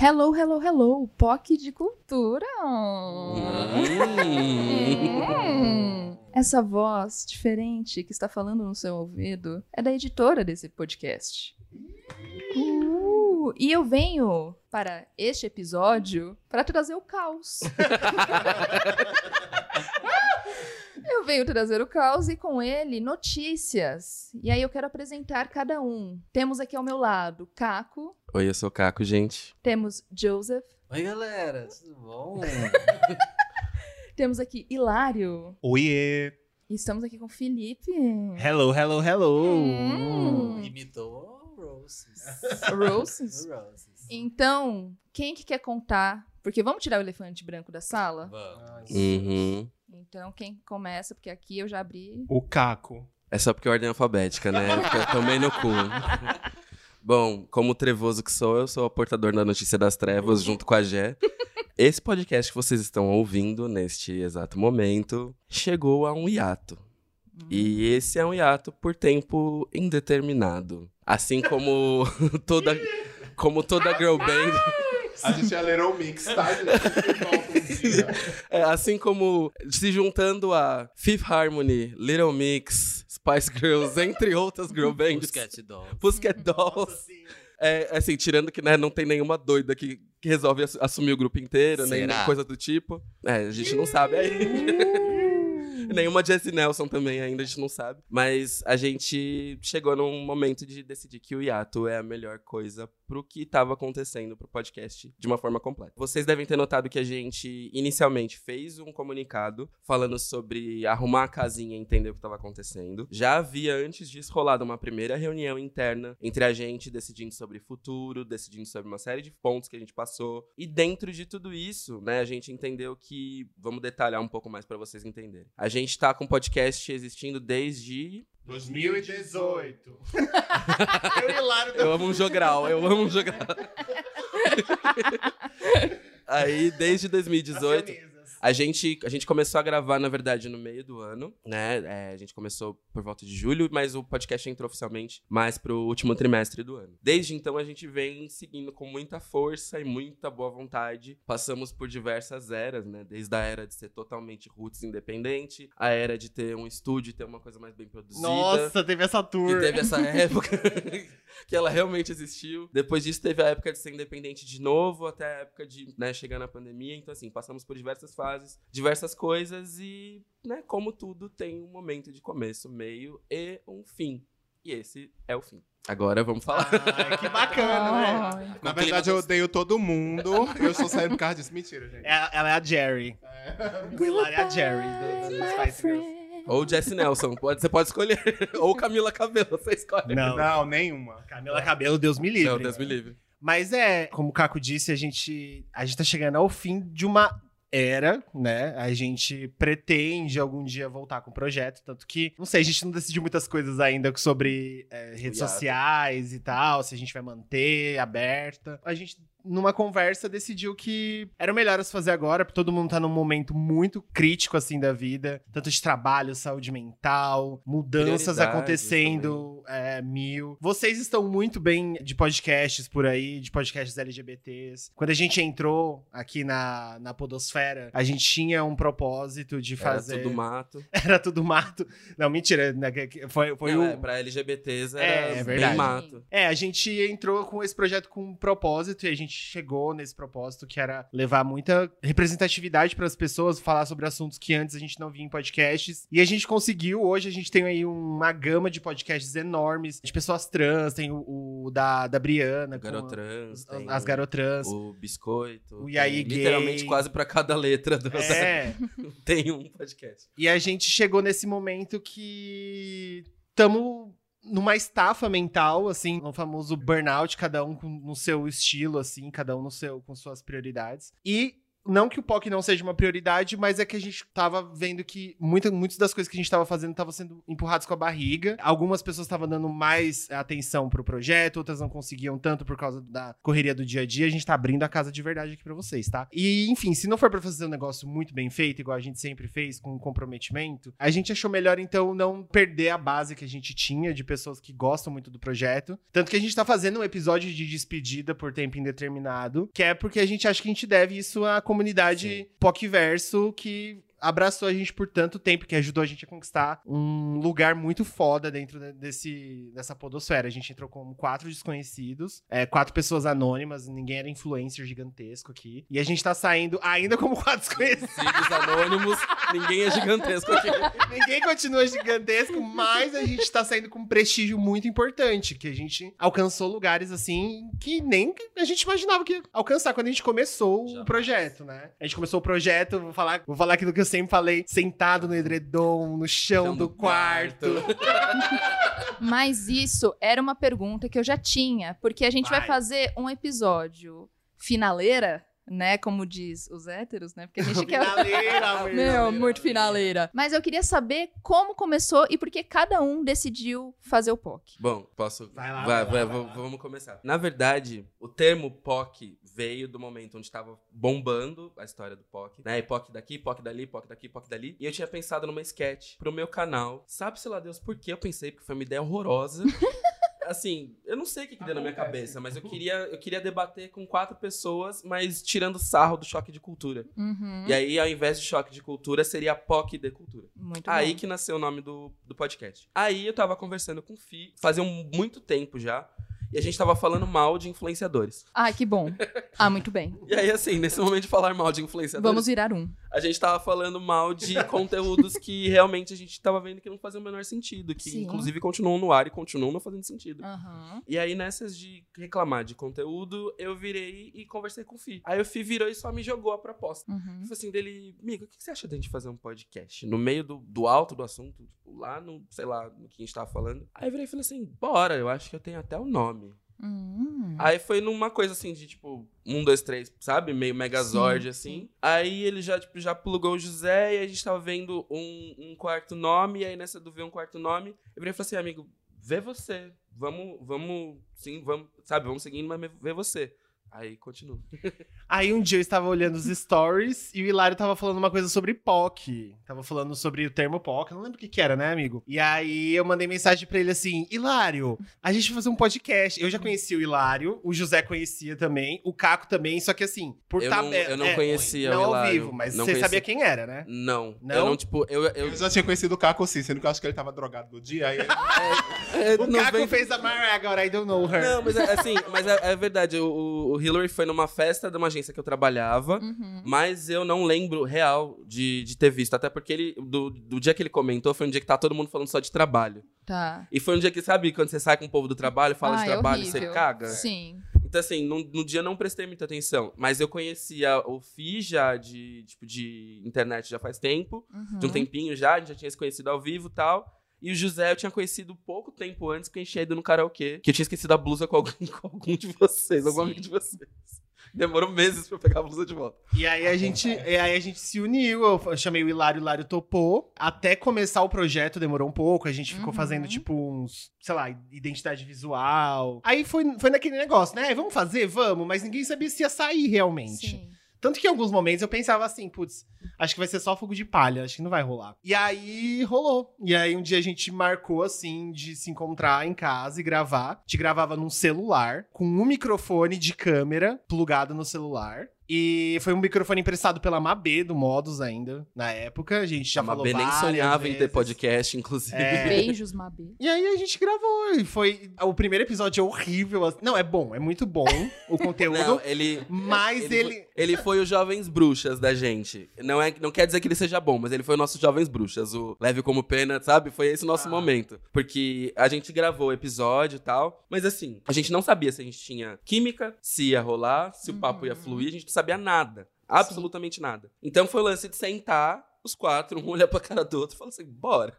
Hello, hello, hello, POC de cultura. Hum. Essa voz diferente que está falando no seu ouvido é da editora desse podcast. Uh, e eu venho para este episódio para trazer o caos. eu venho trazer o caos e com ele notícias. E aí eu quero apresentar cada um. Temos aqui ao meu lado Caco. Oi, eu sou o Caco, gente. Temos Joseph. Oi, galera, tudo bom? Temos aqui Hilário. Oiê! E estamos aqui com Felipe. Hello, hello, hello! Hum. Imitou Roses. Roses. Roses. Então, quem que quer contar? Porque vamos tirar o elefante branco da sala? Vamos. Uhum. Então, quem começa? Porque aqui eu já abri. O Caco. É só porque é ordem alfabética, né? Porque eu tomei no cu. Bom, como trevoso que sou, eu sou o portador da notícia das trevas junto com a Gé. Esse podcast que vocês estão ouvindo neste exato momento chegou a um hiato. E esse é um hiato por tempo indeterminado. Assim como toda, como toda girl band. A gente é Little Mix, tá, gente? É, assim como se juntando a Fifth Harmony, Little Mix, Spice Girls, entre outras girl bands. Pussycat Dolls. Pussycat Dolls. É, assim, tirando que né, não tem nenhuma doida que, que resolve assu- assumir o grupo inteiro, nem Será? coisa do tipo. É, a gente não sabe aí. Nenhuma Jessie Nelson também ainda, a gente não sabe. Mas a gente chegou num momento de decidir que o hiato é a melhor coisa pro que tava acontecendo pro podcast de uma forma completa. Vocês devem ter notado que a gente inicialmente fez um comunicado falando sobre arrumar a casinha e entender o que tava acontecendo. Já havia antes disso rolado uma primeira reunião interna entre a gente decidindo sobre futuro, decidindo sobre uma série de pontos que a gente passou. E dentro de tudo isso, né, a gente entendeu que vamos detalhar um pouco mais pra vocês entenderem. A gente tá com o podcast existindo desde 2018. Eu e Lário eu amo um jogral, eu amo um jogral. Aí, desde 2018, a gente, a gente começou a gravar, na verdade, no meio do ano, né? É, a gente começou por volta de julho, mas o podcast entrou oficialmente mais pro último trimestre do ano. Desde então, a gente vem seguindo com muita força e muita boa vontade. Passamos por diversas eras, né? Desde a era de ser totalmente roots independente, a era de ter um estúdio e ter uma coisa mais bem produzida. Nossa, teve essa tour. Que teve essa época que ela realmente existiu. Depois disso, teve a época de ser independente de novo, até a época de né, chegar na pandemia. Então, assim, passamos por diversas fases, diversas coisas e, né, como tudo, tem um momento de começo, meio e um fim. E esse é o fim. Agora vamos falar. Ai, que bacana, né? Na verdade, eu odeio todo mundo. Eu estou saindo por causa disso. Mentira, gente. É- ela é a Jerry. O Hilário é a Jerry do, do, do Spice Girls. Ou Jesse Nelson, pode, você pode escolher. Ou Camila Cabelo, você escolhe. Não, Não, nenhuma. Camila Cabelo, Deus me livre. Não, Deus me livre. Mas é, como o Caco disse, a gente, a gente tá chegando ao fim de uma era, né? A gente pretende algum dia voltar com o projeto, tanto que, não sei, a gente não decidiu muitas coisas ainda sobre é, redes Hiato. sociais e tal, se a gente vai manter aberta. A gente, numa conversa, decidiu que era o melhor a se fazer agora, porque todo mundo tá num momento muito crítico, assim, da vida, tanto de trabalho, saúde mental, mudanças acontecendo, é, mil. Vocês estão muito bem de podcasts por aí, de podcasts LGBTs. Quando a gente entrou aqui na, na Podosfera, a gente tinha um propósito de Era fazer. tudo mato. Era tudo mato. Não, mentira. né, Foi, foi Não, o. é, pra LGBTs era É, é bem mato. É, a gente entrou com esse projeto com um propósito e a gente chegou nesse propósito que era levar muita representatividade para as pessoas, falar sobre assuntos que antes a gente não via em podcasts. E a gente conseguiu. Hoje a gente tem aí uma gama de podcasts enormes de pessoas trans, tem o, o da, da Briana, Garotrans, as, tem as garotrans. o Biscoito. O E aí, tem Literalmente gay. quase pra cada letra do É, tem um podcast. e a gente chegou nesse momento que estamos numa estafa mental, assim, no famoso burnout, cada um com- no seu estilo, assim, cada um no seu, com suas prioridades. E Não que o POC não seja uma prioridade, mas é que a gente tava vendo que muita, muitas das coisas que a gente tava fazendo estavam sendo empurradas com a barriga. Algumas pessoas estavam dando mais atenção pro projeto, outras não conseguiam tanto por causa da correria do dia a dia. A gente tá abrindo a casa de verdade aqui pra vocês, tá? E, enfim, se não for pra fazer um negócio muito bem feito, igual a gente sempre fez, com comprometimento, a gente achou melhor, então, não perder a base que a gente tinha de pessoas que gostam muito do projeto. Tanto que a gente tá fazendo um episódio de despedida por tempo indeterminado, que é porque a gente acha que a gente deve isso à comunidade POCverso, que abraçou a gente por tanto tempo, que ajudou a gente a conquistar um lugar muito foda dentro de- desse, dessa podosfera. A gente entrou como quatro desconhecidos, é, quatro pessoas anônimas, ninguém era influencer gigantesco aqui. E a gente tá saindo ainda como quatro desconhecidos. Anônimos, ninguém é gigantesco aqui. Ninguém continua gigantesco, mas a gente tá saindo com um prestígio muito importante, que a gente alcançou lugares assim que nem a gente imaginava que ia alcançar quando a gente começou o projeto, né? A gente começou o projeto, vou falar, vou falar aquilo que eu sempre falei, sentado no edredom, no chão, Chão do do quarto. Mas isso era uma pergunta que eu já tinha, porque a gente vai, Vai. fazer um episódio finaleira, né? Como diz os héteros, né? Porque a gente quer. Finaleira, Meu, muito finaleira. Mas eu queria saber como começou e por que cada um decidiu fazer o POC. Bom, posso. Vai lá, vai, vai lá, vai, vai. Vamos começar. Na verdade, o termo POC veio do momento onde tava bombando a história do POC. Né? E POC daqui, POC dali, POC daqui, POC dali. E eu tinha pensado numa sketch pro meu canal. Sabe-se lá Deus por que eu pensei, porque foi uma ideia horrorosa. Assim, eu não sei o que, que deu na minha cabeça, mas eu queria, eu queria debater com quatro pessoas, mas tirando sarro do choque de cultura. Uhum. E aí, ao invés de choque de cultura, seria POC de cultura. Muito Aí bom. que nasceu o nome do, do podcast. Aí eu tava conversando com o Fi, fazia um- muito tempo já, e a gente tava falando mal de influenciadores. Ah, que bom. Ah, muito bem. E aí, assim, nesse momento de falar mal de influenciadores, Vamos virar um. a gente tava falando mal de conteúdos que realmente a gente tava vendo que não faziam o menor sentido, que Sim. inclusive continuam no ar e continuam não fazendo sentido. Aham. E aí, nessas de reclamar de conteúdo, eu virei e conversei com o Fi. Aí o Fi virou e só me jogou a proposta. Uhum. Falei assim, dele, amigo, o que que você acha da gente fazer um podcast? No meio do, do alto do assunto, tipo, lá no, sei lá, no que a gente tava falando. Aí eu virei e falei assim, bora, eu acho que eu tenho até o nome. Hum. Aí foi numa coisa assim de, tipo, um, dois, três, sabe? Meio Megazord, Sim, assim. sim. Aí ele já, tipo, já plugou o José e a gente tava vendo um, um quarto nome. E aí nessa do ver um quarto nome, eu virei e falei assim, amigo, vê você. Vamos, vamos, sim, vamos, sabe? Vamos seguindo, mas vê você. Aí continua. Aí um dia eu estava olhando os stories e o Hilário tava falando uma coisa sobre POC. Tava falando sobre o termo POC, eu não lembro o que que era, né, amigo? E aí eu mandei mensagem pra ele assim: Hilário, a gente vai fazer um podcast. Eu já conhecia o Hilário, o José conhecia também, o Caco também, só que assim, por Eu tá- não- é, eu não é, conhecia o Não ao Hilário, vivo, mas não você conhecia. sabia quem era, né? Não. Não? Eu não, tipo, eu. eu Eu já tinha conhecido o Caco sim, sendo que eu acho que ele tava drogado no dia. Aí é, O não Caco vem- fez a Mariah agora, I don't know her. Não, mas é assim, mas é, é verdade. O, o, o Hillary foi numa festa de uma agência que eu trabalhava. Uhum. Mas eu não lembro real de, de ter visto. Até porque ele, do, do dia que ele comentou, foi um dia que tá todo mundo falando só de trabalho. Tá. E foi um dia que, sabe, quando você sai com o povo do trabalho, fala Ah, de é trabalho, você horrível. caga? Sim. Então, assim, no, no dia eu não prestei muita atenção. Mas eu conhecia o Fi já de, tipo, de internet já faz tempo. Uhum. De um tempinho já, a gente já tinha se conhecido ao vivo e tal. E o José eu tinha conhecido pouco tempo antes que a gente tinha ido no karaokê. Que eu tinha esquecido a blusa com algum, com algum de vocês, algum Sim. amigo de vocês. Demorou meses pra eu pegar a blusa de volta. E aí a gente, e aí a gente se uniu, eu chamei o Hilário, o Hilário topou. Até começar o projeto demorou um pouco, a gente ficou Uhum. fazendo tipo uns, sei lá, identidade visual. Aí foi, foi naquele negócio, né? Vamos fazer? Vamos, mas ninguém sabia se ia sair realmente. Sim. Tanto que em alguns momentos eu pensava assim, putz, acho que vai ser só fogo de palha, acho que não vai rolar. E aí rolou. E aí um dia a gente marcou assim de se encontrar em casa e gravar. A gente gravava num celular, com um microfone de câmera plugado no celular. E foi um microfone emprestado pela Mabê, do Modus ainda, na época. A gente já a falou Mabê nem sonhava em ter vezes. podcast, inclusive. É. Beijos, Mabê. E aí a gente gravou e foi... O primeiro episódio é horrível. assim. Não, é bom, é muito bom o conteúdo. Não, ele, mas ele, ele... Foi, ele foi o Jovens Bruxas da gente. Não, é, não quer dizer que ele seja bom, mas ele foi o nosso Jovens Bruxas. O Leve Como Pena, sabe? Foi esse o nosso Ah. momento. Porque a gente gravou o episódio e tal. Mas assim, a gente não sabia se a gente tinha química, se ia rolar, se o papo ia Uhum. fluir. A gente não sabia nada. Absolutamente nada. Então foi o lance de sentar os quatro, um olhar pra cara do outro e falar assim, bora.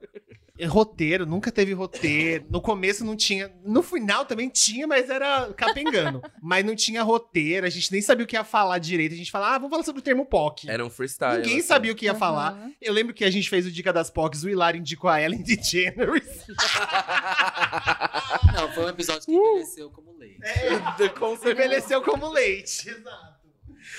roteiro, nunca teve roteiro. No começo não tinha. No final também tinha, mas era capengando. mas não tinha roteiro, a gente nem sabia o que ia falar direito. A gente falava, ah, vamos falar sobre o termo POC. Era um freestyle. Ninguém assim. sabia o que ia Aham. falar. Eu lembro que a gente fez o Dica das POCs, o Hilário indicou a Ellen DeGeneres. Não, foi um episódio que envelheceu como leite. Com certeza. Envelheceu como leite. Exato.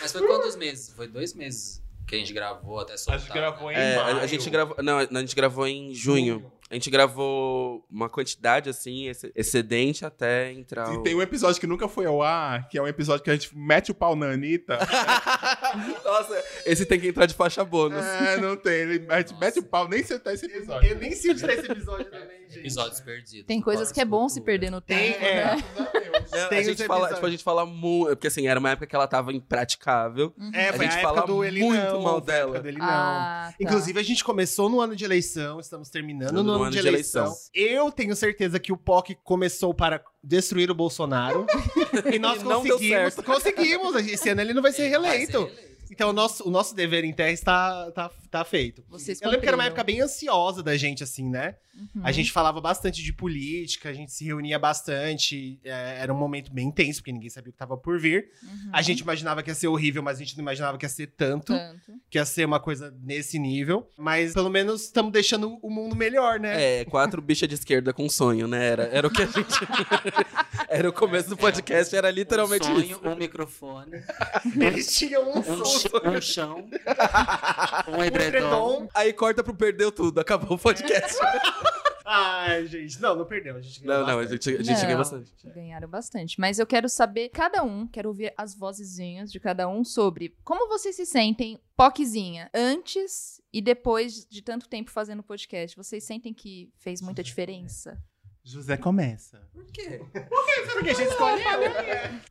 Mas foi quantos meses? Foi dois meses que a gente gravou até soltar. A gente gravou em É, a, maio. a gente gravou. Não, a gente gravou em junho. A gente gravou uma quantidade, assim, ex- excedente até entrar. E o- tem um episódio que nunca foi ao ar, que é um episódio que a gente mete o pau na Anitta. Nossa, esse tem que entrar de faixa bônus. é, não tem. Ele mete, Nossa. mete o pau, nem sentar esse episódio. Eu nem sei onde tá esse episódio também, gente. Episódios perdidos. Tem coisas que é bom se perder no Tem, tempo, é. né? Tem a os gente fala, tipo, a gente fala muito. Porque assim, era uma época que ela tava impraticável. É, A foi a, gente época fala do ele muito não, mal a dela. do ele não. Ah, tá. Inclusive, a gente começou no ano de eleição, estamos terminando no, ano, de, eleição. eleição. Eu tenho certeza que o POC começou para destruir o Bolsonaro. e nós E não deu conseguimos. certo. Conseguimos. Esse ano ele não vai ser Vai ser reeleito. Então, o nosso, o nosso dever em terra está, tá, tá feito. Vocês Eu lembro que era uma época bem ansiosa da gente, assim, né? Uhum. A gente falava bastante de política, a gente se reunia bastante. é, era um momento bem intenso, porque ninguém sabia o que estava por vir. Uhum. A gente imaginava que ia ser horrível, mas a gente não imaginava que ia ser tanto, Tanto. que ia ser uma coisa nesse nível. Mas pelo menos estamos deixando o mundo melhor, né? É, quatro bichas de esquerda com sonho, né? Era, era o que a gente. era o começo do podcast, era literalmente um sonho, isso. um microfone, Eles tinham um um, som. Um chão, um um edredom. Aí corta pro perdeu tudo, acabou o podcast. Ai, gente. Não, não perdeu. A gente ganhou não, não, a bastante. gente, a gente Não. ganhou bastante. Ganharam bastante. Mas eu quero saber, cada um, quero ouvir as vozezinhas de cada um sobre como vocês se sentem, POCzinha, antes e depois de tanto tempo fazendo podcast. Vocês sentem que fez muita diferença? José começa. Por quê? Porque a gente escolheu.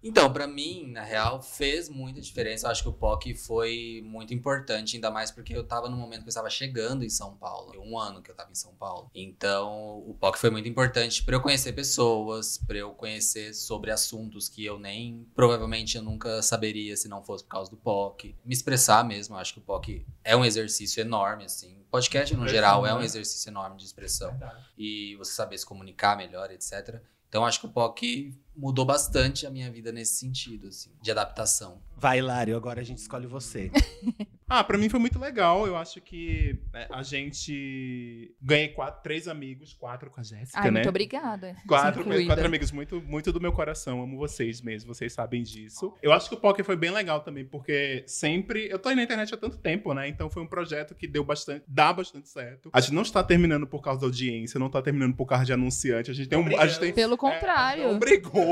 Então, pra mim, na real, fez muita diferença. Eu acho que o POC foi muito importante, ainda mais porque eu tava no momento que eu estava chegando em São Paulo. Um ano que eu tava em São Paulo. Então, o POC foi muito importante pra eu conhecer pessoas, pra eu conhecer sobre assuntos que eu nem, provavelmente, eu nunca saberia se não fosse por causa do POC. Me expressar mesmo, eu acho que o POC é um exercício enorme, assim. Podcast, no geral, é um exercício enorme de expressão. E você saber se comunicar melhor, etc. Então acho que o POC mudou bastante a minha vida nesse sentido, assim, de adaptação. Vai, Lário, agora a gente escolhe você. Ah, pra mim foi muito legal. Eu acho que é, a gente ganhei quatro, três amigos, quatro com a Jéssica, Ai, né? muito obrigada. Quatro, quatro amigos muito, muito do meu coração. Amo vocês mesmo, vocês sabem disso. Eu acho que o Poker foi bem legal também, porque sempre. Eu tô aí na internet há tanto tempo, né? Então foi um projeto que deu bastante. dá bastante certo. A gente não está terminando por causa da audiência, não está terminando por causa de anunciante. A gente tem um. A gente tem, Pelo é, contrário. não brigou.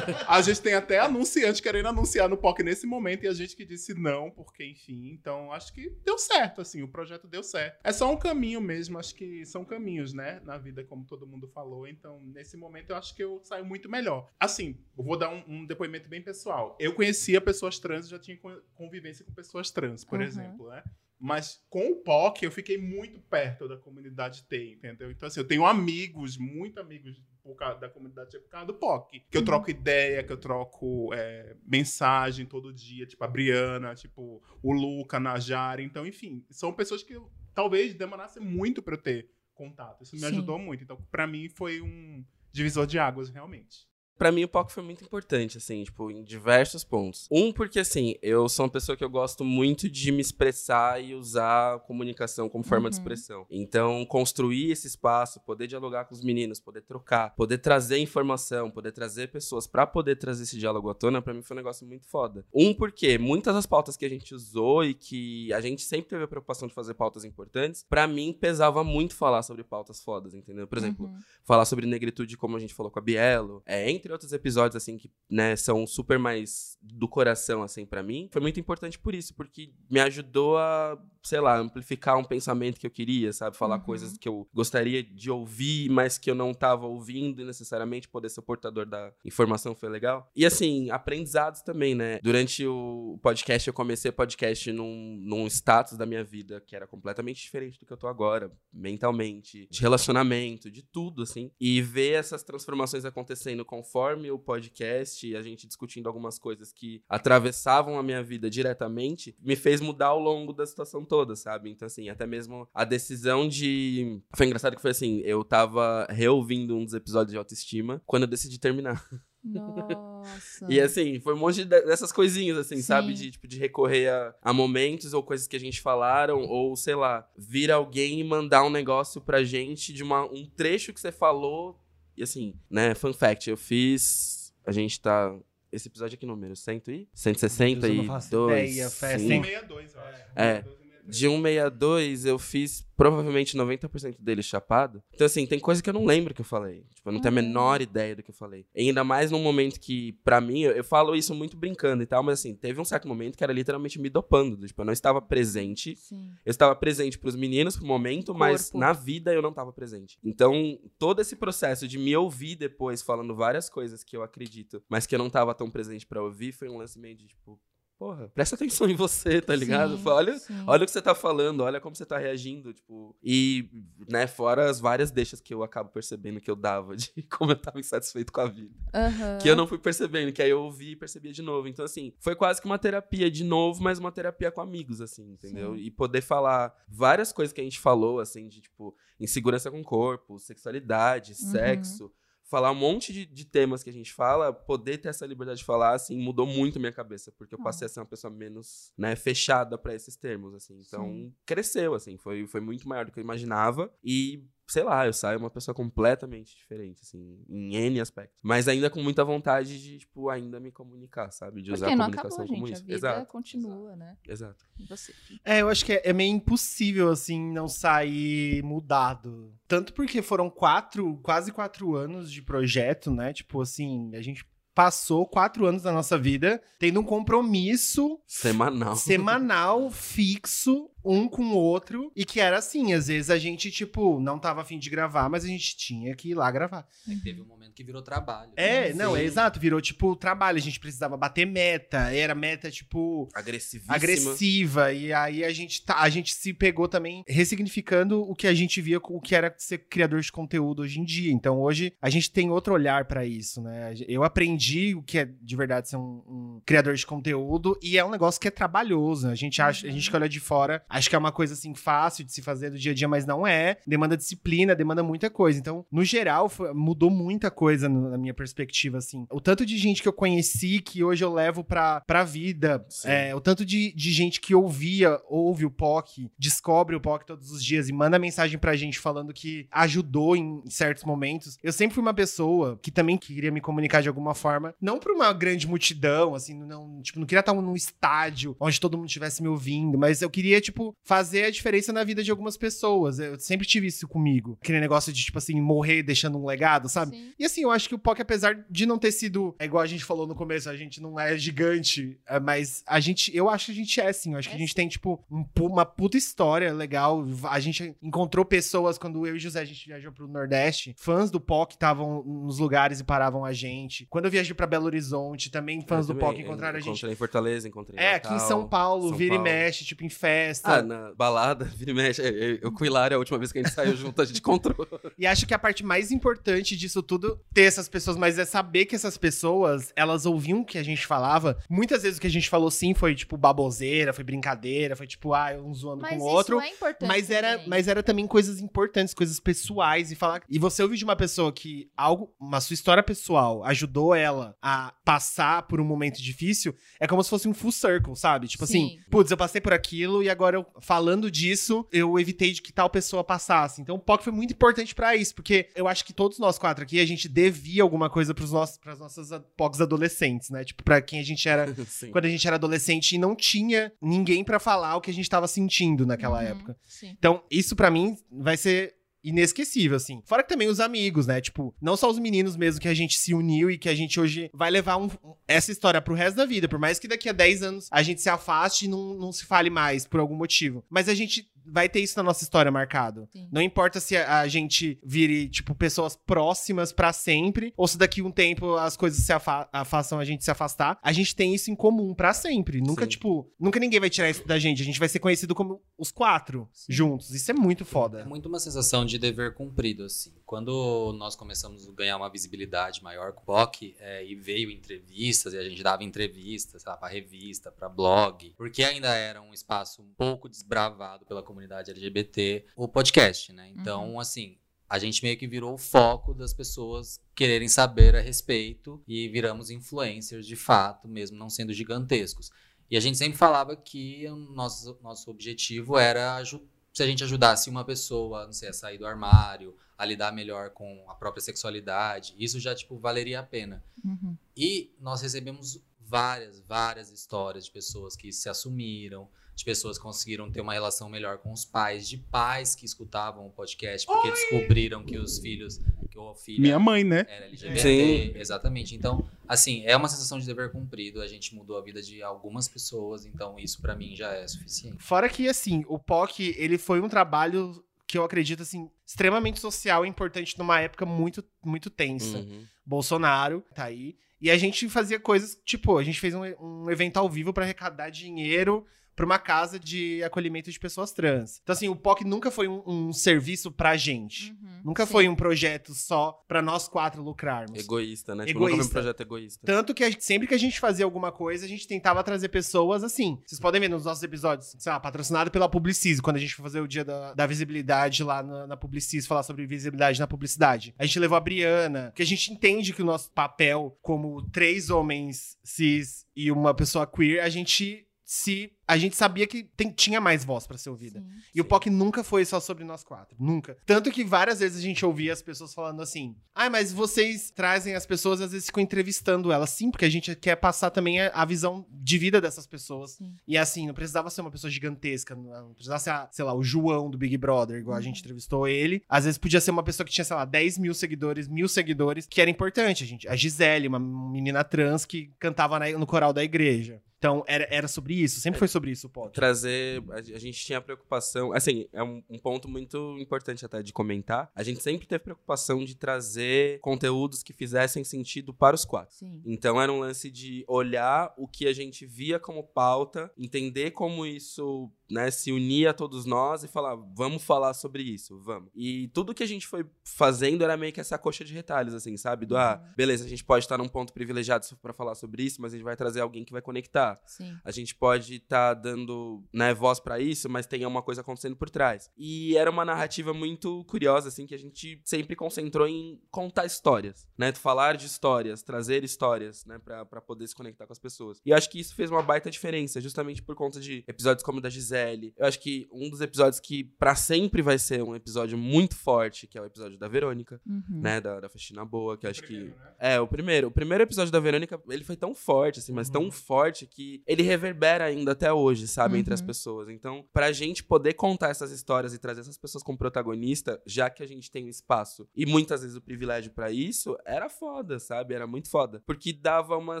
A gente tem até anunciante querendo anunciar no POC nesse momento e a gente que disse não, porque, enfim. Então, acho que deu certo, assim, o projeto deu certo. É só um caminho mesmo, acho que são caminhos, né, na vida, como todo mundo falou. Então, nesse momento, eu acho que eu saio muito melhor. Assim, eu vou dar um, um depoimento bem pessoal. Eu conhecia pessoas trans, já tinha con- convivência com pessoas trans, por Uhum. exemplo, né? Mas com o POC, eu fiquei muito perto da comunidade T, entendeu? Então, assim, eu tenho amigos, muito amigos por causa da comunidade por causa do POC. Que eu Uhum. troco ideia, que eu troco é, mensagem todo dia, tipo a Briana, tipo o Luca, a Najara. Então, enfim, são pessoas que eu- talvez demorasse muito pra eu ter contato. Isso me Sim. ajudou muito. Então, pra mim, foi um divisor de águas, realmente. Pra mim, o POC foi muito importante, assim, tipo, em diversos pontos. Um, porque, assim, eu sou uma pessoa que eu gosto muito de me expressar e usar a comunicação como forma de Uhum. expressão. Então, construir esse espaço, poder dialogar com os meninos, poder trocar, poder trazer informação, poder trazer pessoas pra poder trazer esse diálogo à tona, pra mim foi um negócio muito foda. Um, porque muitas das pautas que a gente usou e que a gente sempre teve a preocupação de fazer pautas importantes, pra mim pesava muito falar sobre pautas fodas, entendeu? Por exemplo, Uhum. falar sobre negritude, como a gente falou com a Bielo, é, entre outros episódios, assim, que, né, são super mais do coração, assim, pra mim, foi muito importante por isso, porque me ajudou a, sei lá, amplificar um pensamento que eu queria, sabe? Falar Uhum. coisas que eu gostaria de ouvir, mas que eu não tava ouvindo e necessariamente poder ser o portador da informação foi legal. E, assim, aprendizados também, né? Durante o podcast, eu comecei podcast num, num status da minha vida que era completamente diferente do que eu tô agora, mentalmente, de relacionamento, de tudo, assim. E ver essas transformações acontecendo conforme conforme o podcast e a gente discutindo algumas coisas que atravessavam a minha vida diretamente, me fez mudar ao longo da situação toda, sabe? Então, assim, até mesmo a decisão de. Foi engraçado que foi assim: eu tava reouvindo um dos episódios de autoestima quando eu decidi terminar. Nossa. E assim, foi um monte de- dessas coisinhas, assim, Sim. sabe? De, tipo, de recorrer a, a momentos ou coisas que a gente falaram, ou, sei lá, vir alguém e mandar um negócio pra gente de uma, um trecho que você falou. E assim, né, fun fact, eu fiz. A gente tá. Esse episódio aqui, número 100 e? 162. Eu não faço ideia, Fé, sim. sim. 162, eu acho. É. De 162, eu fiz provavelmente 90% dele chapado. Então, assim, tem coisa que eu não lembro que eu falei. Tipo, eu não tenho a Uhum. menor ideia do que eu falei. E ainda mais num momento que, pra mim, eu, eu falo isso muito brincando e tal, mas assim, teve um certo momento que era literalmente me dopando. do Tipo, eu não estava presente. Sim. Eu estava presente pros meninos pro momento, mas Corpo. na vida eu não estava presente. Então, todo esse processo de me ouvir depois falando várias coisas que eu acredito, mas que eu não estava tão presente pra ouvir, foi um lance meio de tipo, porra, presta atenção em você, tá ligado? Sim, Olha, sim. Olha o que você tá falando, olha como você tá reagindo, tipo. E, né, fora as várias deixas que eu acabo percebendo que eu dava de como eu tava insatisfeito com a vida. Aham. Que eu não fui percebendo, que aí eu ouvi e percebia de novo. Então, assim, foi quase que uma terapia de novo, mas uma terapia com amigos, assim, entendeu? Sim. E poder falar várias coisas que a gente falou, assim, de, tipo, insegurança com o corpo, sexualidade, Uhum. sexo. Falar um monte de, de temas que a gente fala, poder ter essa liberdade de falar, assim, mudou muito minha cabeça. Porque eu Ah. passei a ser uma pessoa menos, né, fechada pra esses termos, assim. Então, Sim. cresceu, assim, foi, foi muito maior do que eu imaginava. E, sei lá, eu saio uma pessoa completamente diferente, assim, em N aspectos. Mas ainda com muita vontade de, tipo, ainda me comunicar, sabe? De usar Porque a não comunicação acabou, como gente. A isso. vida Exato, continua, né? exato. E você? É, eu acho que é, é meio impossível, assim, não sair mudado. Tanto porque foram quatro, quase quatro anos de projeto, né? Tipo assim, a gente passou quatro anos da nossa vida tendo um compromisso Semanal. semanal, fixo, um com o outro. E que era assim, às vezes a gente, tipo, não tava afim de gravar, mas a gente tinha que ir lá gravar. Aí teve um momento que virou trabalho. É, né? não, é exato, virou tipo trabalho, a gente precisava bater meta, era meta, tipo, Agressivíssima. agressiva. E aí a gente, tá, a gente se pegou também ressignificando o que a gente via, o que era ser criador de conteúdo hoje em dia. Então hoje a gente tem outro olhar pra isso, né? Eu aprendi o que é de verdade ser um, um criador de conteúdo e é um negócio que é trabalhoso. né? A gente acha, a gente que olha de fora, acha que é uma coisa assim fácil de se fazer do dia a dia, mas não é. Demanda disciplina, demanda muita coisa. Então, no geral, foi- mudou muita coisa na minha perspectiva, assim. O tanto de gente que eu conheci que hoje eu levo pra, pra vida, é, o tanto de, de gente que ouvia, ouve o POC, descobre o POC todos os dias e manda mensagem pra gente falando que ajudou em certos momentos. Eu sempre fui uma pessoa que também queria me comunicar de alguma forma, não pra uma grande multidão, assim, não, tipo, não queria estar num estádio onde todo mundo estivesse me ouvindo, mas eu queria, tipo, fazer a diferença na vida de algumas pessoas. Eu sempre tive isso comigo. Aquele negócio de, tipo assim, morrer deixando um legado, sabe? Sim. E assim, eu acho que o POC, apesar de não ter sido. É igual a gente falou no começo, a gente não é gigante, é, mas a gente. Eu acho que a gente é, sim. Eu acho que É a gente tem, tipo, um uma puta história legal. A gente encontrou pessoas quando eu e José a gente viajou pro Nordeste. Fãs do POC estavam nos lugares e paravam a gente. Quando eu viajei pra Belo Horizonte, também fãs Eu do também, POC encontraram a gente. Encontrei em Fortaleza, encontrei em É, aqui em São Paulo, São vira Paulo. e mexe, tipo, em festa. Ah, na balada, vira e mexe. Eu, eu com o Hilário, a última vez que a gente saiu junto, a gente encontrou. E acho que a parte mais importante disso tudo, ter essas pessoas, mas é saber que essas pessoas, elas ouviam o que a gente falava. Muitas vezes o que a gente falou sim foi, tipo, baboseira, foi brincadeira, foi tipo, ah, um zoando Mas com o isso outro. é importante. Mas era, também. mas era também coisas importantes, coisas pessoais e falar. E você ouvir de uma pessoa que algo, uma sua história pessoal ajudou ela a passar por um momento difícil, é como se fosse um full circle, sabe? Tipo assim, Sim. putz, eu passei por aquilo e agora eu, falando disso, eu evitei de que tal pessoa passasse. Então o POC foi muito importante pra isso, porque eu acho que todos nós quatro aqui a gente devia alguma coisa pros nossos, pras nossas POCs adolescentes, né? Tipo, pra quem a gente era quando a gente era adolescente e não tinha ninguém pra falar o que a gente tava sentindo naquela Uhum, época. Sim. Então, isso pra mim vai ser inesquecível, assim. Fora que também os amigos, né? Tipo, não só os meninos mesmo que a gente se uniu e que a gente hoje vai levar um- essa história pro resto da vida. Por mais que daqui a 10 anos a gente se afaste e não, não se fale mais por algum motivo. Mas a gente vai ter isso na nossa história marcado. Sim. Não importa se a, a gente vire, tipo, pessoas próximas pra sempre, ou se daqui a um tempo as coisas se afa façam a gente se afastar. A gente tem isso em comum pra sempre. Nunca, Sim. tipo, nunca ninguém vai tirar isso da gente. A gente vai ser conhecido como os quatro Sim. juntos. Isso é muito É foda. muito uma sensação de dever cumprido, assim. Quando nós começamos a ganhar uma visibilidade maior com o POC, é, e veio entrevistas, e a gente dava entrevistas, sei lá, pra revista, pra blog, porque ainda era um espaço um pouco desbravado pela comunidade LGBT, o podcast, né? Então, assim, a gente meio que virou o foco das pessoas quererem saber a respeito e viramos influencers de fato, mesmo não sendo gigantescos. E a gente sempre falava que o nosso, nosso objetivo era se a gente ajudasse uma pessoa, não sei, a sair do armário, a lidar melhor com a própria sexualidade, isso já, tipo, valeria a pena. Uhum. E nós recebemos várias, várias histórias de pessoas que se assumiram, de pessoas que conseguiram ter uma relação melhor com os pais, de pais que escutavam o podcast porque descobriram que os filhos, que o filho Minha mãe, né? era LGBT, Sim. exatamente. Então, assim, é uma sensação de dever cumprido. A gente mudou a vida de algumas pessoas, então isso pra mim já é suficiente. Fora que, assim, o POC, ele foi um trabalho que eu acredito, assim, extremamente social e importante numa época muito, muito tensa. Uhum. Bolsonaro tá aí. E a gente fazia coisas, tipo, a gente fez um, um evento ao vivo pra arrecadar dinheiro pra uma casa de acolhimento de pessoas trans. Então, assim, o POC nunca foi um, um serviço pra gente. Uhum. Nunca Sim. foi um projeto só pra nós quatro lucrarmos. Egoísta, né? Tipo, nunca foi um Egoísta. projeto egoísta. Tanto que a gente- sempre que a gente fazia alguma coisa, a gente tentava trazer pessoas assim. Vocês podem ver nos nossos episódios, sei lá, patrocinado pela Publicis, quando a gente foi fazer o dia da, da visibilidade lá na, na Publicis, falar sobre visibilidade na publicidade. A gente levou a Briana, que a gente entende que o nosso papel como três homens cis e uma pessoa queer, a gente se. A gente sabia que tem- tinha mais voz pra ser ouvida. Sim. E o POC nunca foi só sobre nós quatro. Nunca. Tanto que várias vezes a gente ouvia as pessoas falando assim: ai, mas vocês trazem as pessoas, às vezes ficam entrevistando elas. Sim, porque a gente quer passar também a, a visão de vida dessas pessoas. Sim. E assim, não precisava ser uma pessoa gigantesca, não precisava ser, a- sei lá, o João do Big Brother, igual a gente entrevistou ele. Às vezes podia ser uma pessoa que tinha, sei lá, 10 mil seguidores, mil seguidores, que era importante, a gente. A Gisele, uma menina trans que cantava na- no coral da igreja. Então, era, era sobre isso, sempre foi sobre isso o POC. trazer. A, a gente tinha preocupação. Assim, é um, um ponto muito importante até de comentar. A gente sempre teve preocupação de trazer conteúdos que fizessem sentido para os quatro. Sim. Então era um lance de olhar o que a gente via como pauta, entender como isso né, se unia a todos nós e falar, vamos falar sobre isso, vamos. E tudo que a gente foi fazendo era meio que essa coxa de retalhos, assim, sabe? Do, ah, beleza, a gente pode estar num ponto privilegiado para falar sobre isso, mas a gente vai trazer alguém que vai conectar. Sim. A gente pode estar dando né, voz pra isso, mas tem uma coisa acontecendo por trás. E era uma narrativa muito curiosa, assim, que a gente sempre concentrou em contar histórias, né? Falar de histórias, trazer histórias, né? Pra, pra poder se conectar com as pessoas. E eu acho que isso fez uma baita diferença, justamente por conta de episódios como o da Gisele. Eu acho que um dos episódios que pra sempre vai ser um episódio muito forte, que é o episódio da Verônica, Uhum. né? Da, da Festina Boa, que eu acho que. É, o primeiro. O primeiro episódio da Verônica, ele foi tão forte, assim, mas tão forte que ele reverbera ainda até hoje, sabe, entre as Uhum. pessoas. Então, pra gente poder contar essas histórias e trazer essas pessoas como protagonista, já que a gente tem o espaço e muitas vezes o privilégio pra isso, era foda, sabe? Era muito foda. Porque dava uma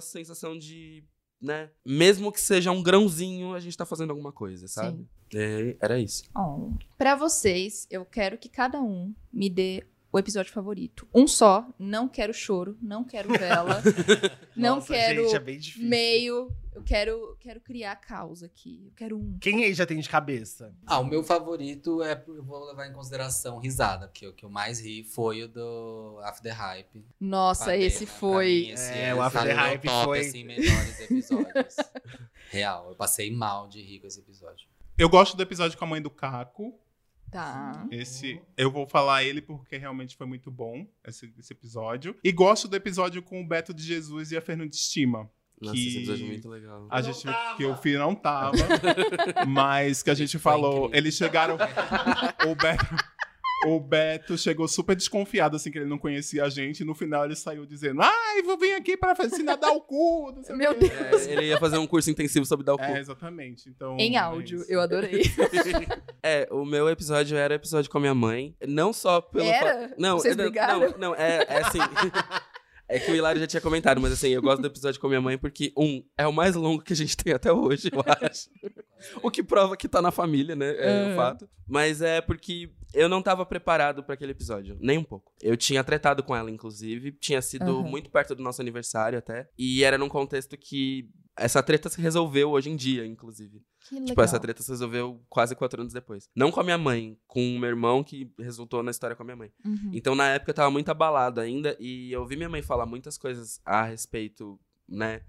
sensação de. Né? Mesmo que seja um grãozinho, a gente tá fazendo alguma coisa, sabe? É, era isso. Oh. Pra vocês, eu quero que cada um me dê o episódio favorito. Um só. Não quero choro, não quero vela, não Nossa, quero Gente, é bem difícil. meio. Eu quero, quero criar causa aqui. Eu quero um. Quem aí já tem de cabeça? Ah, o meu favorito é, eu vou levar em consideração risada, porque o que eu mais ri foi o do After the Hype. Nossa, Patena. esse foi. mim, esse É, é, o After Hype top, foi- assim, melhores episódios. Real, eu passei mal de rir com esse episódio. Eu gosto do episódio com a mãe do Caco. Tá. Esse, eu vou falar ele porque realmente foi muito bom esse, esse episódio. E gosto do episódio com o Beto de Jesus e a Fernanda Estima. Nossa, Que- esse episódio é muito legal. A gente, que o filho não tava, mas que a gente falou. incrível. Eles chegaram. o Beto. O Beto chegou super desconfiado, assim, que ele não conhecia a gente. E no final ele saiu dizendo: Ai, vou vir aqui pra ensinar a dar o cu. Não sei o Meu quê." Deus. É, ele ia fazer um curso intensivo sobre dar o cu. É, exatamente. Então, Em é áudio, isso. eu adorei. É, o meu episódio era o episódio com a minha mãe. Não só pelo. Era? fa- Não, Vocês é, não, brigaram? Não, não, é, é assim. É que o Hilário já tinha comentado, mas assim, eu gosto do episódio com a minha mãe porque, um, é o mais longo que a gente tem até hoje, eu acho. O que prova que tá na família, né? É o fato. Mas é porque eu não tava preparado pra aquele episódio, nem um pouco. Eu tinha tretado com ela, inclusive. Tinha sido Uhum. muito perto do nosso aniversário até. E era num contexto que essa treta se resolveu hoje em dia, inclusive. Que legal. Tipo, essa treta se resolveu quase quatro anos depois. Não com a minha mãe, com o meu irmão, que resultou na história com a minha mãe. Uhum. Então, na época, eu tava muito abalado ainda. E eu ouvi minha mãe falar muitas coisas a respeito, né?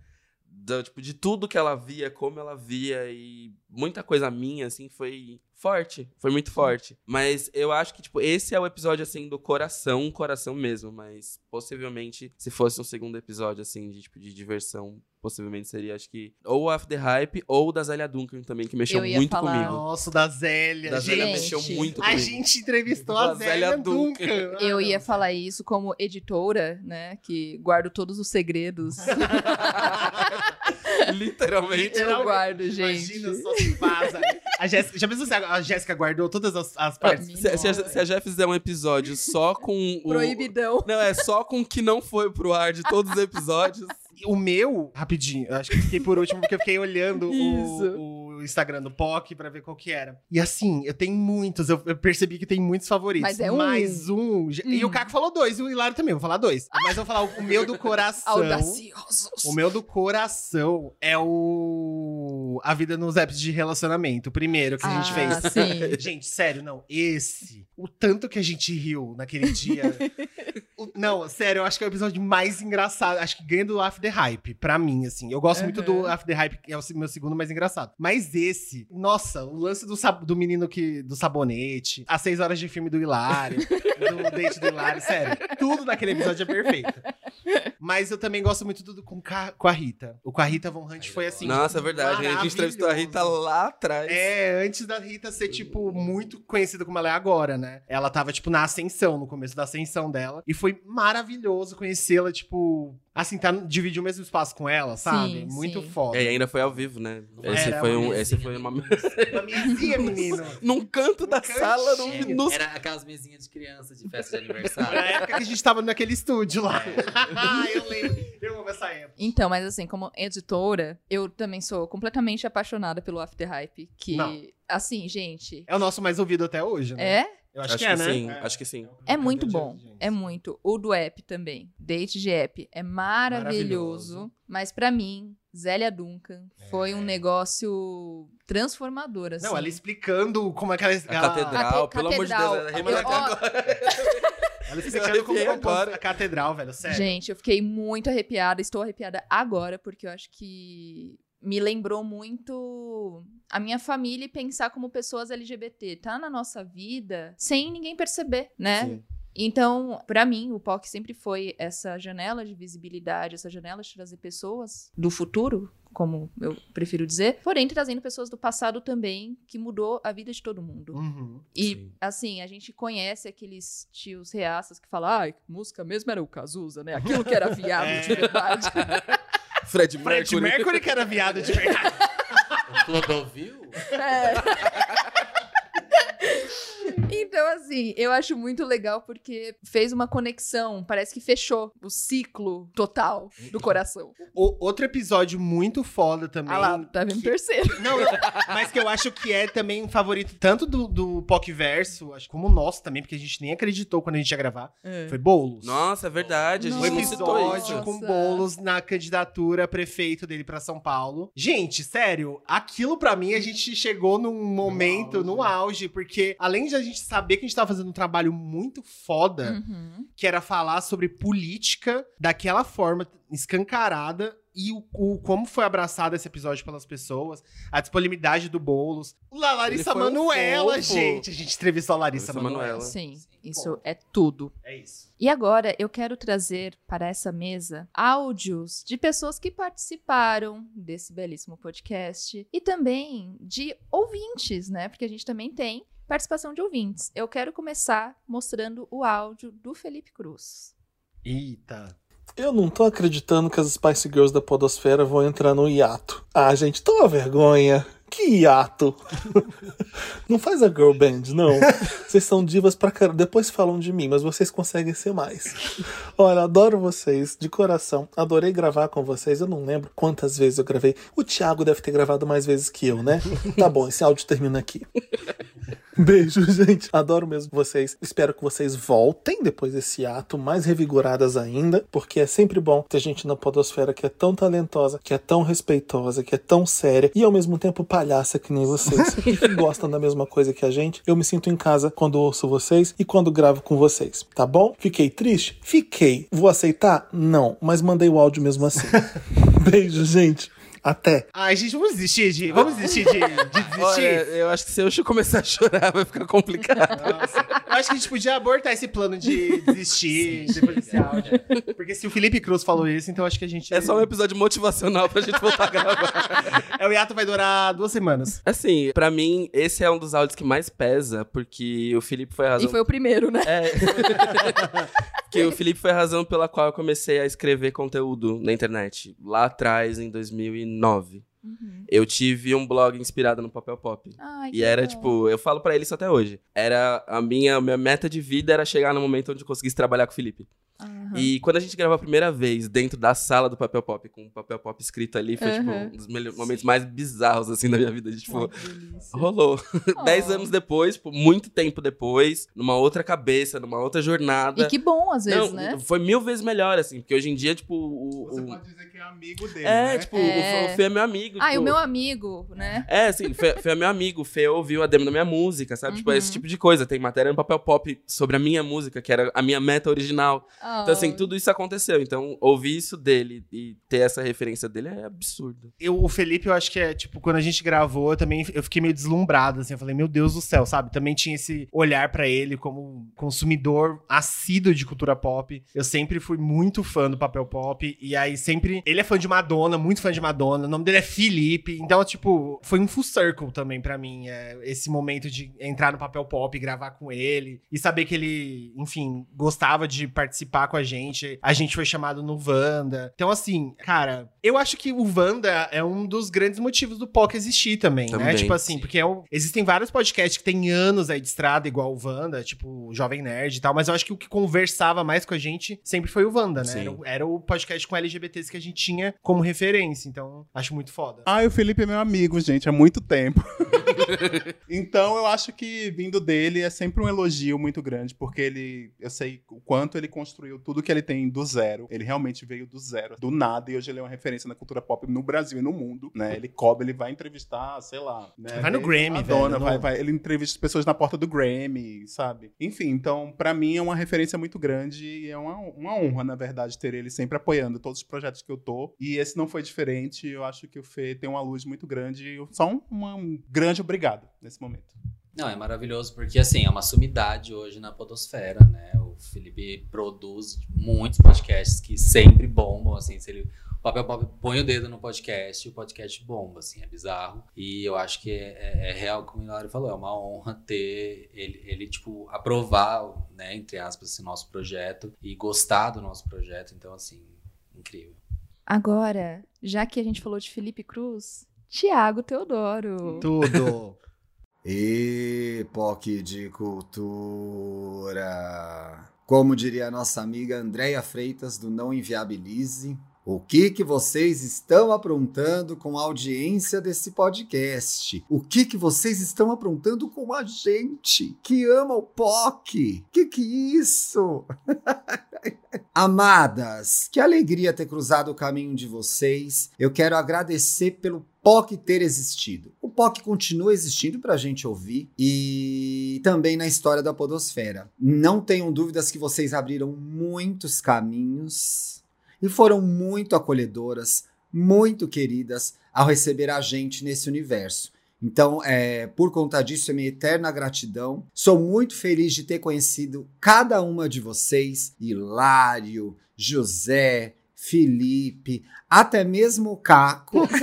do- tipo, de tudo que ela via, como ela via. E muita coisa minha, assim, foi forte. Foi muito forte. Mas eu acho que, tipo, esse é o episódio, assim, do coração, coração mesmo. Mas, possivelmente, se fosse um segundo episódio, assim, de, tipo, de diversão, possivelmente seria, acho que, ou o After the Hype, ou o da Zélia Duncan também, que mexeu muito falar. comigo. Nossa, da Zélia. Da Zélia gente, mexeu muito a comigo. gente entrevistou Da a Zélia, Zélia Duncan. Duncan. Eu ia falar isso como editora, né? Que guardo todos os segredos. Literalmente. Eu guardo, gente. Imagina só se vaza. A Jéssica, já pensou se a a Jéssica guardou todas as, as partes? mim, Se, se a, se a Jeff fizer um episódio só com o. Proibidão. Não, é só com o que não foi pro ar de todos os episódios. O meu, rapidinho, acho que eu fiquei por último porque eu fiquei olhando Isso. o, o Instagram do POC pra ver qual que era. E assim, eu tenho muitos, eu, eu percebi que tem muitos favoritos. Mas é um. Mais um. E Hum. o Caco falou dois, e o Hilário também, vou falar dois. Mas eu vou falar o meu do coração. Audaciosos. O meu do coração é o. A vida nos apps de relacionamento. O primeiro que a gente fez. Ah, sim. Gente, sério, não. Esse. O tanto que a gente riu naquele dia. não, sério, eu acho que é o episódio mais engraçado. Acho que ganha do After the Hype, pra mim, assim. Eu gosto muito do Uhum. After the Hype, que é o meu segundo mais engraçado. Mas esse, nossa, o lance do, sab- do menino que, do sabonete, as seis horas de filme do Hilário, do date do Hilário, sério. Tudo naquele episódio é perfeito. Mas eu também gosto muito do com, Ca- com a Rita. O com a Rita Von Hunt foi assim. Nossa, é verdade. A gente entrevistou a Rita lá atrás. É, antes da Rita ser, tipo, muito conhecida como ela é agora, né? Ela tava, tipo, na ascensão, no começo da ascensão dela. E foi maravilhoso conhecê-la, tipo, assim, tá, dividir o mesmo espaço com ela, sabe? Sim, muito sim. foda. É, e ainda foi ao vivo, né? Esse Era foi uma um. Esse mesinha, foi uma. Uma mesinha, menino. Num canto da cantinho. sala, num, no Era aquelas mesinhas de criança de festa de Na aniversário. época que a gente tava naquele estúdio lá. ah, eu lembro. Eu amo essa época. Então, mas assim, como editora, eu também sou completamente apaixonada pelo After Hype. Que, Não. assim, gente. É o nosso mais ouvido até hoje, né? É? Eu Acho, acho, que, é, né? sim, acho que sim. É muito Cadê, bom. É muito. O do app também. Date de app é maravilhoso. Maravilhoso. Mas pra mim, Zélia Duncan foi um negócio transformador, assim. Não, ela explicando como é que ela... A ela- catedral, Cate- pelo amor de Deus, catedral. ela Eu- agora. Ela explicando como compõe agora. a catedral, velho, sério. Gente, eu fiquei muito arrepiada. Estou arrepiada agora, porque eu acho que me lembrou muito a minha família e pensar como pessoas LGBT. Tá na nossa vida sem ninguém perceber, né? Sim. Então, pra mim, o POC sempre foi essa janela de visibilidade, essa janela de trazer pessoas do futuro, como eu prefiro dizer, porém trazendo pessoas do passado também, que mudou a vida de todo mundo. Uhum. E, Sim. assim, a gente conhece aqueles tios reaças que falam, ai, música mesmo era o Cazuza, né? Aquilo que era viado É. de verdade. Fred Fred Mercury. Mercury que era viado de verdade. O Clodovil? Então, assim, eu acho muito legal porque fez uma conexão, parece que fechou o ciclo total do coração. O- outro episódio muito foda também. Ah lá, tá vendo que- terceiro. Não, mas que eu acho que é também um favorito tanto do, do POC Verso, acho como o nosso também, porque a gente nem acreditou quando a gente ia gravar. Foi Boulos. Nossa, é verdade. A gente Nossa. citou episódio com Nossa. Boulos na candidatura a prefeito dele pra São Paulo. Gente, sério, aquilo pra mim a gente chegou num momento, no auge, porque além de a gente saber que a gente tava fazendo um trabalho muito foda, Uhum. que era falar sobre política daquela forma escancarada e o, o- como foi abraçado esse episódio pelas pessoas, a disponibilidade do Boulos. La Larissa um Manuela, fofo. gente. A gente entrevistou a Larissa, Larissa Manuela. Sim, Sim. isso é tudo. É isso. E agora eu quero trazer para essa mesa áudios de pessoas que participaram desse belíssimo podcast e também de ouvintes, né? Porque a gente também tem participação de ouvintes. Eu quero começar mostrando o áudio do Felipe Cruz. Eita. Eu não tô acreditando que as Spice Girls da Podosfera vão entrar no hiato. Ah, gente, toma vergonha. Que hiato. não faz a girl band, não. Vocês são divas pra caramba. Depois falam de mim, mas vocês conseguem ser mais. Olha, adoro vocês, de coração. Adorei gravar com vocês. Eu não lembro quantas vezes eu gravei. O Thiago deve ter gravado mais vezes que eu, né? Tá bom, esse áudio termina aqui. Beijo, gente. Adoro mesmo vocês. Espero que vocês voltem depois desse ato, mais revigoradas ainda, porque é sempre bom ter gente na Podosfera que é tão talentosa, que é tão respeitosa, que é tão séria e ao mesmo tempo palhaça que nem vocês, e que gostam da mesma coisa que a gente. Eu me sinto em casa quando ouço vocês e quando gravo com vocês, tá bom? Fiquei triste? Fiquei. Vou aceitar? Não, mas mandei o áudio mesmo assim. Beijo, gente. Até. Ai, gente, vamos desistir de. Vamos desistir de, de desistir. Olha, eu acho que se eu começar a chorar vai ficar complicado. Nossa. Eu acho que a gente podia abortar esse plano de desistir depois desse áudio. Porque se o Felipe Cruz falou isso, então acho que a gente. É só um episódio motivacional pra gente voltar a gravar. É, o hiato vai durar duas semanas. Assim, pra mim, esse é um dos áudios que mais pesa, porque o Felipe foi a razão. E foi o primeiro, né? É. que o Felipe foi a razão pela qual eu comecei a escrever conteúdo na internet. Lá atrás, em 2009. Uhum. Eu tive um blog inspirado no papel pop. Ai, E era, legal. tipo, eu falo pra ele isso até hoje. Era a minha, minha meta de vida era chegar no momento onde eu conseguisse trabalhar com o Felipe. Aham. E quando a gente gravou a primeira vez dentro da sala do papel pop, com o papel pop escrito ali, foi, tipo, Aham. um dos momentos mais bizarros, assim, da minha vida. De, tipo, Ai, rolou. Dez Oh. anos depois, tipo, muito tempo depois, numa outra cabeça, numa outra jornada. E que bom, às vezes, Não, né? foi mil vezes melhor, assim, porque hoje em dia, tipo, o. Você o- pode dizer que é amigo dele, é, né? tipo, É. O, Fê é meu amigo. Ah, e tipo, o meu amigo, né? É, assim, Fê, Fê é meu amigo. O Fê ouviu a demo da minha música, sabe? Tipo, Uhum. esse tipo de coisa. Tem matéria no papel pop sobre a minha música, que era a minha meta original. Então, assim, tudo isso aconteceu. Então, ouvir isso dele e ter essa referência dele é absurdo. Eu, o Felipe, eu acho que é, tipo, quando a gente gravou, eu também eu fiquei meio deslumbrado, assim. Eu falei, meu Deus do céu, sabe? Também tinha esse olhar pra ele como consumidor assíduo de cultura pop. Eu sempre fui muito fã do papel pop. E aí, sempre. Ele é fã de Madonna, muito fã de Madonna. O nome dele é Felipe. Então, tipo, foi um full circle também pra mim. é, esse momento de entrar no papel pop, gravar com ele. E saber que ele, enfim, gostava de participar com a gente. A gente foi chamado no Wanda. Então, assim, cara, eu acho que o Wanda é um dos grandes motivos do POC existir também, né? Também, Tipo assim, sim. porque é um- existem vários podcasts que tem anos aí de estrada, igual o Wanda, tipo o Jovem Nerd e tal, mas eu acho que o que conversava mais com a gente sempre foi o Wanda, né? Sim. Era, o- era o podcast com LGBTs que a gente tinha como referência. Então, acho muito foda. Ah, o Felipe é meu amigo, gente, há muito tempo. então eu acho que vindo dele é sempre um elogio muito grande, porque ele, eu sei o quanto ele construiu tudo que ele tem do zero. Ele realmente veio do zero, do nada, e hoje ele é uma referência na cultura pop no Brasil e no mundo, né? Ele cobre, ele vai entrevistar, sei lá. Né? Vai no Grammy, Madonna, velho, vai, vai, ele entrevista pessoas na porta do Grammy, sabe? Enfim, então, pra mim é uma referência muito grande e é uma, uma honra, na verdade, ter ele sempre apoiando todos os projetos que eu tô. E esse não foi diferente. Eu acho que o Fê tem uma luz muito grande. e Só um, um grande obrigado nesse momento. Não, é maravilhoso porque, assim, é uma sumidade hoje na podosfera, né? O Felipe produz muitos podcasts que sempre bombam, assim, se ele... Papel Pop põe o dedo no podcast e o podcast bomba, assim, é bizarro. E eu acho que é, é- é real, como o Hilário falou, é uma honra ter ele, ele, tipo, aprovar, né, entre aspas, esse nosso projeto e gostar do nosso projeto. Então, assim, incrível. Agora, já que a gente falou de Felipe Cruz, Tiago Teodoro. Tudo. E POC de cultura. Como diria a nossa amiga Andréia Freitas do Não Inviabilize, o que que vocês estão aprontando com a audiência desse podcast? O que que vocês estão aprontando com a gente que ama o POC? Que que é isso? Amadas, que alegria ter cruzado o caminho de vocês. Eu quero agradecer pelo POC ter existido. O POC continua existindo para a gente ouvir e também na história da Podosfera. Não tenham dúvidas que vocês abriram muitos caminhos e foram muito acolhedoras, muito queridas ao receber a gente nesse universo. Então, é, por conta disso, é minha eterna gratidão. Sou muito feliz de ter conhecido cada uma de vocês, Hilário, José, Felipe, até mesmo o Caco.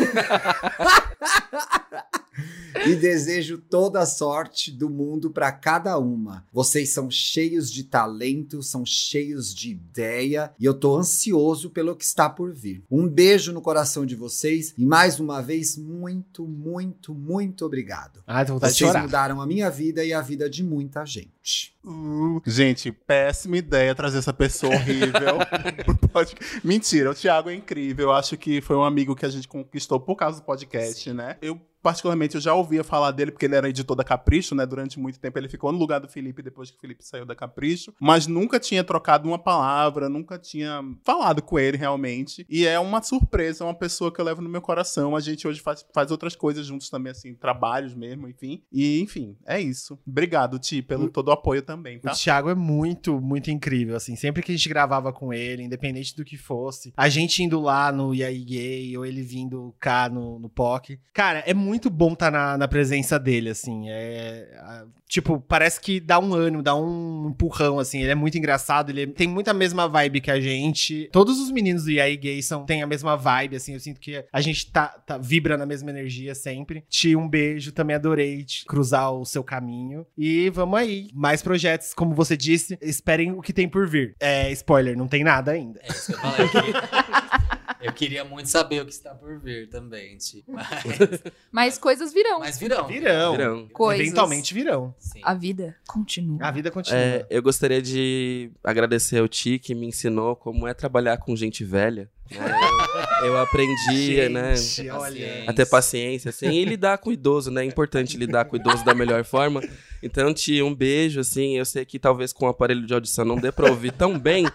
e desejo toda a sorte do mundo para cada uma. Vocês são cheios de talento, são cheios de ideia e eu tô ansioso pelo que está por vir. Um beijo no coração de vocês e mais uma vez muito, muito, muito obrigado. Ah, tô de Vocês chorar. mudaram a minha vida e a vida de muita gente. Uh, gente, péssima ideia trazer essa pessoa horrível. pro podcast. Mentira, o Thiago é incrível. Eu acho que foi um amigo que a gente conquistou por causa do podcast, né? Eu, particularmente, eu já ouvia falar dele porque ele era editor da Capricho, né? Durante muito tempo ele ficou no lugar do Felipe depois que o Felipe saiu da Capricho. Mas nunca tinha trocado uma palavra, nunca tinha falado com ele realmente. E é uma surpresa, uma pessoa que eu levo no meu coração. A gente hoje faz, faz outras coisas juntos também, assim, trabalhos mesmo, enfim. E, enfim, é isso. Obrigado, Ti, pelo todo o apoio também, O tá? Thiago é muito, muito incrível, assim. Sempre que a gente gravava com ele, independente do que fosse, a gente indo lá no Yai Gay ou ele vindo cá no, no POC. Cara, é muito bom estar na, na presença dele, assim. É, a- tipo, parece que dá um ânimo, dá um empurrão, assim. Ele é muito engraçado, ele tem muita mesma vibe que a gente. Todos os meninos do Yai Gay são, têm a mesma vibe, assim. Eu sinto que a gente tá, tá- vibra na mesma energia sempre. Ti, um beijo. Também adorei te cruzar o seu caminho. E vamos aí. Mais projetos, como você disse. Esperem o que tem por vir. É, spoiler, não tem nada ainda. É isso que eu falei. Queria, eu queria muito saber o que está por vir também, Ti. Mas, Mas coisas virão. mas virão. Virão. Virão. Coisas. Eventualmente virão. Sim. A vida continua. A vida continua. É, eu gostaria de agradecer ao Ti que me ensinou como é trabalhar com gente velha. né? Eu, eu aprendi, né? Gente, olha. A ter paciência, assim, e lidar com o idoso, né? É importante lidar com o idoso da melhor forma. Então, Ti, um beijo, assim. Eu sei que talvez com o aparelho de audição não dê pra ouvir tão bem,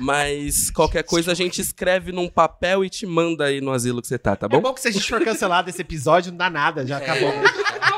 mas qualquer coisa a gente escreve num papel e te manda aí no asilo que você tá, tá É bom? bom que se a gente for cancelado esse episódio, não dá nada, já acabou.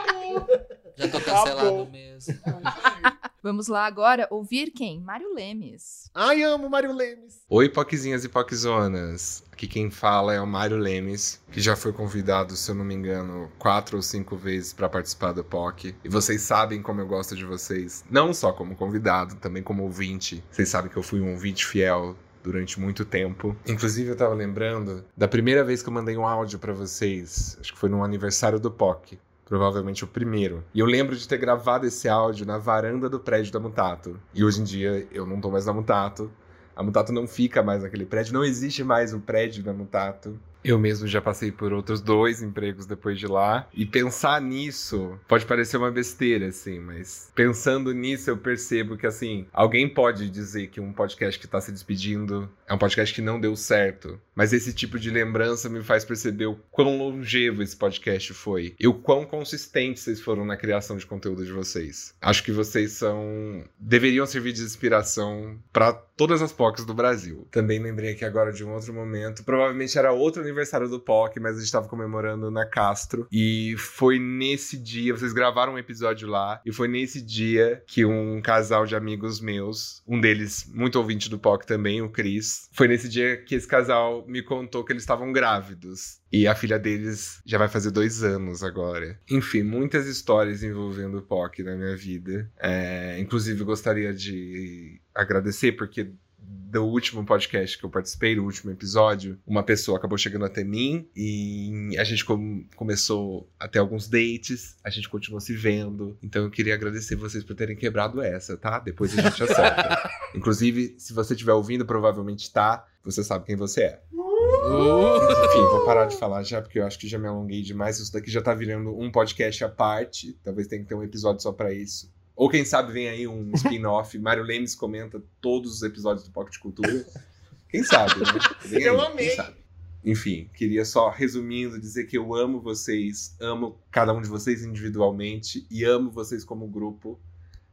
Já tô cancelado Acabou. mesmo. Vamos lá agora ouvir quem? Mário Lemes. Ai, amo Mário Lemes. Oi, Poquezinhas e Poquezonas. Aqui quem fala é o Mário Lemes, que já foi convidado, se eu não me engano, quatro ou cinco vezes para participar do POC. E vocês sabem como eu gosto de vocês, não só como convidado, também como ouvinte. Vocês sabem que eu fui um ouvinte fiel durante muito tempo. Inclusive, eu tava lembrando da primeira vez que eu mandei um áudio para vocês, acho que foi no aniversário do POC. Provavelmente o primeiro. E eu lembro de ter gravado esse áudio na varanda do prédio da Mutato. E hoje em dia eu não tô mais na Mutato. A Mutato não fica mais naquele prédio, não existe mais o prédio da Mutato. Eu mesmo já passei por outros dois empregos depois de lá. E pensar nisso pode parecer uma besteira, assim, mas pensando nisso eu percebo que, assim, alguém pode dizer que um podcast que tá se despedindo é um podcast que não deu certo. Mas esse tipo de lembrança me faz perceber o quão longevo esse podcast foi. E o quão consistentes vocês foram na criação de conteúdo de vocês. Acho que vocês são. deveriam servir de inspiração para todas as POCs do Brasil. Também lembrei aqui agora de um outro momento. Provavelmente era outro aniversário do POC, mas a gente tava comemorando na Castro. E foi nesse dia, vocês gravaram um episódio lá, e foi nesse dia que um casal de amigos meus, um deles muito ouvinte do POC também, o Cris, foi nesse dia que esse casal me contou que eles estavam grávidos. E a filha deles já vai fazer dois anos agora. Enfim, muitas histórias envolvendo o POC na minha vida. É, inclusive, gostaria de agradecer, porque do último podcast que eu participei, do último episódio, uma pessoa acabou chegando até mim e a gente com- começou a ter alguns dates, a gente continuou se vendo. Então eu queria agradecer vocês por terem quebrado essa, tá? Depois a gente acerta. Inclusive, se você estiver ouvindo, provavelmente tá, você sabe quem você é. Enfim, vou parar de falar já, porque eu acho que já me alonguei demais. Isso daqui já tá virando um podcast à parte. Talvez tenha que ter um episódio só pra isso. Ou quem sabe vem aí um spin-off. Mário Lemes comenta todos os episódios do Pocket Cultura. Quem sabe, né? Vem Eu aí, amei. Quem sabe? Enfim, queria só, resumindo, dizer que eu amo vocês, amo cada um de vocês individualmente e amo vocês como grupo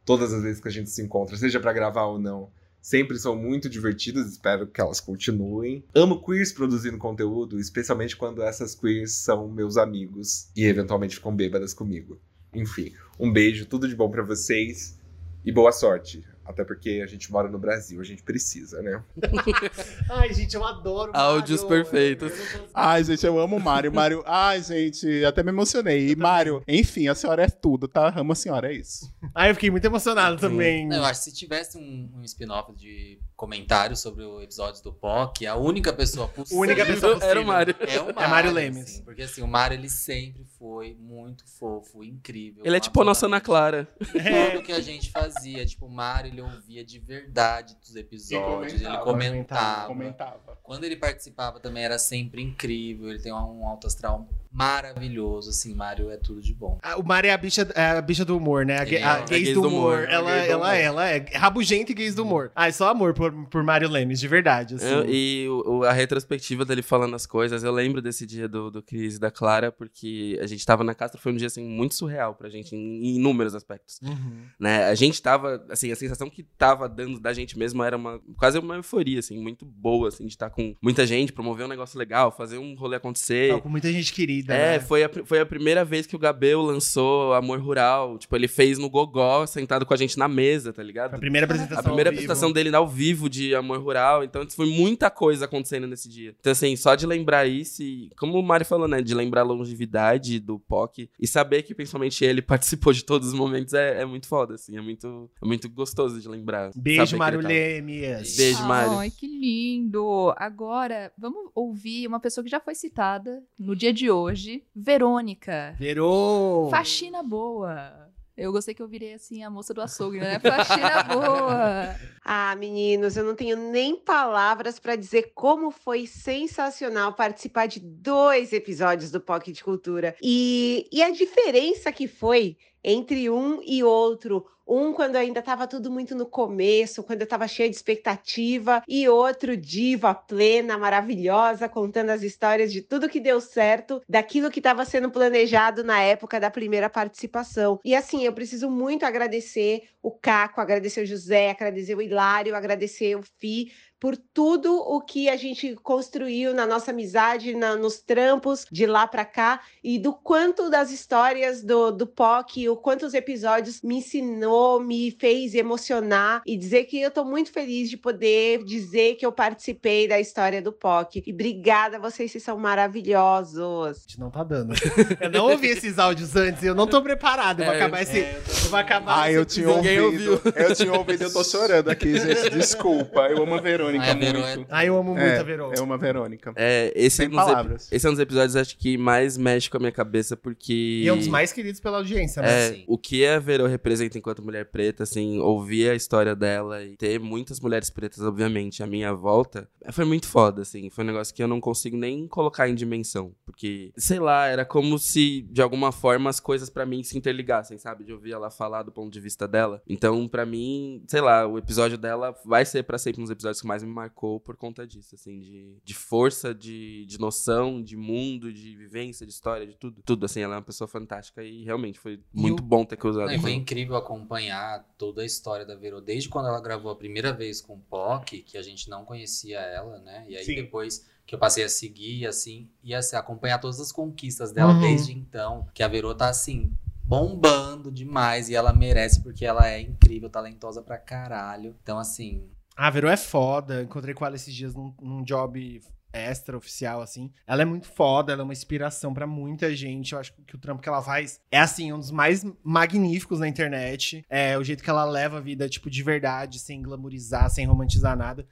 todas as vezes que a gente se encontra, seja pra gravar ou não. Sempre são muito divertidas, espero que elas continuem. Amo queers produzindo conteúdo, especialmente quando essas queers são meus amigos e eventualmente ficam bêbadas comigo. Enfim, um beijo, tudo de bom pra vocês e boa sorte. Até porque a gente mora no Brasil, a gente precisa, né? Ai, gente, eu adoro. Áudios Mário. perfeitos. Ai, gente, eu amo o Mário. Mário, ai, gente, até me emocionei. E Mário, enfim, a senhora é tudo, tá? Amo a senhora, é isso. Ai, eu fiquei muito emocionado também. Não, eu acho que se tivesse um, um spin-off de comentários sobre o episódio do POC, a única pessoa possível Única pessoa possível. Era o Mário. é o Mário. É Mário Lemes. assim, porque assim, o Mário ele sempre foi muito fofo, incrível. Ele é tipo a nossa Ana Clara. É. Tudo que a gente fazia, tipo, o Mário ele ouvia de verdade dos episódios, ele comentava, comentava. Comentava. Quando ele participava também era sempre incrível, ele tem um alto astral maravilhoso, assim, Mário é tudo de bom. Ah, O Mário é a bicha, é a bicha do humor, né? A, a é. gays É do gays do humor. humor. Ela, É gays do ela, humor. ela é rabugenta e gays do humor. Ah, é só amor por, por Mário Lemes, de verdade. Assim. Eu- e o- a retrospectiva dele falando as coisas, eu lembro desse dia do, do Cris e da Clara, porque a gente tava na Castro, foi um dia assim, muito surreal pra gente, em, em inúmeros aspectos. Uhum. Né? A gente tava, assim, a sensação que tava dando da gente mesmo era uma quase uma euforia, assim, muito boa, assim, de estar com muita gente, promover um negócio legal, fazer um rolê acontecer. Tava com muita gente querida. É, né? foi a, foi a primeira vez que o Gabel lançou Amor Rural. Tipo, ele fez no Gogó, sentado com a gente na mesa, tá ligado? A primeira apresentação. A primeira ao vivo. apresentação dele ao vivo de Amor Rural. Então, foi muita coisa acontecendo nesse dia. Então, assim, só de lembrar isso e, como o Mari falou, né? De lembrar a longevidade do POC e saber que principalmente ele participou de todos os momentos é, é muito foda, assim. É muito, é muito gostoso de lembrar. Beijo, que Mário. Lemes. Beijo, Mário. Ai, que lindo! Agora, vamos ouvir uma pessoa que já foi citada no dia de hoje, Verônica. Verô. Faxina boa. Eu gostei que eu virei assim a moça do açougue, né? Faxina boa. Ah, meninos, eu não tenho nem palavras para dizer como foi sensacional participar de dois episódios do POC de Cultura. E, e a diferença que foi entre um e outro. Um quando ainda estava tudo muito no começo, quando eu estava cheia de expectativa, e outro diva plena, maravilhosa, contando as histórias de tudo que deu certo, daquilo que estava sendo planejado na época da primeira participação. E assim, eu preciso muito agradecer o Caco, agradecer o José, agradecer o Hilário, agradecer o Fi por tudo o que a gente construiu na nossa amizade, na- nos trampos de lá para cá e do quanto das histórias do, do POC, o quanto os episódios me ensinou, me fez emocionar e dizer que eu tô muito feliz de poder dizer que eu participei da história do POC. E obrigada, vocês, vocês são maravilhosos. A gente não tá dando. Eu não ouvi esses áudios antes, eu não tô preparado. Eu vou É, acabar esse. eu vou acabar Ah, esse eu tinha Ninguém ouvido. Eu tinha ouvido, eu tô chorando aqui, gente. Desculpa. Eu amo a Verônica Ah, a Verô é- muito. Ah, eu amo muito É, a Verô. Eu amo a Verônica. É, esse, é Sem um dos epi- palavras. esse é um dos episódios, acho que mais mexe com a minha cabeça, porque. E é um dos mais queridos pela audiência, né? É, Sim. o que a Verô representa enquanto mulher preta, assim, ouvir a história dela e ter muitas mulheres pretas, obviamente, à minha volta, foi muito foda, assim. Foi um negócio que eu não consigo nem colocar em dimensão. Porque, sei lá, era como se, de alguma forma, as coisas pra mim se interligassem, sabe? De ouvir ela falar do ponto de vista dela. Então, pra mim, sei lá, o episódio dela vai ser pra sempre um dos episódios que mais me marcou por conta disso, assim, de, de força, de, de noção, de mundo, de vivência, de história, de tudo. Tudo, assim, ela é uma pessoa fantástica e realmente foi muito bom ter que usar. Não, e foi incrível acompanhar toda a história da Verô, desde quando ela gravou a primeira vez com o POC, que a gente não conhecia ela, né? E aí Sim. depois que eu passei a seguir, assim, e assim, acompanhar todas as conquistas dela Uhum. desde então, que a Verô tá assim, bombando demais, e ela merece, porque ela é incrível, talentosa pra caralho. Então, assim, A Verô é foda. Encontrei com ela esses dias num, num job extra oficial, assim. Ela é muito foda, ela é uma inspiração pra muita gente. Eu acho que o trampo que ela faz é, assim, um dos mais magníficos na internet. É o jeito que ela leva a vida, tipo, de verdade, sem glamourizar, sem romantizar nada.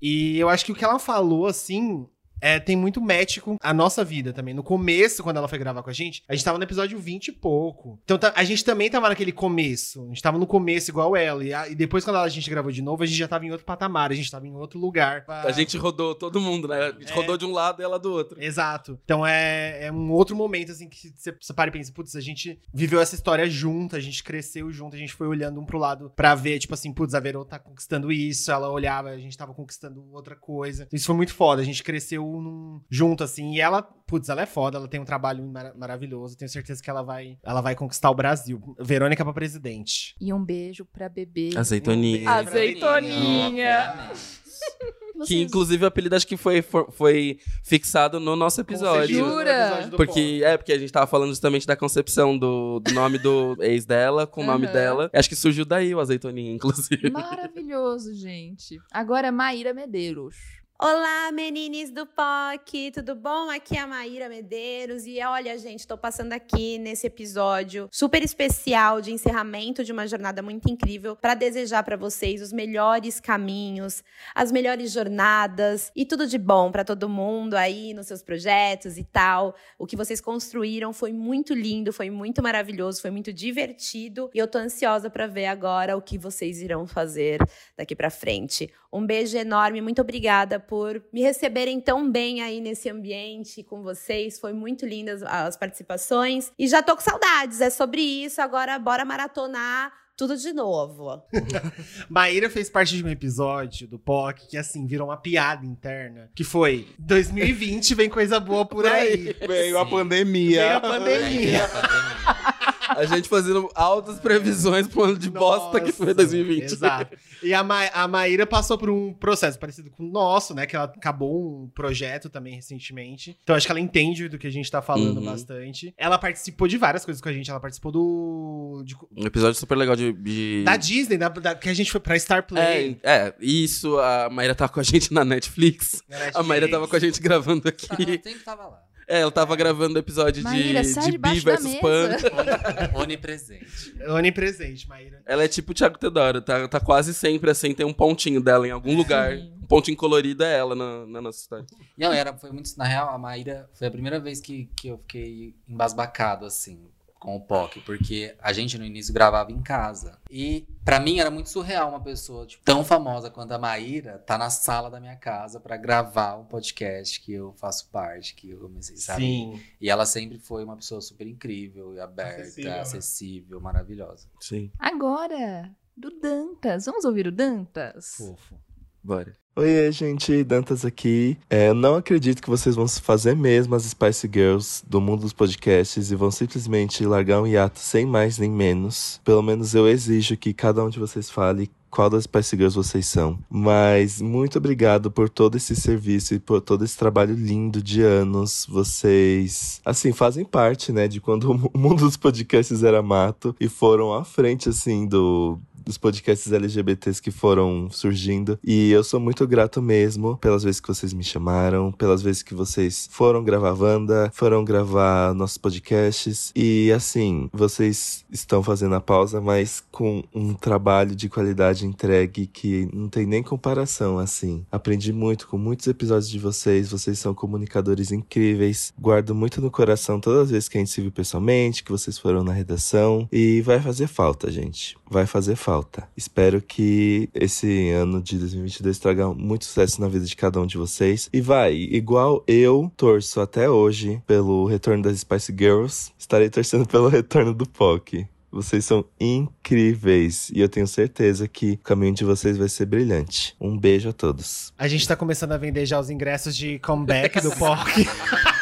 E eu acho que o que ela falou, assim. É, tem muito match com a nossa vida também. No começo, quando ela foi gravar com a gente, a gente tava no episódio 20 e pouco. Então tá- a gente também tava naquele começo. A gente tava no começo igual ela. E, a- e depois, quando a gente gravou de novo, a gente já tava em outro patamar, a gente tava em outro lugar. A gente rodou todo mundo, né? A gente É. rodou de um lado e ela do outro. Exato. Então é, é um outro momento, assim, que você, você para e pensa, putz, a gente viveu essa história junto, a gente cresceu junto, a gente foi olhando um pro lado pra ver, tipo assim, putz, a Verô tá conquistando isso, ela olhava, a gente tava conquistando outra coisa. Isso foi muito foda, a gente cresceu num- junto, assim, e ela, putz, ela é foda, ela tem um trabalho mara- maravilhoso, tenho certeza que ela vai, ela vai conquistar o Brasil. Verônica pra presidente. E um beijo pra bebê. Azeitoninha. Azeitoninha. obviamente. Que Vocês- inclusive o apelido acho que foi, foi fixado no nosso episódio. Jura? Porque, é, porque a gente tava falando justamente da concepção do, do nome do ex dela com o nome Aham. dela. Acho que surgiu daí o azeitoninha, inclusive. Maravilhoso, gente. Agora, Maíra Medeiros. Olá, menines do POC, tudo bom? Aqui é a Maíra Medeiros e olha, gente, tô passando aqui nesse episódio super especial de encerramento de uma jornada muito incrível para desejar para vocês os melhores caminhos, as melhores jornadas e tudo de bom para todo mundo aí nos seus projetos e tal. O que vocês construíram foi muito lindo, foi muito maravilhoso, foi muito divertido e eu tô ansiosa para ver agora o que vocês irão fazer daqui para frente. Um beijo enorme, muito obrigada por me receberem tão bem aí nesse ambiente com vocês. Foi muito lindas as participações. E já tô com saudades, é sobre isso. Agora bora maratonar tudo de novo. Maíra fez parte de um episódio do POC que, assim, virou uma piada interna. Que foi: 2020 vem coisa boa por aí. Veio a pandemia. Veio a pandemia. A gente fazendo altas previsões pro ano de bosta que foi Nossa, 2020. Exato. E a, Ma a Maíra passou por um processo parecido com o nosso, né? Que ela acabou um projeto também recentemente. Então acho que ela entende do que a gente tá falando Uhum. bastante. Ela participou de várias coisas com a gente. Ela participou do. de- Um episódio super legal de. de... da Disney, da, da- que a gente foi pra Star É, Play. é, isso, a Maíra tá com a gente na Netflix. A Maíra tava com a gente gravando aqui. Tá, tem que tava lá. É, ela tava gravando o episódio Maíra, de, sai de debaixo Bi da versus mesa. Pan. Onipresente. Onipresente, Maíra. Ela é tipo o Thiago Teodoro, tá, tá quase sempre assim, tem um pontinho dela em algum lugar. Sim. Um pontinho colorido é ela na, na nossa história. Não, era, foi muito. Na real, a Maíra foi a primeira vez que, que eu fiquei embasbacado, assim, com o POC, porque a gente no início gravava em casa. E pra mim era muito surreal uma pessoa tipo, tão famosa quanto a Maíra tá na sala da minha casa pra gravar um podcast que eu faço parte, que eu comecei, sabe? Sim. E ela sempre foi uma pessoa super incrível e aberta, Acessível, acessível, né? maravilhosa. Sim, Agora, do Dantas. Vamos ouvir o Dantas? Fofo. Bora. Oiê, gente, Dantas aqui. É, não acredito que vocês vão fazer mesmo as Spice Girls do mundo dos podcasts e vão simplesmente largar um hiato sem mais nem menos. Pelo menos eu exijo que cada um de vocês fale qual das Spice Girls vocês são. Mas muito obrigado por todo esse serviço e por todo esse trabalho lindo de anos. Vocês, assim, fazem parte, né, de quando o mundo dos podcasts era mato e foram à frente, assim, do dos podcasts LGBTs que foram surgindo. E eu sou muito grato mesmo pelas vezes que vocês me chamaram, pelas vezes que vocês foram gravar Wanda, foram gravar nossos podcasts. E assim, vocês estão fazendo a pausa, mas com um trabalho de qualidade entregue que não tem nem comparação, assim. Aprendi muito com muitos episódios de vocês, vocês são comunicadores incríveis. Guardo muito no coração todas as vezes que a gente se viu pessoalmente, que vocês foram na redação. E vai fazer falta, gente. Vai fazer falta. Espero que esse ano de 2022 traga muito sucesso na vida de cada um de vocês. E vai, igual eu torço até hoje pelo retorno das Spice Girls, estarei torcendo pelo retorno do POC. Vocês são incríveis e eu tenho certeza que o caminho de vocês vai ser brilhante. Um beijo a todos. A gente tá começando a vender já os ingressos de comeback do POC.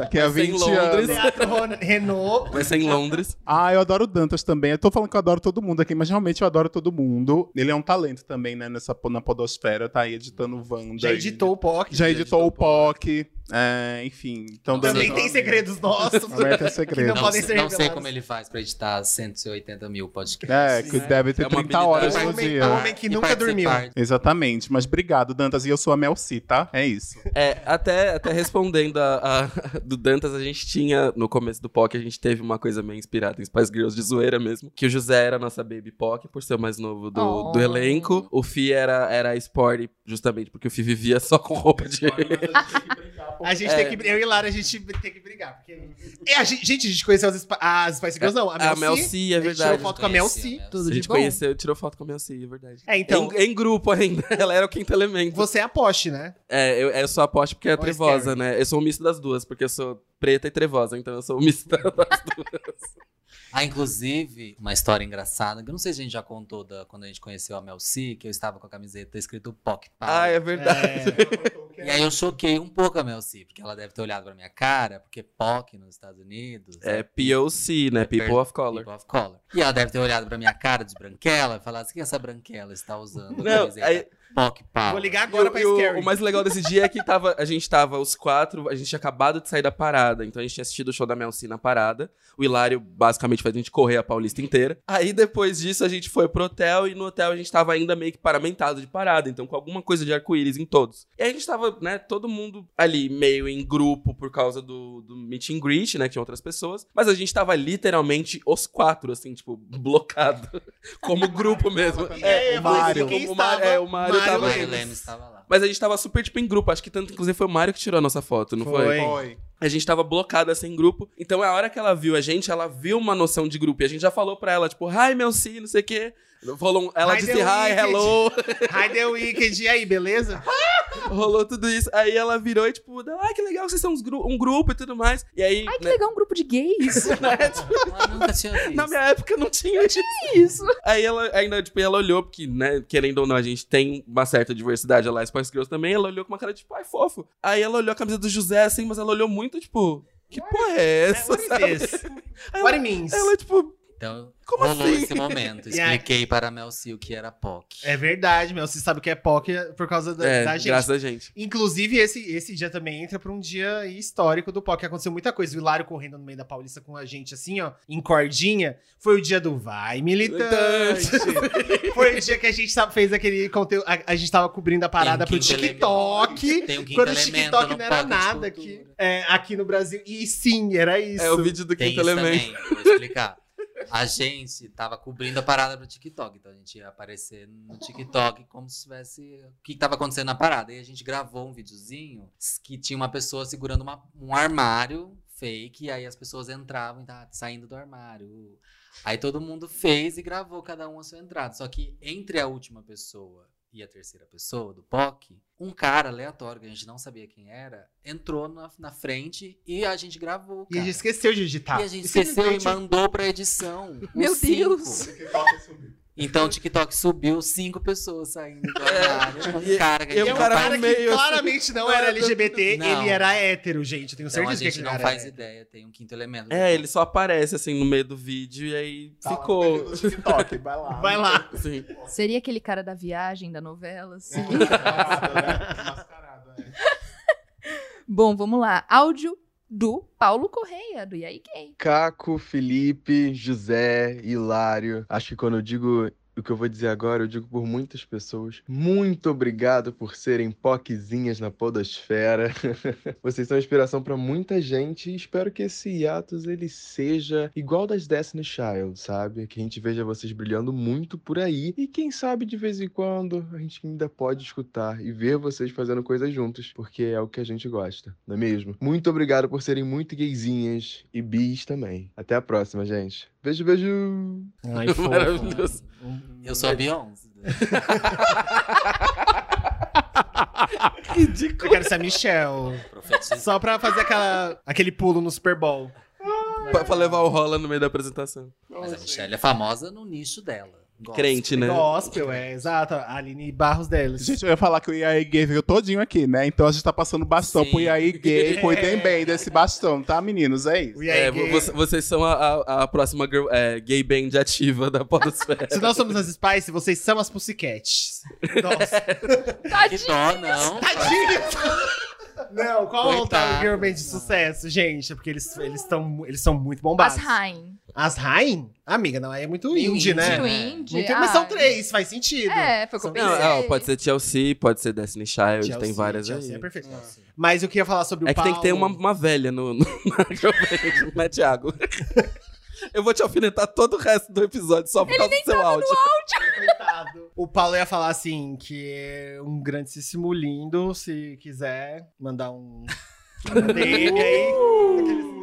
Daqui a Vai ser em 20 Londres. anos. Teatro Ron- Renault. Vai ser em Londres. Ah, eu adoro o Dantas também. Eu tô falando que eu adoro todo mundo aqui, mas realmente eu adoro todo mundo. Ele é um talento também, né? Nessa, na podosfera, tá aí editando Wanda. Já editou o POC. Já editou o POC. É, enfim. Então, Também Dantas- tem segredos nossos. Também tem que segredo. não Não, podem ser não sei como ele faz pra editar 180 mil podcasts. É, que deve ter É uma 30 horas É um por homem, dia. é um homem que E nunca dormiu. Exatamente. Mas obrigado, Dantas. E eu sou a Mel C, tá? É isso. É, até, até respondendo a, a- do Dantas, a gente tinha, no começo do POC, a gente teve uma coisa meio inspirada em Spice Girls de zoeira mesmo. Que o José era a nossa baby POC, por ser o mais novo do, Oh. do elenco. O Fi era, era a Sporty, justamente porque o Fi vivia só com roupa de... A gente É. tem que. Eu e Lara, a gente tem que brigar. Porque... É, a gente, gente, a gente conheceu as, Sp- as Spice Girls, não. A Mel, A Mel C. C, é A gente verdade. tirou foto com a Mel C. Tudo A de gente bom? conheceu, tirou foto com a Mel C, é verdade. É, então. Em, em grupo ainda, ela era o quinto elemento. Você é a poste, né? É, eu, eu sou a poste porque é Ou trevosa, né? Eu sou um misto das duas, porque eu sou preta e trevosa, então eu sou um misto das duas. Ah, inclusive, uma história engraçada, que eu não sei se a gente já contou da, quando a gente conheceu a Mel C, que eu estava com a camiseta escrito POC Power. Ah, é verdade. É, E aí eu choquei um pouco a Mel C, porque ela deve ter olhado pra minha cara, porque POC nos Estados Unidos É POC, né? People of Color. People of Color. E ela deve ter olhado pra minha cara de branquela e falado assim, o que essa branquela está usando? Não, camiseta aí-. Vou ligar agora o- pra o, Scary. o mais legal desse dia é que tava, a gente tava os quatro, a gente tinha acabado de sair da parada, então a gente tinha assistido o show da Mel C na parada. O Hilário basicamente fez a gente correr a Paulista inteira. Aí depois disso a gente foi pro hotel e no hotel a gente tava ainda meio que paramentado de parada, então com alguma coisa de arco-íris em todos. E aí a gente tava, né, todo mundo ali meio em grupo por causa do, do meet and greet, né, que tinha outras pessoas, mas a gente tava literalmente os quatro, assim, tipo, blocado, como grupo mesmo. É, o Mário. quem o Mário, é, o Mário, Mário tava... Mário Lemos. Lemos estava lá. Mas a gente tava super, tipo, em grupo. Acho que tanto, inclusive, foi o Mário que tirou a nossa foto, não foi? Foi. Foi. A gente tava blocado assim em grupo. Então, a hora que ela viu a gente, ela viu uma noção de grupo. E a gente já falou pra ela, tipo, hi, meu sim, não sei o quê. Rolou ela Hi, disse hi, Wicked." hello. Hi The Wicked, e aí, beleza? Rolou tudo isso. Aí ela virou e, tipo, ai, que legal, vocês são gru- um grupo e tudo mais. E aí, Ai, que né, legal, um grupo de gays. né, tipo, nunca tinha visto. na minha época não tinha isso. Isso. Aí ela ainda, tipo, ela olhou, porque, né, querendo ou não, a gente tem uma certa diversidade lá, Spice Girls também, ela olhou com uma cara de, tipo, ai, fofo. Aí ela olhou a camisa do José, assim, mas ela olhou muito, tipo, que porra é essa, What is sabe? this? Aí What ela, it means? ela, tipo, Então, Como rolou assim? esse momento. Expliquei para a Mel C o que era POC. É verdade, meu. Você sabe o que é POC por causa da, é, da gente. graças a gente. Inclusive, esse, esse dia também entra pra um dia histórico do POC. Aconteceu muita coisa. O Hilário correndo no meio da Paulista com a gente, assim, ó, em cordinha. Foi o dia do Vai Militante. Foi o dia que a gente fez aquele conteúdo. A, a gente tava cobrindo a parada um pro TikTok. Tem um Quando o TikTok não era nada aqui, é, aqui no Brasil. E sim, era isso. É o vídeo do quinto elemento. também, vou explicar. A gente tava cobrindo a parada pro TikTok, então a gente ia aparecer no TikTok como se tivesse o que tava acontecendo na parada. E a gente gravou um videozinho que tinha uma pessoa segurando uma- um armário fake, e aí as pessoas entravam e tá saindo do armário. Aí todo mundo fez e gravou cada um a sua entrada. Só que entre a última pessoa e a terceira pessoa do POC, um cara aleatório que a gente não sabia quem era, entrou na, na frente e a gente gravou. E a cara. gente esqueceu de digitar. E a gente esqueceu e mandou pra edição. Meu. Deus. Então o TikTok subiu cinco pessoas saindo do É, armário. Um cara que e É um cara que meio, assim. claramente não era LGBT, Não. ele era hétero, gente. Eu tenho Então a certeza que gente ele não faz ideia, tem um quinto elemento. É, ele só aparece, assim, no meio do vídeo e aí Tá lá ficou. no TikTok, vai lá. Vai lá. Assim. Seria aquele cara da viagem, da novela, assim. Mascarado, né? Mascarado, é. Bom, vamos lá. Áudio do Paulo Correia, do E aí Gay. Caco, Felipe, José, Hilário. Acho que quando eu digo o que eu vou dizer agora, eu digo por muitas pessoas. Muito obrigado por serem poquezinhas na podosfera. Vocês são inspiração pra muita gente e espero que esse hiatus ele seja igual das Destiny Child, sabe? Que a gente veja vocês brilhando muito por aí e quem sabe de vez em quando a gente ainda pode escutar e ver vocês fazendo coisas juntos, porque é o que a gente gosta, não é mesmo? Muito obrigado por serem muito gayzinhas e bis também. Até a próxima, gente. Beijo, beijo. Ai. Maravilhoso. Eu sou a Beyoncé. Eu quero ser a Michelle. Profetiza. Só pra fazer aquela, aquele pulo no Super Bowl. Pra, pra levar o rola no meio da apresentação. Mas a Michelle é famosa no nicho dela. Gospel. Crente, né? Gospel, é, exato. A Aline Barros deles. Gente, eu ia falar que o IAI Gay veio todinho aqui, né? Então a gente tá passando bastão Sim. pro IAI Gay. Cuidem bem desse bastão, tá, meninos? É isso. É, vocês são a, a- a próxima girl- é, gay band ativa da podosfera. Se nós somos as Spice, vocês são as Pussycats. Nossa. Que dó, não. Não, qual é o girl band de sucesso, gente? É porque eles, eles, tão, eles são muito bombados. As Rain. As Rain? Amiga, não, aí é muito Meio indie, né? indie, Muito né? indie. Muito, ah, mas são três, faz sentido. É, foi o que eu Não, é, pode ser Chelsea, pode ser Destiny Child, Chelsea, tem várias Chelsea aí. é perfeito. Mas eu queria falar sobre o É que tem que ter uma, Paulo. uma velha no, no, band, né, Thiago? Eu vou te alfinetar todo o resto do episódio só por causa do seu áudio. Coitado. O Paulo ia falar assim, que é um grandíssimo lindo, se quiser mandar um... um DM aí.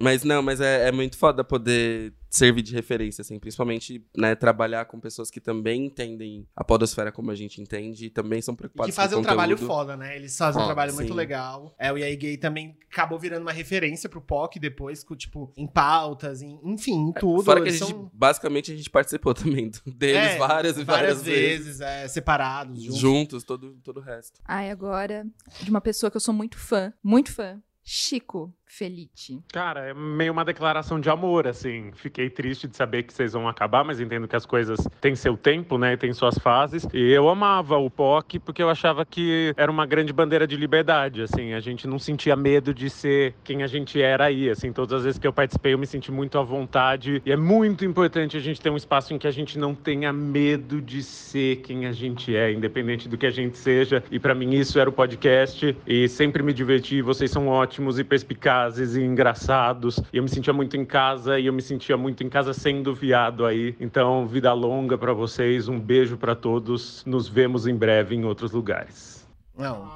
Mas não, mas é, é muito foda poder servir de referência, assim, principalmente, né, trabalhar com pessoas que também entendem a podosfera como a gente entende e também são E preocupadas que fazem com um trabalho conteúdo. foda, né? Eles fazem um Foda, trabalho muito sim. legal. É, o EA Gay também acabou virando uma referência pro POC depois, com, tipo, em pautas, em, enfim, em tudo. Fora que a gente, são- basicamente, a gente participou também do- deles É, várias e várias, vezes. é, separados, juntos. Juntos, todo, todo o resto. Ai, agora, de uma pessoa que eu sou muito fã, muito fã. Chico Felite. Cara, é meio uma declaração de amor, assim. Fiquei triste de saber que vocês vão acabar, mas entendo que as coisas têm seu tempo, né? Tem suas fases. E eu amava o POC porque eu achava que era uma grande bandeira de liberdade, assim. A gente não sentia medo de ser quem a gente era aí, assim. Todas as vezes que eu participei, eu me senti muito à vontade. E é muito importante a gente ter um espaço em que a gente não tenha medo de ser quem a gente é, independente do que a gente seja. E para mim isso era o podcast. E sempre me diverti. Vocês são ótimos e perspicazes e engraçados. E eu me sentia muito em casa e eu me sentia muito em casa sendo viado aí. Então, vida longa para vocês, um beijo para todos. Nos vemos em breve em outros lugares. Não.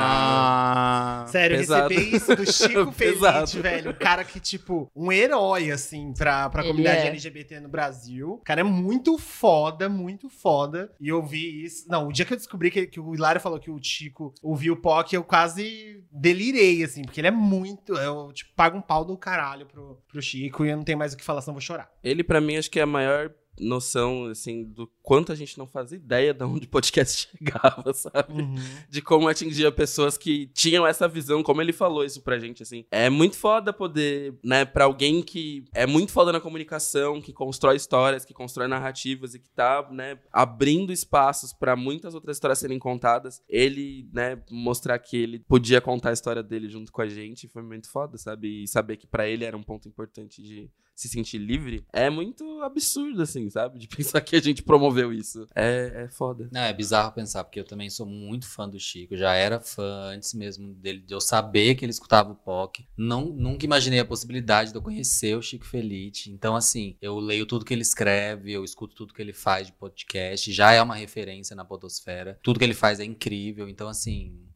Ah, Sério, pesado. receber isso do Chico. Felite, velho. Um cara que, tipo, um herói, assim, pra, pra Ele comunidade é. LGBT no Brasil. O cara é muito foda, muito foda. E eu vi isso. Não, o dia que eu descobri que, que o Hilário falou que o Chico ouviu o POC, eu quase delirei, assim, porque ele é muito. Eu, tipo, pago um pau do caralho pro, pro Chico e eu não tenho mais o que falar, senão eu vou chorar. Ele, pra mim, acho que é a maior noção, assim, do quanto a gente não fazia ideia de onde o podcast chegava, sabe? Uhum. De como atingia pessoas que tinham essa visão, como ele falou isso pra gente, assim. É muito foda poder, né, pra alguém que é muito foda na comunicação, que constrói histórias, que constrói narrativas e que tá, né, abrindo espaços pra muitas outras histórias serem contadas, ele, né, mostrar que ele podia contar a história dele junto com a gente foi muito foda, sabe? E saber que pra ele era um ponto importante de se sentir livre é muito absurdo, assim, sabe? De pensar que a gente promoveu isso. É, é foda. Não, é bizarro pensar, porque eu também sou muito fã do Chico. Já era fã antes mesmo dele, de eu saber que ele escutava o POC. Não, nunca imaginei a possibilidade de eu conhecer o Chico Felite. Então, assim, eu leio tudo que ele escreve, eu escuto tudo que ele faz de podcast. Já é uma referência na podosfera. Tudo que ele faz é incrível. Então, assim,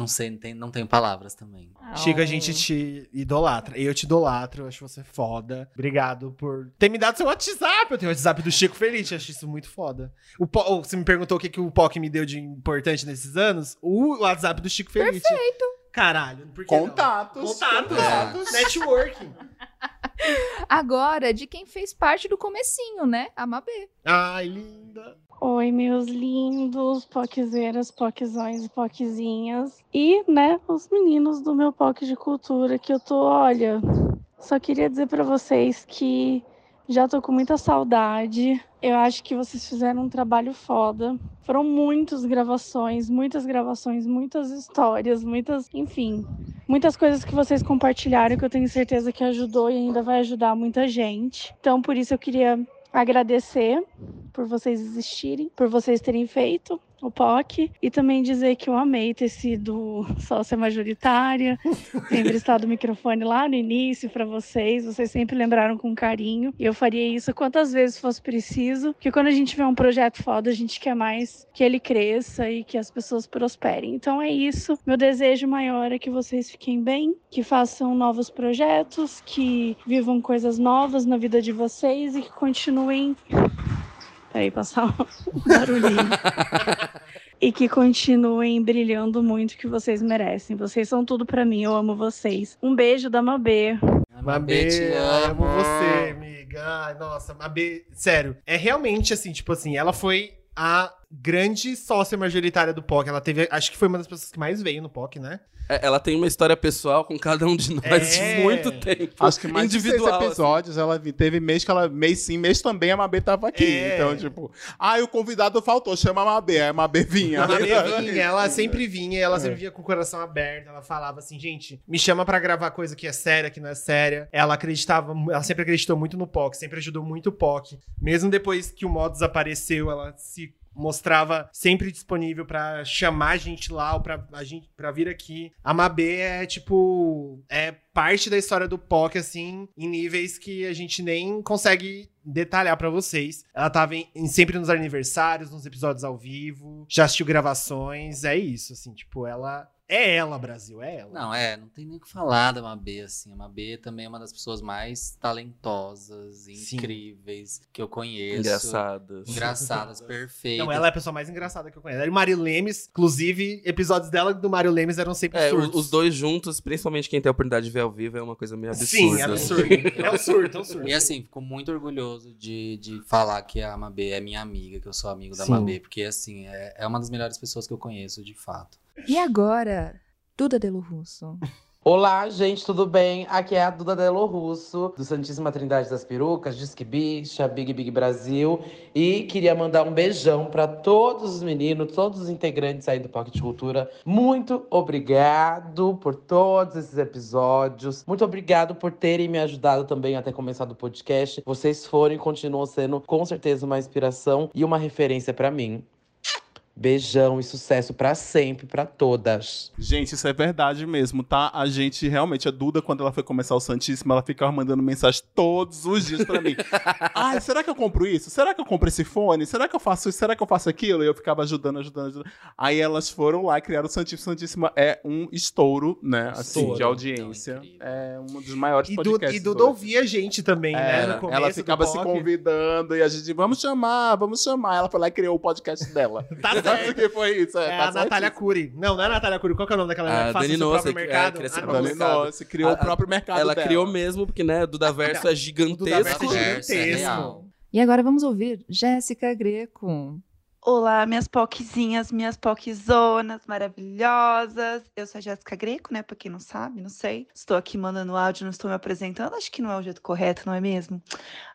não sei, não tenho, não tenho palavras também. Chico, a gente te idolatra. Eu te idolatro, eu acho você foda. Obrigado por ter me dado seu WhatsApp. Eu tenho o WhatsApp do Chico Feliz, eu acho isso muito foda. O Po- oh, você me perguntou o que, que o POC me deu de importante nesses anos? O WhatsApp do Chico Feliz. Perfeito. Caralho, por que não? Contatos. Contatos. Contatos. Networking. Agora, de quem fez parte do comecinho, né? A Mabê. Ai, linda. Oi, meus lindos poquezeiras, poquezões e poquezinhas. E, né, os meninos do meu POC de cultura, que eu tô, olha, só queria dizer pra vocês que já tô com muita saudade. Eu acho que vocês fizeram um trabalho foda. Foram muitas gravações, muitas gravações, muitas histórias, muitas, enfim, muitas coisas que vocês compartilharam que eu tenho certeza que ajudou e ainda vai ajudar muita gente. Então, por isso eu queria agradecer por vocês existirem, por vocês terem feito o POC e também dizer que eu amei ter sido sócia majoritária, ter emprestado o microfone lá no início para vocês, vocês sempre lembraram com carinho e eu faria isso quantas vezes fosse preciso, porque quando a gente vê um projeto foda, a gente quer mais que ele cresça e que as pessoas prosperem. Então é isso, meu desejo maior é que vocês fiquem bem, que façam novos projetos, que vivam coisas novas na vida de vocês e que continuem Peraí, passar um barulhinho. e que continuem brilhando muito que vocês merecem. Vocês são tudo pra mim, eu amo vocês. Um beijo da Mabê. Mabê, te amo amo. você, amiga. Ai, nossa, Mabê, sério, é realmente assim, tipo assim, ela foi a grande sócia majoritária do POC. Ela teve, acho que foi uma das pessoas que mais veio no POC, né? É, Ela tem uma história pessoal com cada um de nós É. de muito tempo. Acho que mais de seis individual. assim. episódios ela vi- teve mês que ela, mês sim, mês também a Mabê tava aqui. É. Então, tipo, ah, o convidado faltou, chama a Mabê. Aí a Mabê vinha. A Mabê vinha, ela sempre vinha, ela sempre vinha com o coração aberto. Ela falava assim, gente, me chama pra gravar coisa que é séria, que não é séria. Ela acreditava, ela sempre acreditou muito no POC, sempre ajudou muito o POC. Mesmo depois que o mod desapareceu, ela se mostrava sempre disponível pra chamar a gente lá ou pra, a gente, pra vir aqui. A Mabê é, tipo, é parte da história do POC, assim, em níveis que a gente nem consegue detalhar pra vocês. Ela tava em- em- sempre nos aniversários, nos episódios ao vivo, já assistiu gravações, é isso, assim, tipo, ela... É ela, Brasil, é ela. Não, é, não tem nem o que falar da Mabê, assim. A Mabê também é uma das pessoas mais talentosas, Sim. incríveis que eu conheço. Engraçadas. Engraçadas, perfeitas. Não, ela é a pessoa mais engraçada que eu conheço. E o Mário Lemes, inclusive, episódios dela e do Mário Lemes eram sempre É, surtos. os, os dois juntos, principalmente quem tem a oportunidade de ver ao vivo, é uma coisa meio absurda. Sim, é absurdo. é um surto, é um surto. E assim, fico muito orgulhoso de, de falar que a Mabê é minha amiga, que eu sou amigo da Sim. Mabê, porque assim, é, é uma das melhores pessoas que eu conheço, de fato. E agora, Duda Delo Russo. Olá, gente, tudo bem? Aqui é a Duda Delo Russo, do Santíssima Trindade das Perucas, Disque Bicha, Big Big Brasil. E queria mandar um beijão para todos os meninos, todos os integrantes aí do Pocket Cultura. Muito obrigado por todos esses episódios. Muito obrigado por terem me ajudado também a ter começado o podcast. Vocês foram e continuam sendo, com certeza, uma inspiração e uma referência para mim. Beijão e sucesso pra sempre, pra todas. Gente, isso é verdade mesmo, tá? A gente realmente, a Duda, quando ela foi começar o Santíssimo, ela ficava mandando mensagem todos os dias pra mim. Ai, será que eu compro isso? Será que eu compro esse fone? Será que eu faço isso? Será que eu faço aquilo? E eu ficava ajudando, ajudando, ajudando. Aí elas foram lá e criaram o Santíssimo. Santíssimo é um estouro, né? Assim, Estouro. de audiência. É um dos maiores E, Du, podcasts. e Duda ouvia a gente também, né? No começo ela do ficava se convidando e a gente, vamos chamar, vamos chamar. Ela foi lá e criou o podcast dela. Tá Sabe certo. o que foi isso? É tá a Natália Cury. Não, não é a Natália Cury. Qual que é o nome daquela mulher Dani é, mercado? cresceu Ah, não. Dani criou A- o próprio mercado Ela dela. criou mesmo, porque, né, o Dudaverso é gigantesco. Dudaverso é é gigantesco. E agora vamos ouvir Jéssica Greco. Olá, minhas poquezinhas, minhas poquezonas maravilhosas. Eu sou a Jéssica Greco, né? Pra quem não sabe, não sei. Estou aqui mandando áudio, não estou me apresentando. Acho que não é o jeito correto, não é mesmo?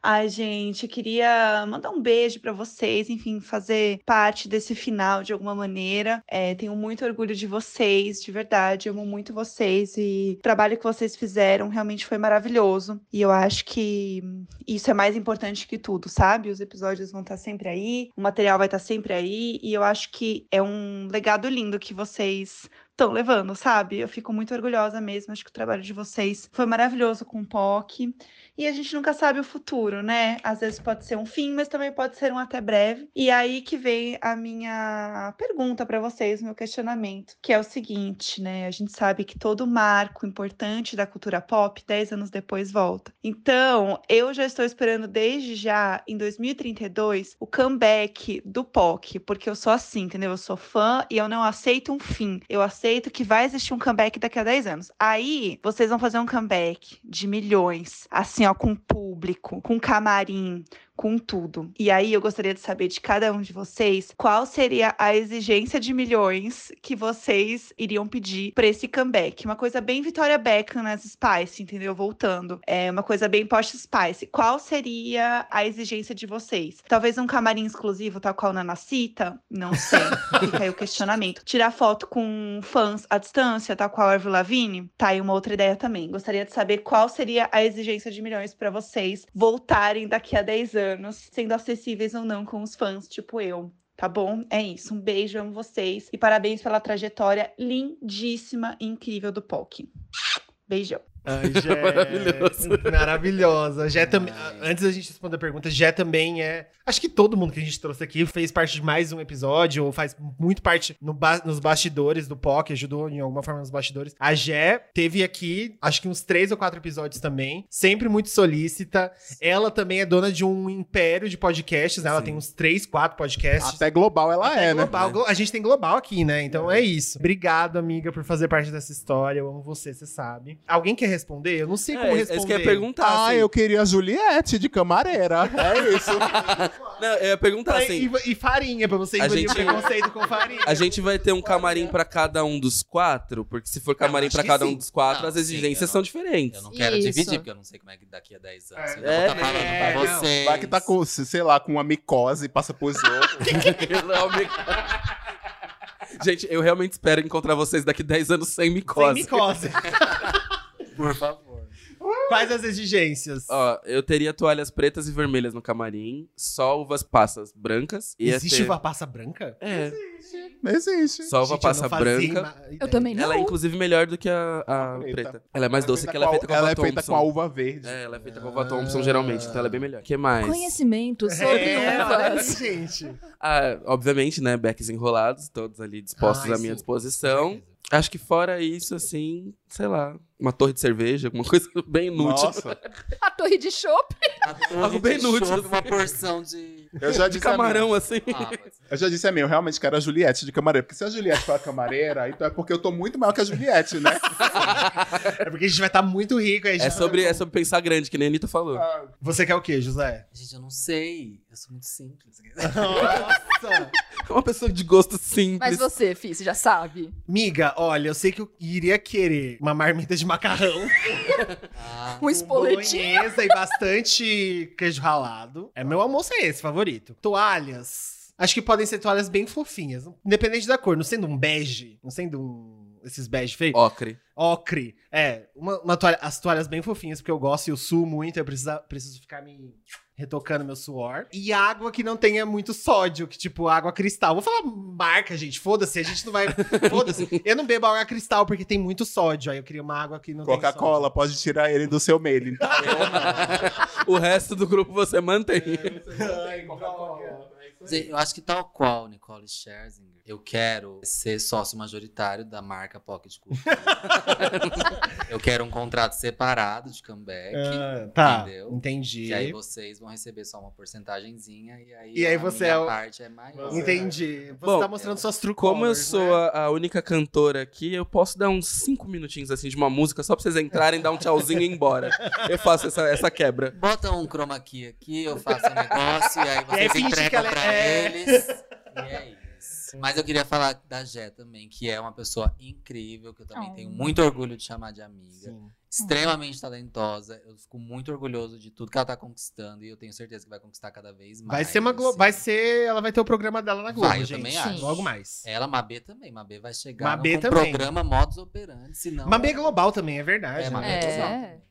Ai, gente, queria mandar um beijo pra vocês, enfim, fazer parte desse final de alguma maneira. É, tenho muito orgulho de vocês, de verdade. Amo muito vocês e o trabalho que vocês fizeram realmente foi maravilhoso. E eu acho que isso é mais importante que tudo, sabe? Os episódios vão estar sempre aí, o material vai estar sempre aí, e eu acho que é um legado lindo que vocês estão levando, sabe? Eu fico muito orgulhosa mesmo, acho que o trabalho de vocês foi maravilhoso com o POC. E a gente nunca sabe o futuro, né? Às vezes pode ser um fim, mas também pode ser um até breve. E aí que vem a minha pergunta para vocês, meu questionamento, que é o seguinte, né? A gente sabe que todo marco importante da cultura pop, 10 anos depois, volta. Então, eu já estou esperando desde já, em 2032, o comeback do POC, porque eu sou assim, entendeu? Eu sou fã e eu não aceito um fim. Eu aceito que vai existir um comeback daqui a 10 anos. Aí, vocês vão fazer um comeback de milhões, assim, ó, com público, com camarim, com tudo. E aí eu gostaria de saber de cada um de vocês qual seria a exigência de milhões que vocês iriam pedir para esse comeback. Uma coisa bem Victoria Beckham nas Spice, entendeu? Voltando. É uma coisa bem Post Spice. Qual seria a exigência de vocês? Talvez um camarim exclusivo, tal qual na Nacita? Não sei. Fica aí o questionamento. Tirar foto com fãs à distância, tal qual a Avril Lavigne? Tá aí uma outra ideia também. Gostaria de saber qual seria a exigência de milhões para vocês voltarem daqui a 10 anos, sendo acessíveis ou não com os fãs, tipo eu. Tá bom? É isso. Um beijo, amo vocês. E parabéns pela trajetória lindíssima e incrível do POC. Beijão. Ai, Jé. Maravilhoso. Maravilhosa. Jé também. Antes da gente responder a pergunta, Jé também é. Acho que todo mundo que a gente trouxe aqui fez parte de mais um episódio, ou faz muito parte no ba- nos bastidores do POC, ajudou em alguma forma nos bastidores. A Jé teve aqui, acho que uns três ou quatro episódios também. Sempre muito solícita. Ela também é dona de um império de podcasts, né? Ela tem uns três, quatro podcasts. Até global ela Até é, né? global. Glo- A gente tem global aqui, né? Então é isso. Obrigado, amiga, por fazer parte dessa história. Eu amo você, você sabe. Alguém quer responder? Eu não sei como É, isso que eu responder. ia perguntar. Ah, assim. eu queria a Juliette de camareira. É isso. Não, eu ia perguntar assim. E, e farinha, pra você A engolir gente- o preconceito com farinha. A gente vai ter um camarim pra cada um dos quatro? Porque se for camarim pra cada sim. um dos quatro, Não, as sim, exigências não- são diferentes. Eu não quero Isso. dividir, porque eu não sei como é que daqui a 10 anos. É, eu vou estar né? falando É, pra não. vocês. Vai que tá com, sei lá, com uma micose e passa pros outros. Me- Gente, eu realmente espero encontrar vocês daqui 10 anos sem Sem micose. Por favor. Quais as exigências? Ó, eu teria toalhas pretas e vermelhas no camarim, só uvas passas brancas. Ia Existe ter... uva passa branca? É, Existe. só uva Gente, eu passa fazia branca. Eu também não. Ela é inclusive melhor do que a, a A preta. preta. Ela é mais doce, que ela é feita com a Ela uva é feita com a uva verde. É, ela é feita com a uva Thompson geralmente, então ela é bem melhor. O que mais? Conhecimento sobre É, olha aí, uvas. gente. Ah, obviamente, né? Becks enrolados, todos ali dispostos Ai, à minha sim. disposição. Acho que fora isso, assim, sei lá, uma torre de cerveja, alguma coisa bem inútil. Nossa. A torre de chopp. Algo bem inútil, Chope, Uma assim. porção de. Eu já De disse a minha. camarão, assim. Ah, ser. Eu já disse a mim, eu realmente quero a Juliette de camareira. Porque se a Juliette for a camareira, então é porque eu tô muito maior que a Juliette, né? É porque a gente vai estar muito rico. Aí É sobre, é sobre pensar grande, que nem a Anitta falou. Você quer o quê, José? Gente, eu não sei. Eu sou muito simples. Nossa! Uma pessoa de gosto simples. Mas você, Fih, você já sabe. Miga, olha, eu sei que eu iria querer uma marmita de macarrão. Ah, Um espoletinho. e bastante queijo ralado. É meu almoço é esse, favorito. Toalhas. Acho que podem ser toalhas bem fofinhas, independente da cor, não sendo um bege, não sendo um esses bege feios. Ocre. Ocre. É, uma, uma toalha, as toalhas bem fofinhas, porque eu gosto e eu suo muito, eu preciso, preciso ficar me retocando meu suor. E água que não tenha muito sódio, que tipo água cristal. Vou falar marca, gente, foda-se, a gente não vai... Foda-se. Eu não bebo água cristal porque tem muito sódio, aí eu queria uma água que não tem Coca-Cola, pode tirar ele do seu mailing. tá? O resto do grupo você mantém. Gente, Eu acho que tal qual Nicole Scherzinger, eu quero ser sócio majoritário da marca Pocket Culture. eu quero um contrato separado de comeback. Ah, tá, entendeu? entendi. Que aí vocês vão receber só uma porcentagenzinha e aí, E aí a você minha é o- parte é maior. Entendi. Você Bom, tá mostrando suas trucos. Como eu sou a, a única cantora aqui, eu posso dar uns cinco minutinhos assim de uma música só pra vocês entrarem, dar um tchauzinho e ir embora. Eu faço essa, essa quebra. Bota um chroma key aqui, eu faço um negócio e aí E aí vocês finge que entregam ela pra é- eles. E é isso. Mas eu queria falar da Jé também, que é uma pessoa incrível, que eu também tenho muito orgulho de chamar de amiga. Extremamente talentosa. Eu fico muito orgulhoso de tudo que ela tá conquistando e eu tenho certeza que vai conquistar cada vez mais. Vai ser uma Glo- vai ser, ela vai ter o programa dela na Globo, Vai, eu gente. também acho. Logo mais. Ela, Mabê também. Mabê vai chegar Mabê no, com também. programa modus operandi, senão... Mabê é global também, é verdade. É, Mabê né? é global.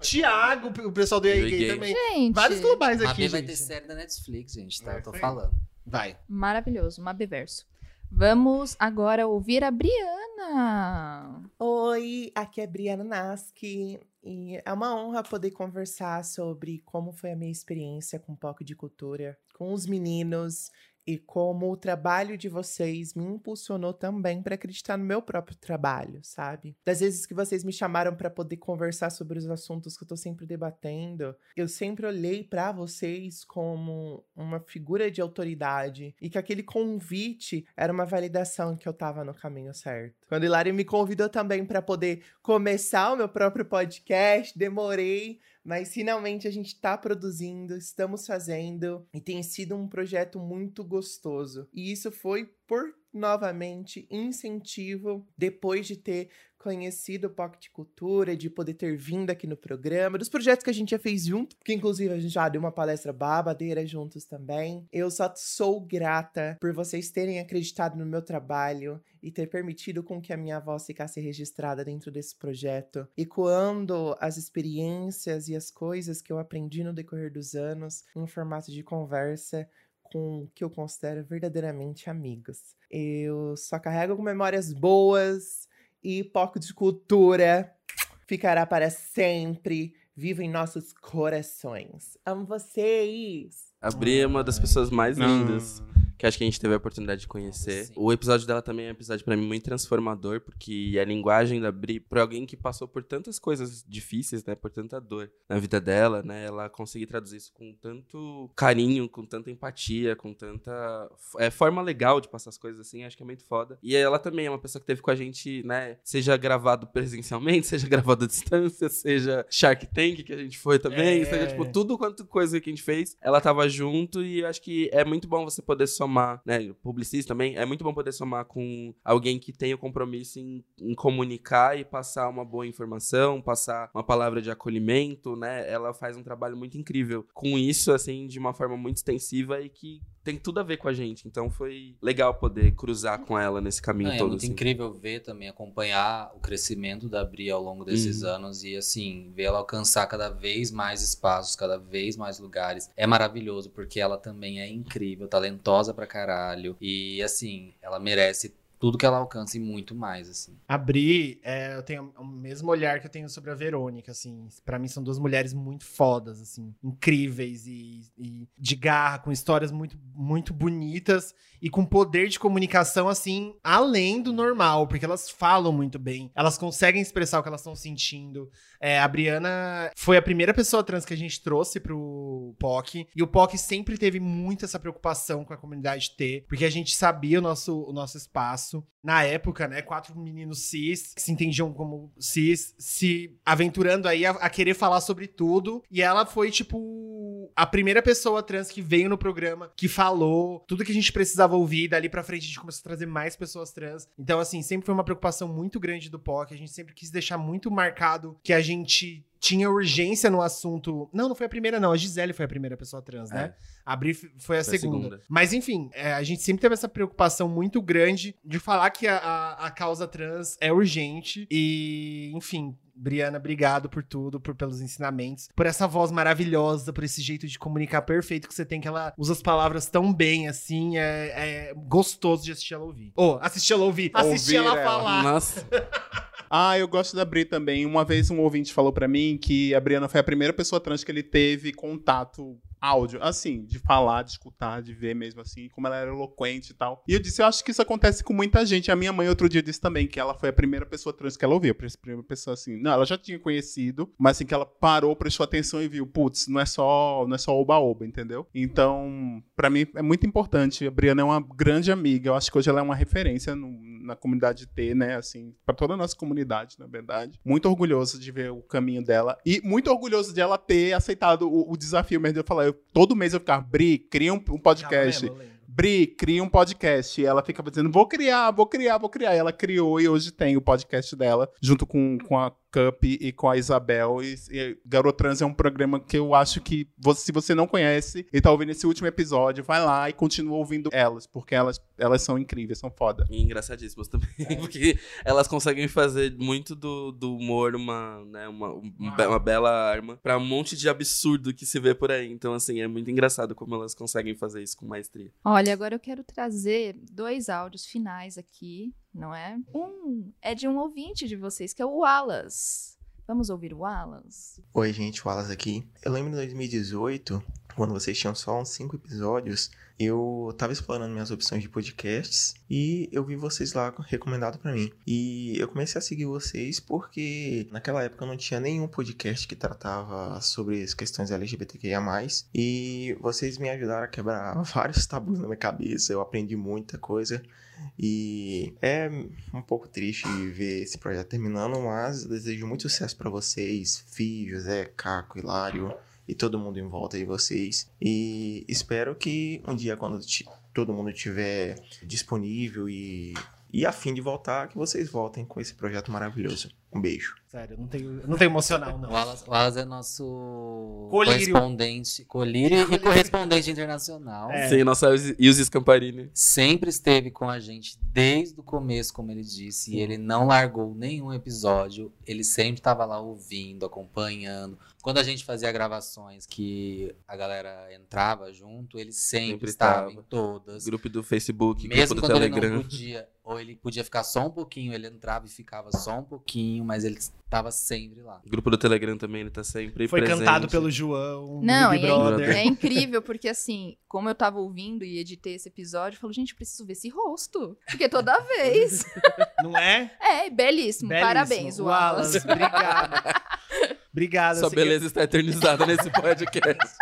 Thiago, o pessoal do EA também. Gente. Vários globais aqui, Mabê vai gente. ter série da Netflix, gente, tá? É, Eu tô falando. Vai. Maravilhoso, Mabeverso. Vamos agora ouvir a Briana. Oi, aqui é Briana Naski e é uma honra poder conversar sobre como foi a minha experiência com POC de Cultura, com os meninos e como o trabalho de vocês me impulsionou também para acreditar no meu próprio trabalho, sabe? Das vezes que vocês me chamaram para poder conversar sobre os assuntos que eu tô sempre debatendo, eu sempre olhei para vocês como uma figura de autoridade e que aquele convite era uma validação que eu tava no caminho certo. Quando Hilário me convidou também para poder começar o meu próprio podcast, demorei, mas finalmente a gente tá produzindo, estamos fazendo e tem sido um projeto muito gostoso. E isso foi por novamente incentivo depois de ter conhecido o Pocket Cultura, de poder ter vindo aqui no programa, dos projetos que a gente já fez junto, que inclusive a gente já deu uma palestra babadeira juntos também. Eu só sou grata por vocês terem acreditado no meu trabalho e ter permitido com que a minha voz ficasse registrada dentro desse projeto, ecoando as experiências e as coisas que eu aprendi no decorrer dos anos em formato de conversa com o que eu considero verdadeiramente amigos. Eu só carrego com memórias boas e pouco de cultura ficará para sempre vivo em nossos corações. Amo vocês! A Bri é uma das pessoas mais Não. Que acho que a gente teve a oportunidade de conhecer. O episódio dela também é um episódio pra mim muito transformador, porque a linguagem da Bri, pra alguém que passou por tantas coisas difíceis, né, por tanta dor na vida dela, né, ela conseguir traduzir isso com tanto carinho, com tanta empatia, com tanta é, forma legal de passar as coisas assim, acho que é muito foda. E ela também é uma pessoa que teve com a gente, né, seja gravado presencialmente, seja gravado à distância, seja Shark Tank que a gente foi também, É. seja tipo tudo quanto coisa que a gente fez, ela tava junto e acho que é muito bom você poder somar, né, publicista também, é muito bom poder somar com alguém que tem o compromisso em, em comunicar e passar uma boa informação, passar uma palavra de acolhimento, né, ela faz um trabalho muito incrível com isso, assim, de uma forma muito extensiva e que tem tudo a ver com a gente, então foi legal poder cruzar com ela nesse caminho é todo, muito assim. incrível ver também, acompanhar o crescimento da Bri ao longo desses Uhum. anos e, assim, ver ela alcançar cada vez mais espaços, cada vez mais lugares. É maravilhoso, porque ela também é incrível, talentosa pra caralho. E, assim, ela merece tudo que ela alcança e muito mais, assim. A é, eu tenho o mesmo olhar que eu tenho sobre a Verônica, assim. Pra mim são duas mulheres muito fodas, assim. Incríveis e, e de garra, com histórias muito, muito bonitas e com poder de comunicação, assim, além do normal, porque elas falam muito bem. Elas conseguem expressar o que elas estão sentindo. É, a Briana foi a primeira pessoa trans que a gente trouxe pro POC. E o POC sempre teve muito essa preocupação com a comunidade T, porque a gente sabia o nosso, o nosso espaço. Na época, né, quatro meninos cis, que se entendiam como cis, se aventurando aí a, a querer falar sobre tudo. E ela foi, tipo, a primeira pessoa trans que veio no programa, que falou tudo que a gente precisava ouvir. Dali pra frente a gente começou a trazer mais pessoas trans. Então, assim, sempre foi uma preocupação muito grande do POC. A gente sempre quis deixar muito marcado que a gente tinha urgência no assunto. Não, não foi a primeira, não. A Gisele foi a primeira pessoa trans, né? A Bri foi a Foi a segunda. segunda. Mas, enfim, é, a gente sempre teve essa preocupação muito grande de falar que a, a, a causa trans é urgente. E, enfim. Briana, obrigado por tudo, por pelos ensinamentos, por essa voz maravilhosa, por esse jeito de comunicar perfeito que você tem, que ela usa as palavras tão bem, assim, é, é gostoso de assistir ela ouvir. Ô, assistir ela ouvir, assistir Ouvir ela ela. falar. Nossa. Ah, eu gosto da Bri também. Uma vez um ouvinte falou pra mim que a Briana foi a primeira pessoa trans que ele teve contato áudio, assim, de falar, de escutar, de ver mesmo assim, como ela era eloquente e tal. E eu disse, eu acho que isso acontece com muita gente. A minha mãe outro dia disse também que ela foi a primeira pessoa trans que ela ouviu, a primeira pessoa assim, não, ela já tinha conhecido, mas assim que ela parou, prestou atenção e viu, putz, não é só, não é só oba-oba, entendeu? Então, pra mim é muito importante. A Briana é uma grande amiga. Eu acho que hoje ela é uma referência no- na comunidade T, né, assim, pra toda a nossa comunidade, na verdade. Muito orgulhoso de ver o caminho dela e muito orgulhoso de ela ter aceitado o, o desafio mesmo de eu falar, eu, todo mês eu ficava, Bri, cria um, um podcast. Bri, cria um podcast. E ela ficava dizendo, vou criar, vou criar, vou criar. E ela criou e hoje tem o podcast dela, junto com, com a Cup e com a Isabel. E, e Garotrans é um programa que eu acho que, você- se você não conhece e tá ouvindo esse último episódio, vai lá e continua ouvindo elas, porque elas, elas são incríveis, são foda. E engraçadíssimas também, porque elas conseguem fazer muito do, do humor uma, né, uma, um- uma bela arma pra um monte de absurdo que se vê por aí. Então, assim, é muito engraçado como elas conseguem fazer isso com maestria. Olha, agora eu quero trazer dois áudios finais aqui, não é? Um é de um ouvinte de vocês, que é o Wallace. Vamos ouvir o Wallace? Oi, gente, Wallace aqui. Eu lembro em 2018, quando vocês tinham só uns 5 episódios, eu tava explorando minhas opções de podcasts e eu vi vocês lá recomendado pra mim. E eu comecei a seguir vocês porque naquela época eu não tinha nenhum podcast que tratava sobre as questões LGBTQIA+. E vocês me ajudaram a quebrar vários tabus na minha cabeça, eu aprendi muita coisa. E é um pouco triste ver esse projeto terminando, mas desejo muito sucesso pra vocês, Fih, José, Caco, Hilário e todo mundo em volta de vocês. E espero que um dia, quando todo mundo estiver disponível e, e a fim de voltar, que vocês voltem com esse projeto maravilhoso. Um beijo. Sério, não tenho, não tenho emocional, não. O Wallace, o Wallace é nosso Colírio. correspondente, colírio e correspondente internacional. É. Sim, nossa Ilse Scamparini. Sempre esteve com a gente desde o começo, como ele disse, e ele não largou nenhum episódio. Ele sempre estava lá ouvindo, acompanhando. Quando a gente fazia gravações que a galera entrava junto, ele sempre, Sempre estava estava. em todas. Grupo do Facebook, Mesmo grupo do quando ele Telegram. não podia, ou ele podia ficar só um pouquinho, ele entrava e ficava só um pouquinho, mas ele estava sempre lá. Grupo do Telegram também, ele tá sempre Foi presente. cantado pelo João, Não, Big é, é incrível, porque assim, como eu tava ouvindo e editei esse episódio, eu falo, gente, preciso ver esse rosto. Porque toda vez. Não é? É, belíssimo. Belíssimo. Parabéns, Wallace. Obrigado. Obrigado. Sua beleza está eternizada nesse podcast.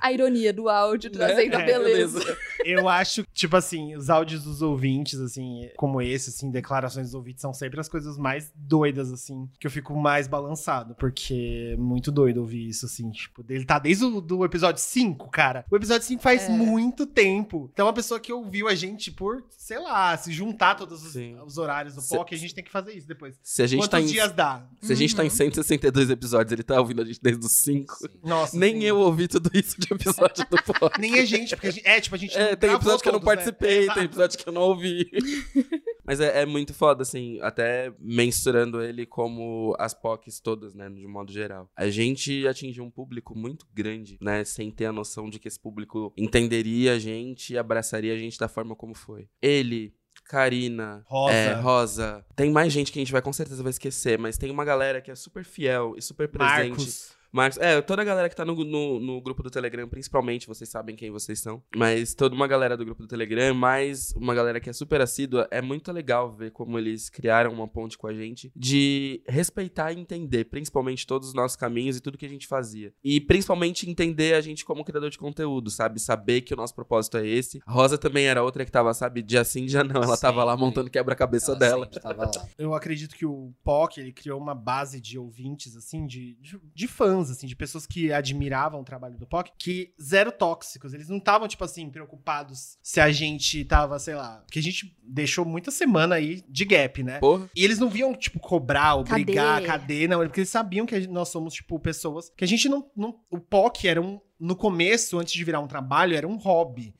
A ironia do áudio trazendo a É, beleza. Eu acho, tipo assim, os áudios dos ouvintes, assim, como esse, assim, declarações dos ouvintes são sempre as coisas mais doidas, assim, que eu fico mais balançado, porque é muito doido ouvir isso, assim, tipo, ele tá desde o do episódio 5, cara. O episódio 5 faz É. muito tempo. Então, uma pessoa que ouviu a gente por, sei lá, se juntar todos os, os horários do Se- POC, a gente tem que fazer isso depois. Se a gente Quantos tá em, dias dá? Se a gente Uhum. tá em 162 episódios, ele tá ouvindo a gente desde os 5. Nossa, Nem sim. eu ouvi tudo isso de episódio do podcast. Nem a gente, porque a gente, é, tipo, a gente É, não tem episódio que eu não todos, né? participei, Exato. tem episódio que eu não ouvi. Mas é, é muito foda, assim, até mensurando ele como as POCs todas, né, de modo geral. A gente atingiu um público muito grande, né, sem ter a noção de que esse público entenderia a gente e abraçaria a gente da forma como foi. Ele, Karina, Rosa. é, Rosa. Tem mais gente que a gente vai com certeza vai esquecer, mas tem uma galera que é super fiel e super presente. Marcos. Marcos, é, toda a galera que tá no, no, no grupo do Telegram, principalmente, vocês sabem quem vocês são. Mas toda uma galera do grupo do Telegram, mais uma galera que é super assídua, é muito legal ver como eles criaram uma ponte com a gente de respeitar e entender, principalmente, todos os nossos caminhos e tudo que a gente fazia. E principalmente entender a gente como criador de conteúdo, sabe? Saber que o nosso propósito é esse. A Rosa também era outra que tava, sabe, dia sim, dia não. Ela tava lá montando quebra-cabeça Ela dela. sempre tava lá. Eu acredito que o POC, ele criou uma base de ouvintes, assim, de, de, de fãs, fãs, assim, de pessoas que admiravam o trabalho do POC, que zero tóxicos. Eles não estavam, tipo assim, preocupados se a gente tava, sei lá. Porque a gente deixou muita semana aí de gap, né? Porra. E eles não viam, tipo, cobrar, obrigar, Cadê? cadê, não. Porque eles sabiam que nós somos, tipo, pessoas. Que a gente não. não o POC era um. No começo, antes de virar um trabalho, era um hobby.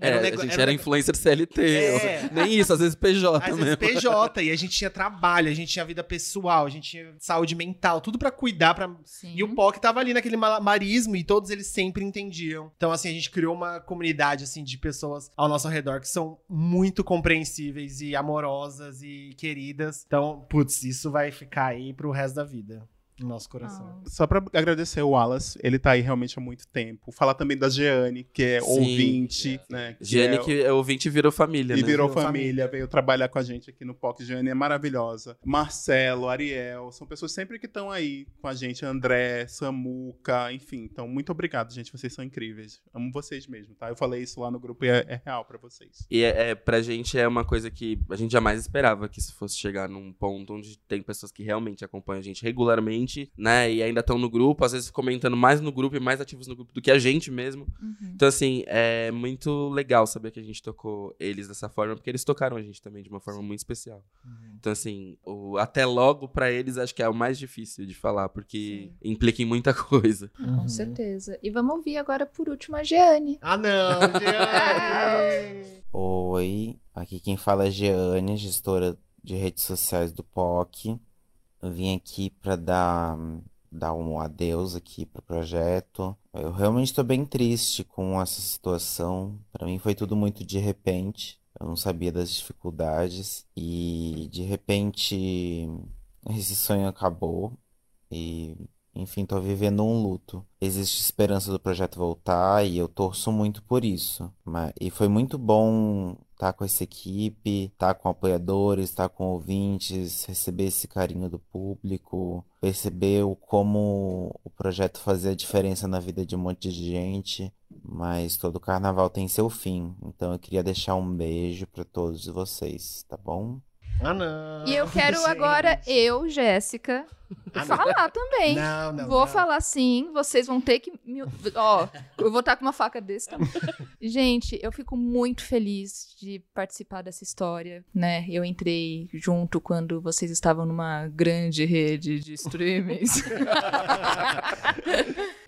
É, um a nego- gente um era nego- influencer CLT. É. Nem isso, às vezes PJ Às mesmo. vezes PJ, e a gente tinha trabalho, a gente tinha vida pessoal, a gente tinha saúde mental, tudo pra cuidar. Pra... E o POC tava ali naquele malabarismo e todos eles sempre entendiam. Então, assim, a gente criou uma comunidade, assim, de pessoas ao nosso redor que são muito compreensíveis e amorosas e queridas. Então, putz, isso vai ficar aí pro resto da vida. No nosso coração. Só pra agradecer o Wallace, ele tá aí realmente há muito tempo. Falar também da Jeane, que é Sim. ouvinte, né? que Giane é- que é ouvinte e virou família, E né? virou família, veio trabalhar com a gente aqui no POC. Jeane é maravilhosa. Marcelo, Ariel, são pessoas sempre que estão aí com a gente. André, Samuca, enfim. Então, muito obrigado, gente. Vocês são incríveis. Amo vocês mesmo, tá? Eu falei isso lá no grupo e é, é real pra vocês. E é, é, pra gente é uma coisa que a gente jamais esperava que isso fosse chegar num ponto onde tem pessoas que realmente acompanham a gente regularmente, né? E ainda estão no grupo, às vezes comentando mais no grupo e mais ativos no grupo do que a gente mesmo. Uhum. Então, assim, é muito legal saber que a gente tocou eles dessa forma, porque eles tocaram a gente também de uma forma muito especial. Então, assim, o até logo pra eles acho que é o mais difícil de falar, porque implica em muita coisa. Com certeza. E vamos ouvir agora por último a Jeane. Ah, não, Jeane! Oi, aqui quem fala é Jeane, gestora de redes sociais do POC. Eu vim aqui para dar, dar um adeus aqui pro projeto. Eu realmente estou bem triste com essa situação. Para mim foi tudo muito de repente. Eu não sabia das dificuldades e de repente esse sonho acabou e enfim, tô vivendo um luto. Existe esperança do projeto voltar e eu torço muito por isso. Mas, e foi muito bom estar com essa equipe, estar com apoiadores, estar com ouvintes, receber esse carinho do público, perceber como o projeto fazia diferença na vida de um monte de gente. Mas todo carnaval tem seu fim. Então eu queria deixar um beijo para todos vocês, tá bom? Ah, não. E eu quero gente. agora, eu, Jéssica, falar também. Não, não, Vou não. falar sim, vocês vão ter que. me- Ó, eu vou estar com uma faca desse tamanho. Gente, eu fico muito feliz de participar dessa história, né? Eu entrei junto quando vocês estavam numa grande rede de streamings.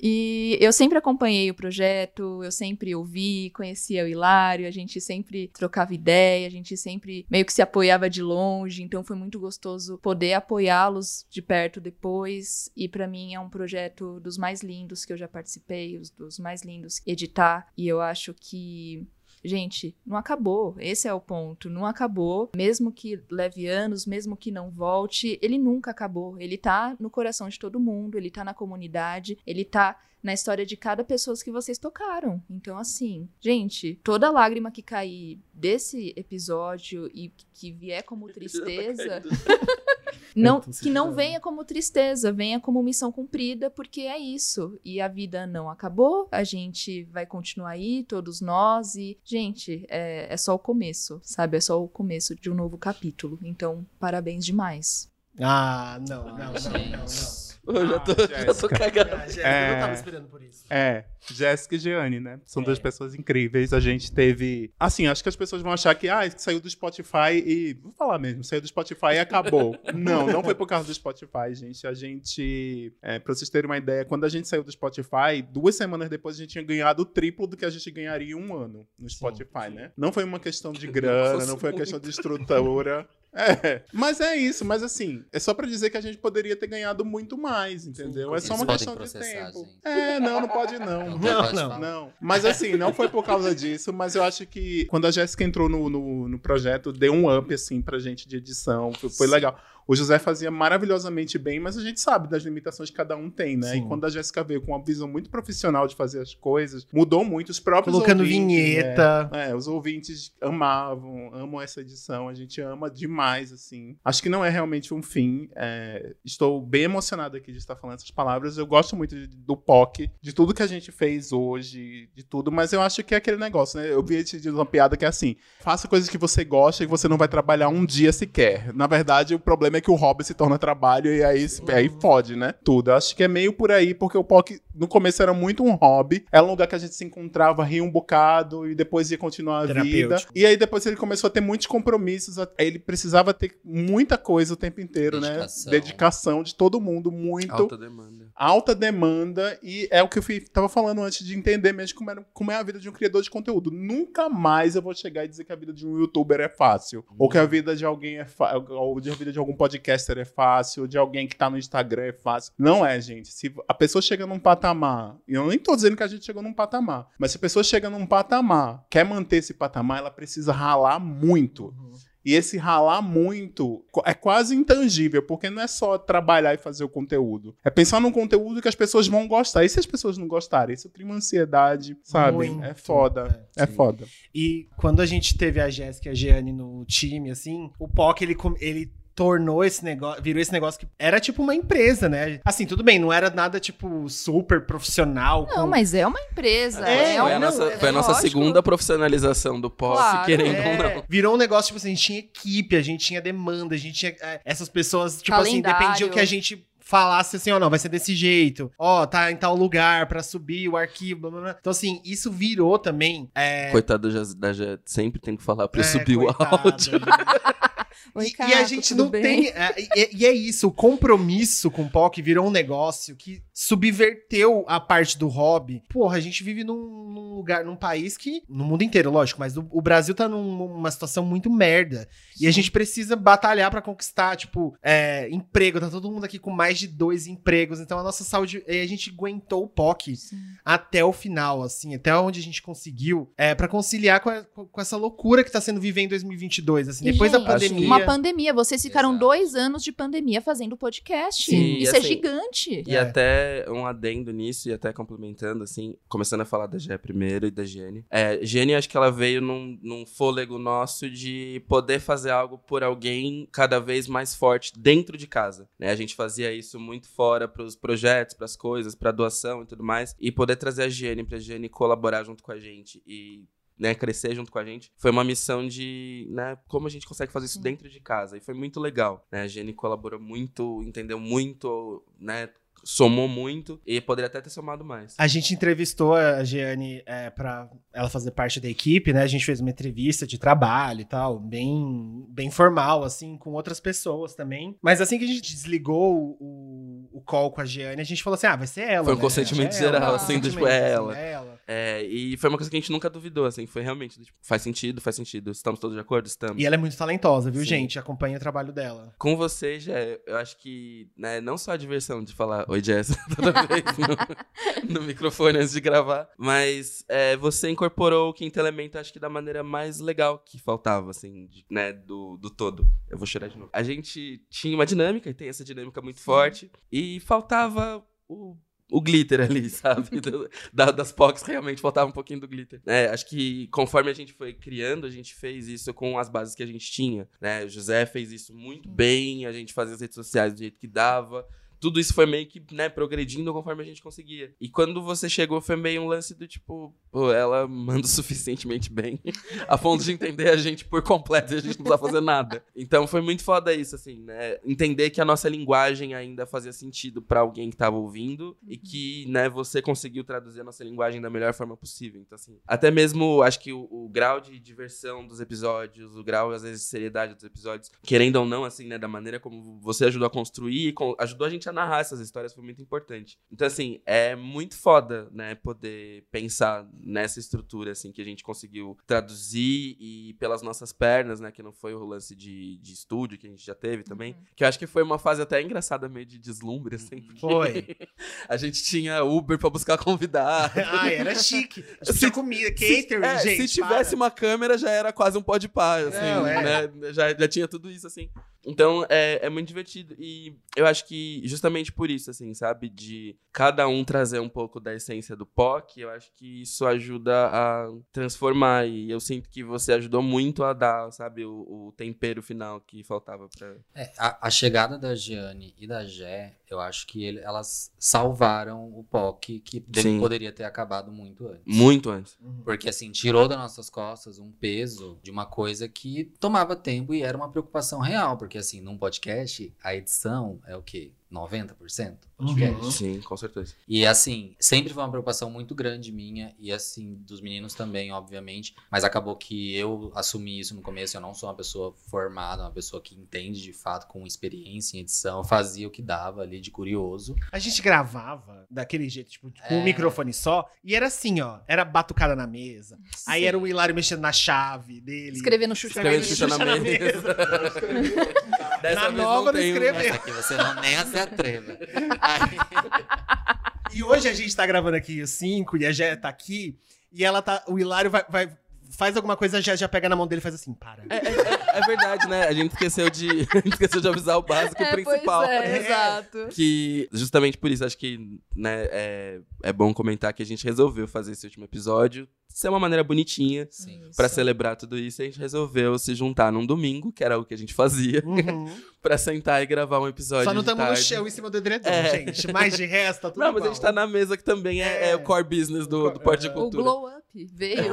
E eu sempre acompanhei o projeto, eu sempre ouvi, conhecia o Hilário, a gente sempre trocava ideia, a gente sempre meio que se apoiava de longe, então foi muito gostoso poder apoiá-los de perto depois. E pra mim é um projeto dos mais lindos que eu já participei, os dos mais lindos editar, e eu acho que Gente, não acabou. Esse é o ponto. Não acabou. Mesmo que leve anos, mesmo que não volte, ele nunca acabou. Ele tá no coração de todo mundo, ele tá na comunidade, ele tá na história de cada pessoa que vocês tocaram. Então, assim, gente, toda lágrima que cair desse episódio e que vier como tristeza. Não, se que não venha como tristeza, venha como missão cumprida, porque é isso. E a vida não acabou, a gente vai continuar aí, todos nós, e, gente, é, é só o começo, sabe? É só o começo de um novo capítulo. Então, parabéns demais. Ah, não, não, não, não, não. Eu já tô, Ah, já tô Jéssica. cagado. Ah, Jéssica, eu não tava esperando por isso. É, Jéssica e Jeane, né? São duas pessoas incríveis. A gente teve. Assim, acho que as pessoas vão achar que, ah, saiu do Spotify e. Vou falar mesmo, saiu do Spotify e acabou. não, não foi por causa do Spotify, gente. A gente. É, pra vocês terem uma ideia, quando a gente saiu do Spotify, duas semanas depois a gente tinha ganhado o triplo do que a gente ganharia em um ano no Spotify, né? Não foi uma questão de grana, Nossa, não foi uma questão de estrutura. É, mas é isso, mas assim, é só pra dizer que a gente poderia ter ganhado muito mais, entendeu? É só uma questão de tempo. gente. É, não, não pode não. Não, não, falar. não. Mas assim, não foi por causa disso, mas eu acho que quando a Jéssica entrou no, no, no projeto, deu um up, assim, pra gente de edição, foi, foi legal. O José fazia maravilhosamente bem, mas a gente sabe das limitações que cada um tem, né? Sim. E quando a Jéssica veio com uma visão muito profissional de fazer as coisas, mudou muito. Os próprios Colocando ouvintes, vinheta. né? É, os ouvintes amavam, amam essa edição, a gente ama demais, assim. Acho que não é realmente um fim. é, estou bem emocionado aqui de estar falando essas palavras. Eu gosto muito de- do POC, de tudo que a gente fez hoje, de tudo, mas eu acho que é aquele negócio, né? Eu vi esse dia uma piada que é assim: faça coisas que você gosta e você não vai trabalhar um dia sequer. Na verdade, o problema problema é que o hobby se torna trabalho e aí, se- aí fode, né? Tudo. Acho que é meio por aí, porque o POC no começo era muito um hobby. Era um lugar que a gente se encontrava, ria um bocado e depois ia continuar a vida. E aí depois ele começou a ter muitos compromissos. Ele precisava ter muita coisa o tempo inteiro, Dedicação. né? Dedicação de todo mundo, muito. Alta demanda. Alta demanda, e é o que eu fui, tava falando antes de entender mesmo como, era- como é a vida de um criador de conteúdo. Nunca mais eu vou chegar e dizer que a vida de um youtuber é fácil. Ou que a vida de alguém é fácil. Ou de a vida de algum podcaster é fácil. De alguém que tá no Instagram é fácil. Não é, gente. Se a pessoa chega num patamar, e eu nem tô dizendo que a gente chegou num patamar, mas se a pessoa chega num patamar, quer manter esse patamar, ela precisa ralar muito. E esse ralar muito é quase intangível, porque não é só trabalhar e fazer o conteúdo. É pensar num conteúdo que as pessoas vão gostar. E se as pessoas não gostarem? Isso cria uma ansiedade, sabe? Muito, é foda. É, foda. E quando a gente teve a Jéssica e a Jeane no time, assim, o POC, ele, ele tornou esse negócio, virou esse negócio que era tipo uma empresa, né? Assim, tudo bem, não era nada tipo super profissional. Não, mas é uma empresa. É, É, foi a nossa, é foi a nossa lógico. segunda profissionalização do POC, Claro. querendo É, ou não. Virou um negócio, tipo assim, a gente tinha equipe, a gente tinha demanda, a gente tinha. é, essas pessoas, tipo assim, Calendário. dependiam que a gente falasse assim, ó, não, vai ser desse jeito. Ó, tá em tal lugar pra subir o arquivo, blá, blá, blá. Então, assim, isso virou também. É, Coitado da Jé, sempre tem que falar pra eu É, subir o coitado, áudio. Oi, e a Caco, gente não bem? tem. é, e, e é isso, o compromisso com o POC virou um negócio que subverteu a parte do hobby. Porra, a gente vive num, num lugar, num país que. No mundo inteiro, lógico, mas o, o Brasil tá num- numa situação muito merda. E a gente precisa batalhar pra conquistar, tipo, é, emprego. Tá todo mundo aqui com mais de dois empregos. Então a nossa saúde. e A gente aguentou o POC até o final, assim, até onde a gente conseguiu, é, para conciliar com, a- com essa loucura que tá sendo viver em 2022. Assim, E, depois gente, da pandemia. Uma pandemia. Vocês ficaram dois anos de pandemia fazendo podcast. Sim, Isso é assim, gigante. E até um adendo nisso, e até complementando, assim, começando a falar da Gé primeiro e da Gene. É, Gene, acho que ela veio num, num fôlego nosso de poder fazer algo por alguém cada vez mais forte dentro de casa. Né? A gente fazia isso muito fora pros projetos, pras coisas, pra doação e tudo mais. E poder trazer a Gene pra Gene colaborar junto com a gente e né, crescer junto com a gente, foi uma missão de, né, como a gente consegue fazer isso dentro de casa. E foi muito legal, né? A Jenny colaborou muito, entendeu muito, né? Somou muito e poderia até ter somado mais. A gente entrevistou a Giane é, pra ela fazer parte da equipe, né? A gente fez uma entrevista de trabalho e tal, bem, bem formal, assim, com outras pessoas também. Mas assim que a gente desligou o, o call com a Giane, a gente falou assim: ah, vai ser ela. Foi um né? consentimento É geral, ela, assim, do tipo, é assim, ela. é ela. É, e foi uma coisa que a gente nunca duvidou, assim, foi realmente, tipo, faz sentido, faz sentido. Estamos todos de acordo? Estamos. E ela é muito talentosa, viu, Sim. gente? Acompanha o trabalho dela. Com você, já, eu acho que, né, não só a diversão de falar Oi, Jess, toda vez no, no microfone antes de gravar, mas é, você incorporou o quinto elemento, acho que da maneira mais legal que faltava, assim, de- né, do, do todo. Eu vou chorar de novo. A gente tinha uma dinâmica, e tem essa dinâmica muito forte, e faltava o o glitter ali, sabe? Da- das POCs realmente faltava um pouquinho do glitter. né? acho que conforme a gente foi criando, a gente fez isso com as bases que a gente tinha. Né? O José fez isso muito bem, a gente fazia as redes sociais do jeito que dava. Tudo isso foi meio que, né, progredindo conforme a gente conseguia. E quando você chegou, foi meio um lance do tipo, pô, ela manda suficientemente bem a ponto de entender a gente por completo e a gente não precisa fazer nada. Então foi muito foda isso, assim, né? Entender que a nossa linguagem ainda fazia sentido pra alguém que tava ouvindo e que, né, você conseguiu traduzir a nossa linguagem da melhor forma possível. Então, assim, até mesmo acho que o, o grau de diversão dos episódios, o grau, às vezes, de seriedade dos episódios, querendo ou não, assim, né, da maneira como você ajudou a construir, e com- ajudou a gente a narrar essas histórias, foi muito importante. Então, assim, é muito foda, né, poder pensar nessa estrutura, assim, que a gente conseguiu traduzir e pelas nossas pernas, né, que não foi o lance de, de estúdio que a gente já teve também, que eu acho que foi uma fase até engraçada, meio de deslumbre, assim, porque Foi. a gente tinha Uber pra buscar convidado. Ai, era chique. A gente tinha comida, catering, é, gente. Se tivesse uma câmera, já era quase um pó de pá, assim, Não, é. né? Já, já tinha tudo isso, assim. Então, é, é muito divertido. E eu acho que justamente por isso, assim, sabe? De cada um trazer um pouco da essência do POC, eu acho que isso ajuda a transformar. E eu sinto que você ajudou muito a dar, sabe? O, o tempero final que faltava pra... É, a, a chegada da Giane e da Gé, Eu acho que ele- elas salvaram o POC, que dele poderia ter acabado muito antes. Muito antes. Porque, assim, tirou das nossas costas um peso de uma coisa que tomava tempo e era uma preocupação real. Porque, assim, num podcast, a edição é o quê? 90%? Podcast. Sim, com certeza. E assim, sempre foi uma preocupação muito grande minha e assim dos meninos também, obviamente, mas acabou que eu assumi isso no começo, eu não sou uma pessoa formada, uma pessoa que entende de fato com experiência em edição, eu fazia o que dava ali de curioso. A gente gravava daquele jeito, tipo, com É. um microfone só, e era assim, ó. Era batucada na mesa. Aí Sim. era o Hilário mexendo na chave dele. Escrevendo Xuxa Escrevendo na Xuxa mesa. na mesa. Dessa na vez nova não não um- escreveu. Aqui você não nem se atreva. E hoje a gente tá gravando aqui os cinco e a Jé tá aqui e ela tá. O Hilário vai. vai- faz alguma coisa, a Jé já pega na mão dele e faz assim, para. É verdade, né? A gente esqueceu de, a gente esqueceu de avisar o básico É, pois principal. é, exato. Que justamente por isso, acho que né, é, é bom comentar que a gente resolveu fazer esse último episódio ser uma maneira bonitinha pra celebrar tudo isso. E a gente resolveu se juntar num domingo, que era o que a gente fazia, pra sentar e gravar um episódio. Só não de estamos no chão em cima do edredom, É. gente. Mas de resto, tá tudo Não, mas a igual. gente tá na mesa que também é, é o core business do, do Porte de O Cultura. Glow Up veio.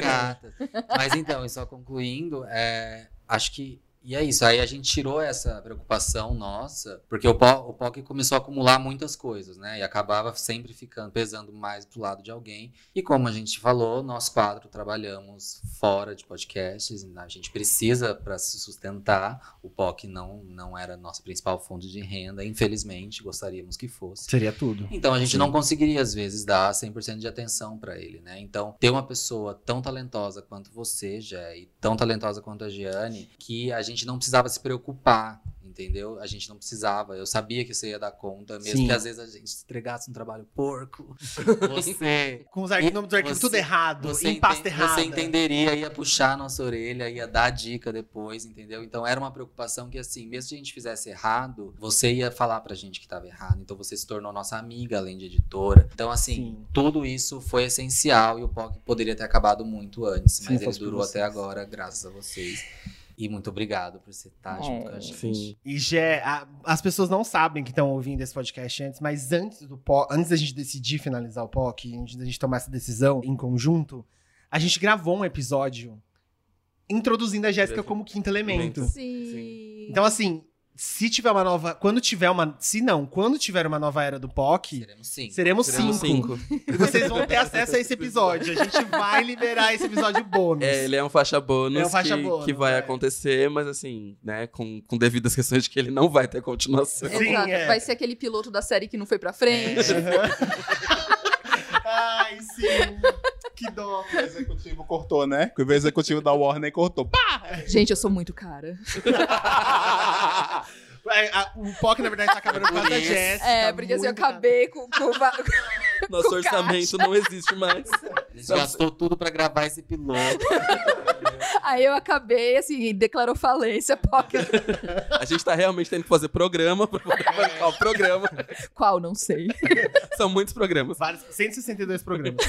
Gata. Mas então, e só concluindo, é, acho que. E é isso, aí a gente tirou essa preocupação nossa, porque o, Po- o POC começou a acumular muitas coisas, né? E acabava sempre ficando, pesando mais pro lado de alguém. E como a gente falou, nós quatro trabalhamos fora de podcasts, a gente precisa para se sustentar. O POC não, não era nossa principal fonte de renda, infelizmente, gostaríamos que fosse. Seria tudo. Então a gente Sim. não conseguiria, às vezes, dar 100% de atenção pra ele, né? Então, ter uma pessoa tão talentosa quanto você, Jé, e tão talentosa quanto a Giane, que a gente não precisava se preocupar, entendeu? A gente não precisava. Eu sabia que você ia dar conta, mesmo Sim. que às vezes a gente entregasse um trabalho porco. Você. Com os arquivos, dos arquivos tudo errado, em pasta errada. Você entenderia, ia puxar a nossa orelha, ia dar dica depois, entendeu? Então era uma preocupação que, assim, mesmo se a gente fizesse errado, você ia falar pra gente que tava errado. Então você se tornou nossa amiga, além de editora. Então, assim, tudo isso foi essencial e o POC poderia ter acabado muito antes, mas ele durou vocês. até agora, graças a vocês. E muito obrigado por você estar junto com a gente. E Jé, a- as pessoas não sabem que estão ouvindo esse podcast antes, mas antes do POC, antes da gente decidir finalizar o POC, antes da gente tomar essa decisão em conjunto, a gente gravou um episódio introduzindo a Jéssica como quinto elemento. Sim. Então, assim, se tiver uma nova. Quando tiver uma. Se não, quando tiver uma nova era do POC. Seremos cinco. Seremos Seremos cinco. cinco. E vocês vão ter acesso a esse episódio. A gente vai liberar esse episódio bônus. É, ele é um faixa bônus, É um faixa que, bônus, que vai é. acontecer, mas assim, né, com, com devidas questões de que ele não vai ter continuação. Exato. é. Vai ser aquele piloto da série que não foi pra frente. Ai, sim. Que dó. O executivo cortou, né? O executivo da Warner cortou. Pá! Gente, eu sou muito cara. É, a- o POC, na verdade, tá acabando por causa da Jéssica. É, porque assim, eu acabei com, com, va- Nosso com orçamento caixa. não existe mais. A gente gastou tudo pra gravar esse piloto. Aí eu acabei, assim, declarou falência, POC. A gente tá realmente tendo que fazer programa pra poder bancar o programa. Qual? Não sei. São muitos programas. Vários, 162 programas.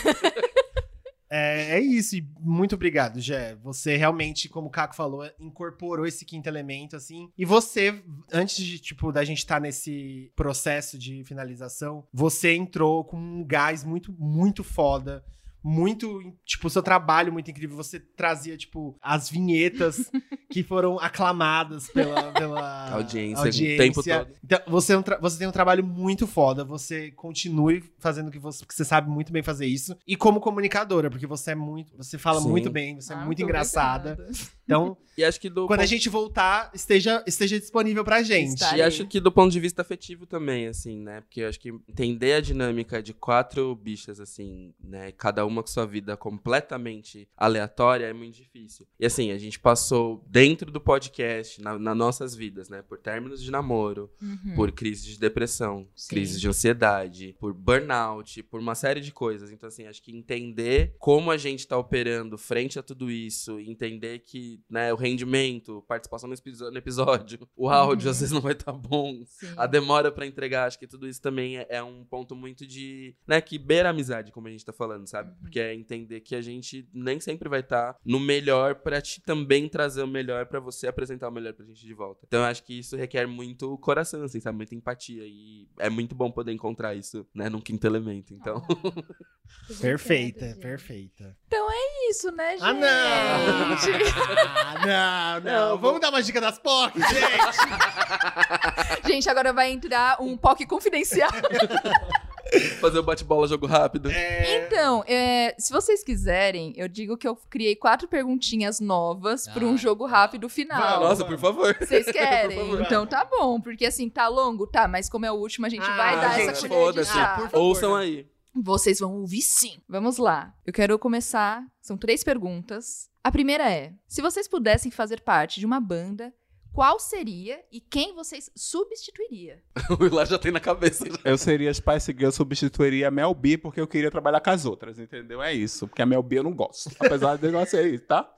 É, é isso, e muito obrigado, Jé. Você realmente, como o Caco falou, incorporou esse quinto elemento, assim. E você, antes de, tipo, da gente estar nesse processo de finalização, você entrou com um gás muito, muito foda. Muito, tipo, o seu trabalho muito incrível. Você trazia, tipo, as vinhetas que foram aclamadas pela, pela Audiência, o tempo todo. Então, você, é um você tem um trabalho muito foda. Você continue fazendo o que você, porque você sabe muito bem fazer isso. E como comunicadora, porque você é muito. Você fala Sim. muito bem, você é Ah, muito muito engraçada. obrigada. Então, E acho que do quando a ponto- gente voltar, esteja, esteja disponível pra gente. E acho que do ponto de vista afetivo também, assim, né? Porque eu acho que entender a dinâmica de quatro bichas, assim, né? Cada uma com sua vida completamente aleatória é muito difícil. E assim, a gente passou dentro do podcast, na, nas nossas vidas, né? Por términos de namoro, Uhum. por crise de depressão, Sim. crise de ansiedade, por burnout, por uma série de coisas. Então, assim, acho que entender como a gente tá operando frente a tudo isso, entender que né, o rendimento, participação no episódio, o áudio Uhum. às vezes não vai estar bom, a demora pra entregar, acho que tudo isso também é, é um ponto muito de, né, que beira a amizade, como a gente tá falando, sabe? Porque é entender que a gente nem sempre vai estar no melhor pra te também trazer o melhor pra você apresentar o melhor pra gente de volta. Então eu acho que isso requer muito coração, assim, sabe? Muita empatia e é muito bom poder encontrar isso, né, num quinto elemento, então... Perfeita, perfeita. Então é isso, né, gente? Ah, não! Ah, não, não. Vamos dar uma dica das POC, gente! Gente, agora vai entrar um POC confidencial. Fazer o bate-bola, jogo rápido. Então, é, se vocês quiserem, eu digo que eu criei quatro perguntinhas novas para um jogo rápido final. Nossa, por favor. Vocês querem? Favor. então tá bom, porque assim, tá longo? Tá, mas como é o último, a gente Ah, vai dar gente, essa colher de foda-se. chá. Ouçam aí. Vocês vão ouvir sim. Vamos lá. Eu quero começar. São três perguntas. A primeira é: se vocês pudessem fazer parte de uma banda, qual seria e quem vocês substituiria? O Ilar já tem na cabeça. Eu seria Spice Girl, substituiria a Mel B, porque eu queria trabalhar com as outras, entendeu? É isso. Porque a Mel B eu não gosto. Apesar do negócio é isso, tá?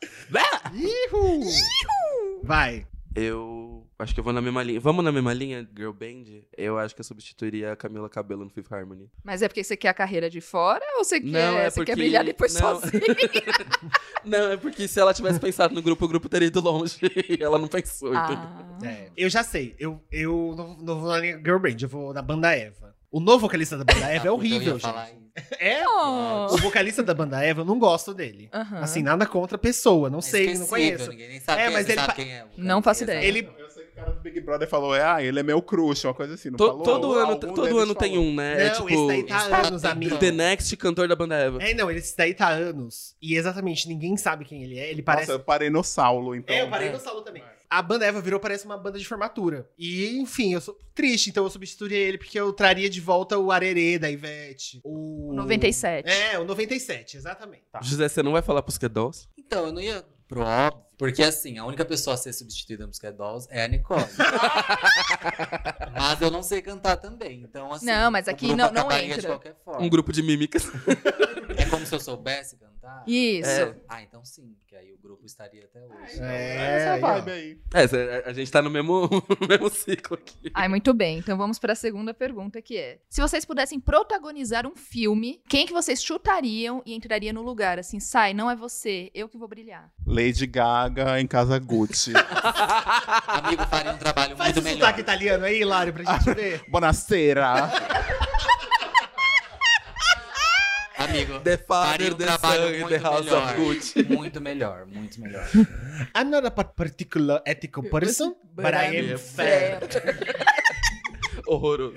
Vai. Eu acho que eu vou na mesma linha. Vamos na mesma linha, Girl Band? Eu acho que eu substituiria a Camila Cabello no Fifth Harmony. Mas é porque você quer a carreira de fora ou você, Não, quer, é você quer porque- brilhar depois não. sozinho? Não, é porque se ela tivesse pensado no grupo, o grupo teria ido longe. E ela não pensou, Ah. entendeu? É, eu já sei. Eu, eu não, não vou na linha Girl Band, eu vou na banda Eva. O novo vocalista da banda Eva é horrível, gente. É? Oh. O vocalista da banda Eva, eu não gosto dele. Assim, nada contra a pessoa, não sei, não conheço. ninguém nem sabe é, quem é, mas ele sabe fa- quem é o Não faço ideia. Ele Eu sei que o cara do Big Brother falou, é, ah, ele é meu crush, uma coisa assim. Não To- falou? todo ano, todo ano tem falou. um, né? Não, é esse tipo. daí tá há anos, amigo. The Next cantor da banda Eva. É, não, esse daí tá há anos. E exatamente, ninguém sabe quem ele é. Ele parece. Nossa, eu parei no Saulo, então. É, eu parei no Saulo também. A banda Eva virou, parece uma banda de formatura. E, enfim, eu sou triste, então eu substituiria ele porque eu traria de volta o Arerê da Ivete. O 97. É, o 97, exatamente. José, você não vai falar pros Dolls? Então, eu não ia pro óbvio, porque assim, a única pessoa a ser substituída no Pussycat Dolls é a Nicole. mas eu não sei cantar também, então assim... Não, mas aqui não- não entra. de qualquer forma. Um grupo de mímicas. É como se eu soubesse cantar? Isso. É. Ah, então sim, porque aí o grupo estaria até hoje. É, Essa aí, ó. vibe aí. É, a, gente tá no mesmo, no mesmo ciclo aqui. Ai, muito bem. Então vamos para a segunda pergunta, que é: se vocês pudessem protagonizar um filme, quem que vocês chutariam e entraria no lugar? Assim, sai, não é você, eu que vou brilhar. Lady Gaga em Casa Gucci. Amigo, faria um trabalho Faz muito o melhor. sotaque italiano aí, Hilário, pra gente ver. Buonasera. Amigo, The Father, um the trabalho Son, muito the House melhor. of Gucci. Muito melhor, muito melhor. I'm not a pa- particular ethical person, but I am fair. Horroroso.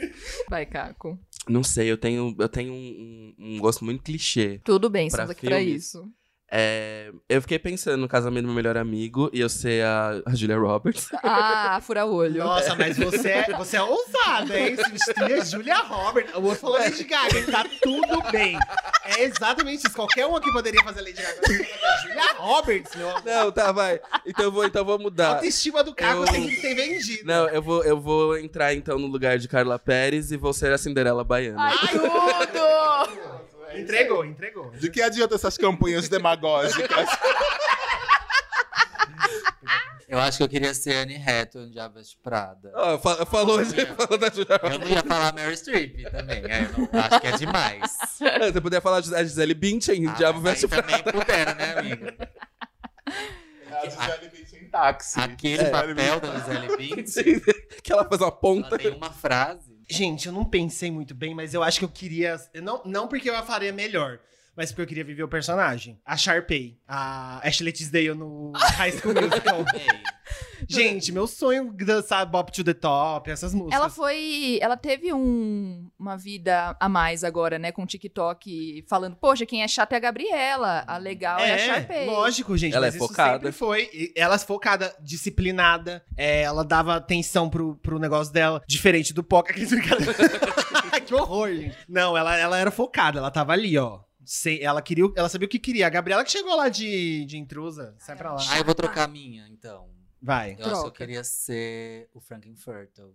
Vai, Caco. Não sei, eu tenho, eu tenho um, um- gosto muito clichê. Tudo bem, estamos aqui pra isso. É, eu fiquei pensando no casamento do meu melhor amigo e eu ser a, a Julia Roberts. Ah, fura olho. Nossa, mas você é, você é ousada, hein? Substituir a Julia Roberts. O outro falou Lady Gaga, tá tudo bem. É exatamente isso. Qualquer um aqui poderia fazer Lady Gaga. A Julia Roberts, meu amor. Não, tá, vai. Então eu vou, então eu vou A mudar. autoestima do Caco Eu- tem que ser vendido. Não, eu vou, eu vou entrar então no lugar de Carla Pérez e vou ser a Cinderela Baiana. Ai, tudo! Entregou, entregou. De que adianta essas campanhas demagógicas? Eu acho que eu queria ser Anne Hathaway de Aves de Prada. Fa- falou, falou da Julia Eu não ia falar Mary Streep também, é, eu não- acho que é demais. É, Você poderia falar a Gisele Bündchen, Ah, Diabo mas Veste aí também Prada. pudera, né, amiga? A Gisele Bündchen em táxi. Aquele É. papel da Gisele Bündchen, que ela faz uma ponta. ela tem uma frase. Gente, eu não pensei muito bem, mas eu acho que eu queria. eu Não, não porque eu a faria melhor, mas porque eu queria viver o personagem. A Sharpay, a Ashley Tisdale no High School Musical. Gente, meu sonho é dançar Bop to the Top, essas músicas. Ela foi. Ela teve um- uma vida a mais agora, né? Com o TikTok falando, poxa, quem é chata é a Gabriela. A legal é, a Sharpay. lógico, gente. Ela mas é isso focada. sempre foi. Ela é focada, disciplinada. é, ela dava atenção pro, pro negócio dela, diferente do Poca. Que horror, gente. Não, ela, ela era focada, ela tava ali, ó. Sei- ela, queria, ela sabia o que queria. A Gabriela que chegou lá de, de intrusa. Sai pra lá. Ah, eu vou trocar a minha, então. Vai. Eu acho que eu Troca. queria ser o Frankenfurter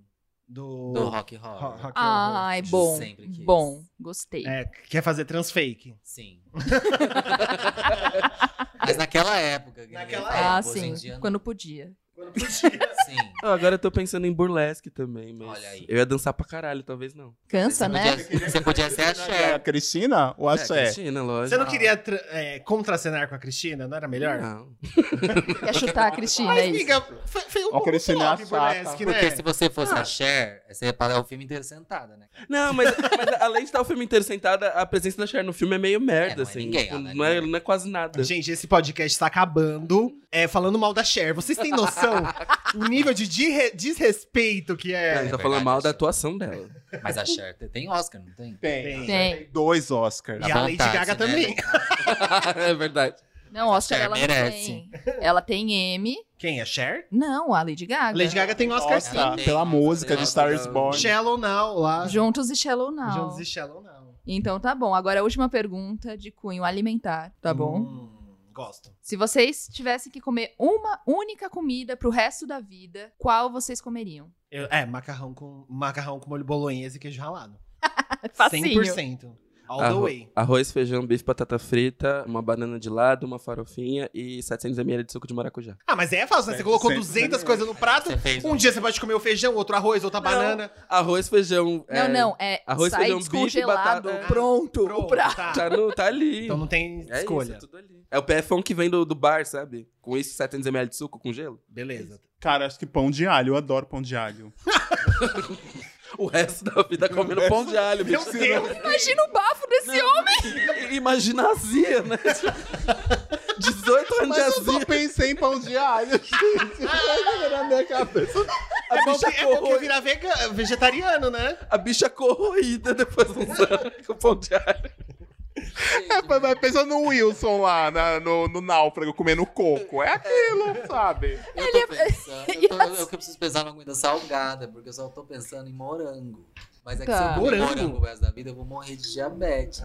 Do, do Rock Horror. Ro- Rock Horror. Ai, bom. Sempre quis. Bom, gostei. É, quer fazer transfake. Sim. Mas naquela época. que Naquela falava, Ah, hoje em sim. dia não. Quando podia. Sim. Ah, agora eu tô pensando em burlesque também, mas Olha aí. eu ia dançar pra caralho, talvez não. Cansa, né? Você podia ser a É a Cher. Cristina ou a É, Cher? Cristina, lógico. Você não queria tra- é, contracenar com a Cristina? Não era melhor? Não. Quer chutar a Cristina, Mas, é isso? amiga, foi, foi um pouco Cristina é flop, burlesque, né? Porque se você fosse Ah. a Cher, você ia parar o filme inteiro sentada, né? Não, mas, mas além de estar o filme inteiro sentada, a presença da Cher no filme é meio merda, não é assim. ninguém, Tipo, ela é não, é, ninguém. não é quase nada. Gente, esse podcast tá acabando é, falando mal da Cher. Vocês têm noção o nível de dire- desrespeito que é? tá falando mal da atuação dela. Mas a Cher tem Oscar, não tem? Tem. Tem. Dois Oscars. E a Lady vontade, Gaga né? também. é verdade. Não, Oscar ela não merece. tem. Ela tem M. Quem? A Cher? Não, a Lady Gaga. Lady Gaga tem Oscar Nossa, sim. Tem. pela música de Star is. Born. Shallow Now lá. Juntos e Shallow Now. Juntos e Shallow Now. Então tá bom. Agora a última pergunta de cunho alimentar, tá bom? Hum, Se vocês tivessem que comer uma única comida pro resto da vida, qual vocês comeriam? Eu- é, macarrão com, macarrão com molho bolonhesa e queijo ralado. Facinho. 100%. All the Arro- way. Arroz, feijão, bife, batata frita, uma banana de lado, uma farofinha e 700ml de suco de maracujá. Ah, mas é fácil, né? Você colocou 200 coisas no prato. Você fez Um dia você pode comer o feijão, outro arroz, outra banana. Arroz, feijão. Não, não, é arroz, feijão, bife, batata- é. pronto, o Pronto, prato. tá. Tá, no, tá ali. Então não tem é escolha. Isso, é tudo ali. É o PFão que vem do, do bar, sabe? Com esse 700ml de suco com gelo. Beleza. Cara, acho que pão de alho. Eu adoro pão de alho. O resto da vida comendo pão de alho, Meu bicho. Deus. Imagina o bafo desse homem. I- Imagina a azia, né? 18 anos Mas de eu azia. só pensei em pão de alho, gente. Vai na minha cabeça. A É bicha, é bom que corro... virar vega- vegetariano, né? a bicha corroída depois de uns anos com pão de alho. É, mas- pensa no Wilson lá, na- no, no náufrago, comendo coco. É aquilo, sabe? Eu tô pensando. Eu, tô, eu, eu preciso pensar numa comida salgada, porque eu só tô pensando em morango. Mas é que se Tá. eu comer Morango? morango o resto da vida, eu vou morrer de diabetes.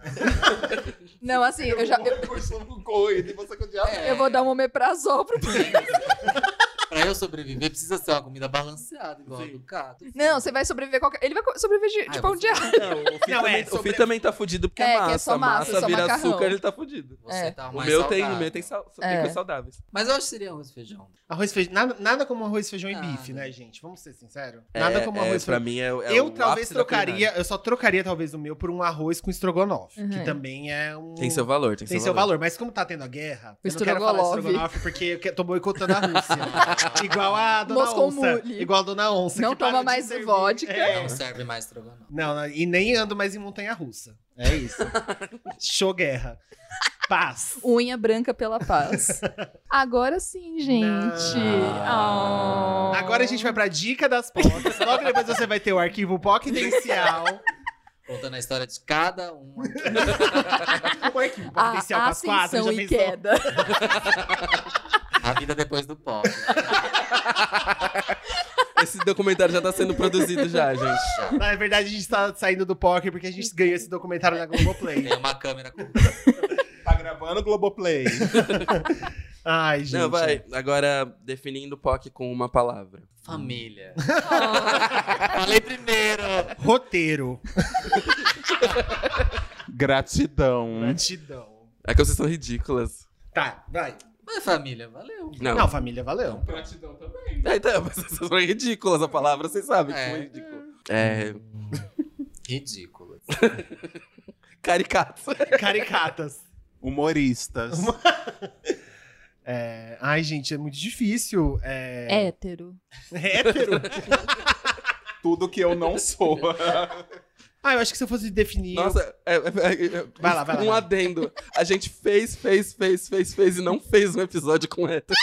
Não, assim, eu já. Eu, com corrida e você com diabetes. eu vou dar um omeprazol pro Pra eu sobreviver, precisa ser uma comida balanceada, igual a do Cato. Não, você vai sobreviver qualquer. Ele vai sobreviver de, de Ah, pão de alho. Não, o Fih Não, também, é, o sobre- Fih também tá fudido porque É, é que massa. é só massa, só vira macarrão. açúcar, ele tá fudido. Você É. tá O meu, tem, o meu tem, sal, tem É. coisas saudáveis. Mas eu acho que seria arroz e feijão. Arroz e feijão. Nada, nada como arroz, feijão e bife, né? gente? Vamos ser sinceros. Nada É, como é, arroz e Pra mim é, é eu o talvez trocaria, eu só trocaria talvez o meu por um arroz com estrogonofe, Uhum. que também é um Tem seu valor, tem, tem seu valor. Mas como tá tendo a guerra, eu não quero falar estrogonofe. estrogonofe porque eu tô boicotando a Rússia. Igual a Dona Moscou Onça. Mule. Igual a Dona Onça. Não toma mais servir. vodka. É. Não serve mais estrogonofe. Não, não, e nem ando mais em montanha russa. É isso. Show guerra. Paz. Unha branca pela paz. Agora sim, gente. Oh. Agora a gente vai pra dica das POCs. Logo depois você vai ter o arquivo POC-dencial. Contando a história de cada um. o arquivo A POC-dencial com as quatro. ascensão Já e pensou? queda. A vida depois do pop. Esse documentário já tá sendo produzido já, gente. Na verdade, a gente tá saindo do POC porque a gente ganhou esse documentário na Globoplay. Tem uma câmera com. Tá gravando Globoplay. Ai, gente. Não, vai. Agora, definindo POC com uma palavra. Família. Falei primeiro. Roteiro. Gratidão. Gratidão. É que vocês são ridículas. Tá, vai. Mas família, valeu. Não. Não, família, valeu. Gratidão também. É, então, mas são ridículas. A palavra vocês sabem que É. foi ridículo. É. Ridículo. Caricato. Caricatas. Humoristas. É, Ai, gente, é muito difícil. É... Hétero. Hétero? Tudo que eu não sou. Ah, eu acho que se eu fosse definir. Nossa, é, é, é, é, Vai lá, vai lá, um vai. adendo. A gente fez, fez, fez, fez, fez e não fez um episódio com hétero.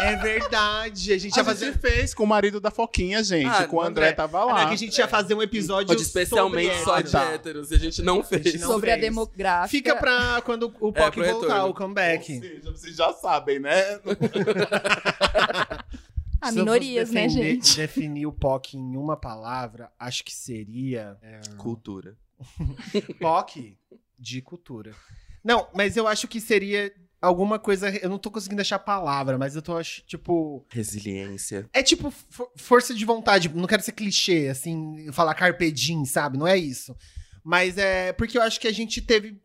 É verdade. A gente ia A fazer. gente fez com o marido da Foquinha, gente. Ah, com o André, André. tava Ah, não, lá. é que a gente ia fazer um episódio especialmente sobre só de héteros. E a gente não fez. não Sobre a fez. demográfica. Fica pra quando o É, POC voltar, retorno. o Ou comeback. seja, vocês já sabem, né? Ah, Se minorias, né, defender- gente? Definir o POC em uma palavra, acho que seria. é, Cultura. POC de cultura. Não, mas eu acho que seria alguma coisa. Eu não tô conseguindo achar a palavra, mas eu tô ach- tipo. Resiliência. É tipo for- força de vontade. Não quero ser clichê, assim, falar carpe diem, sabe? Não é isso. Mas é porque eu acho que a gente teve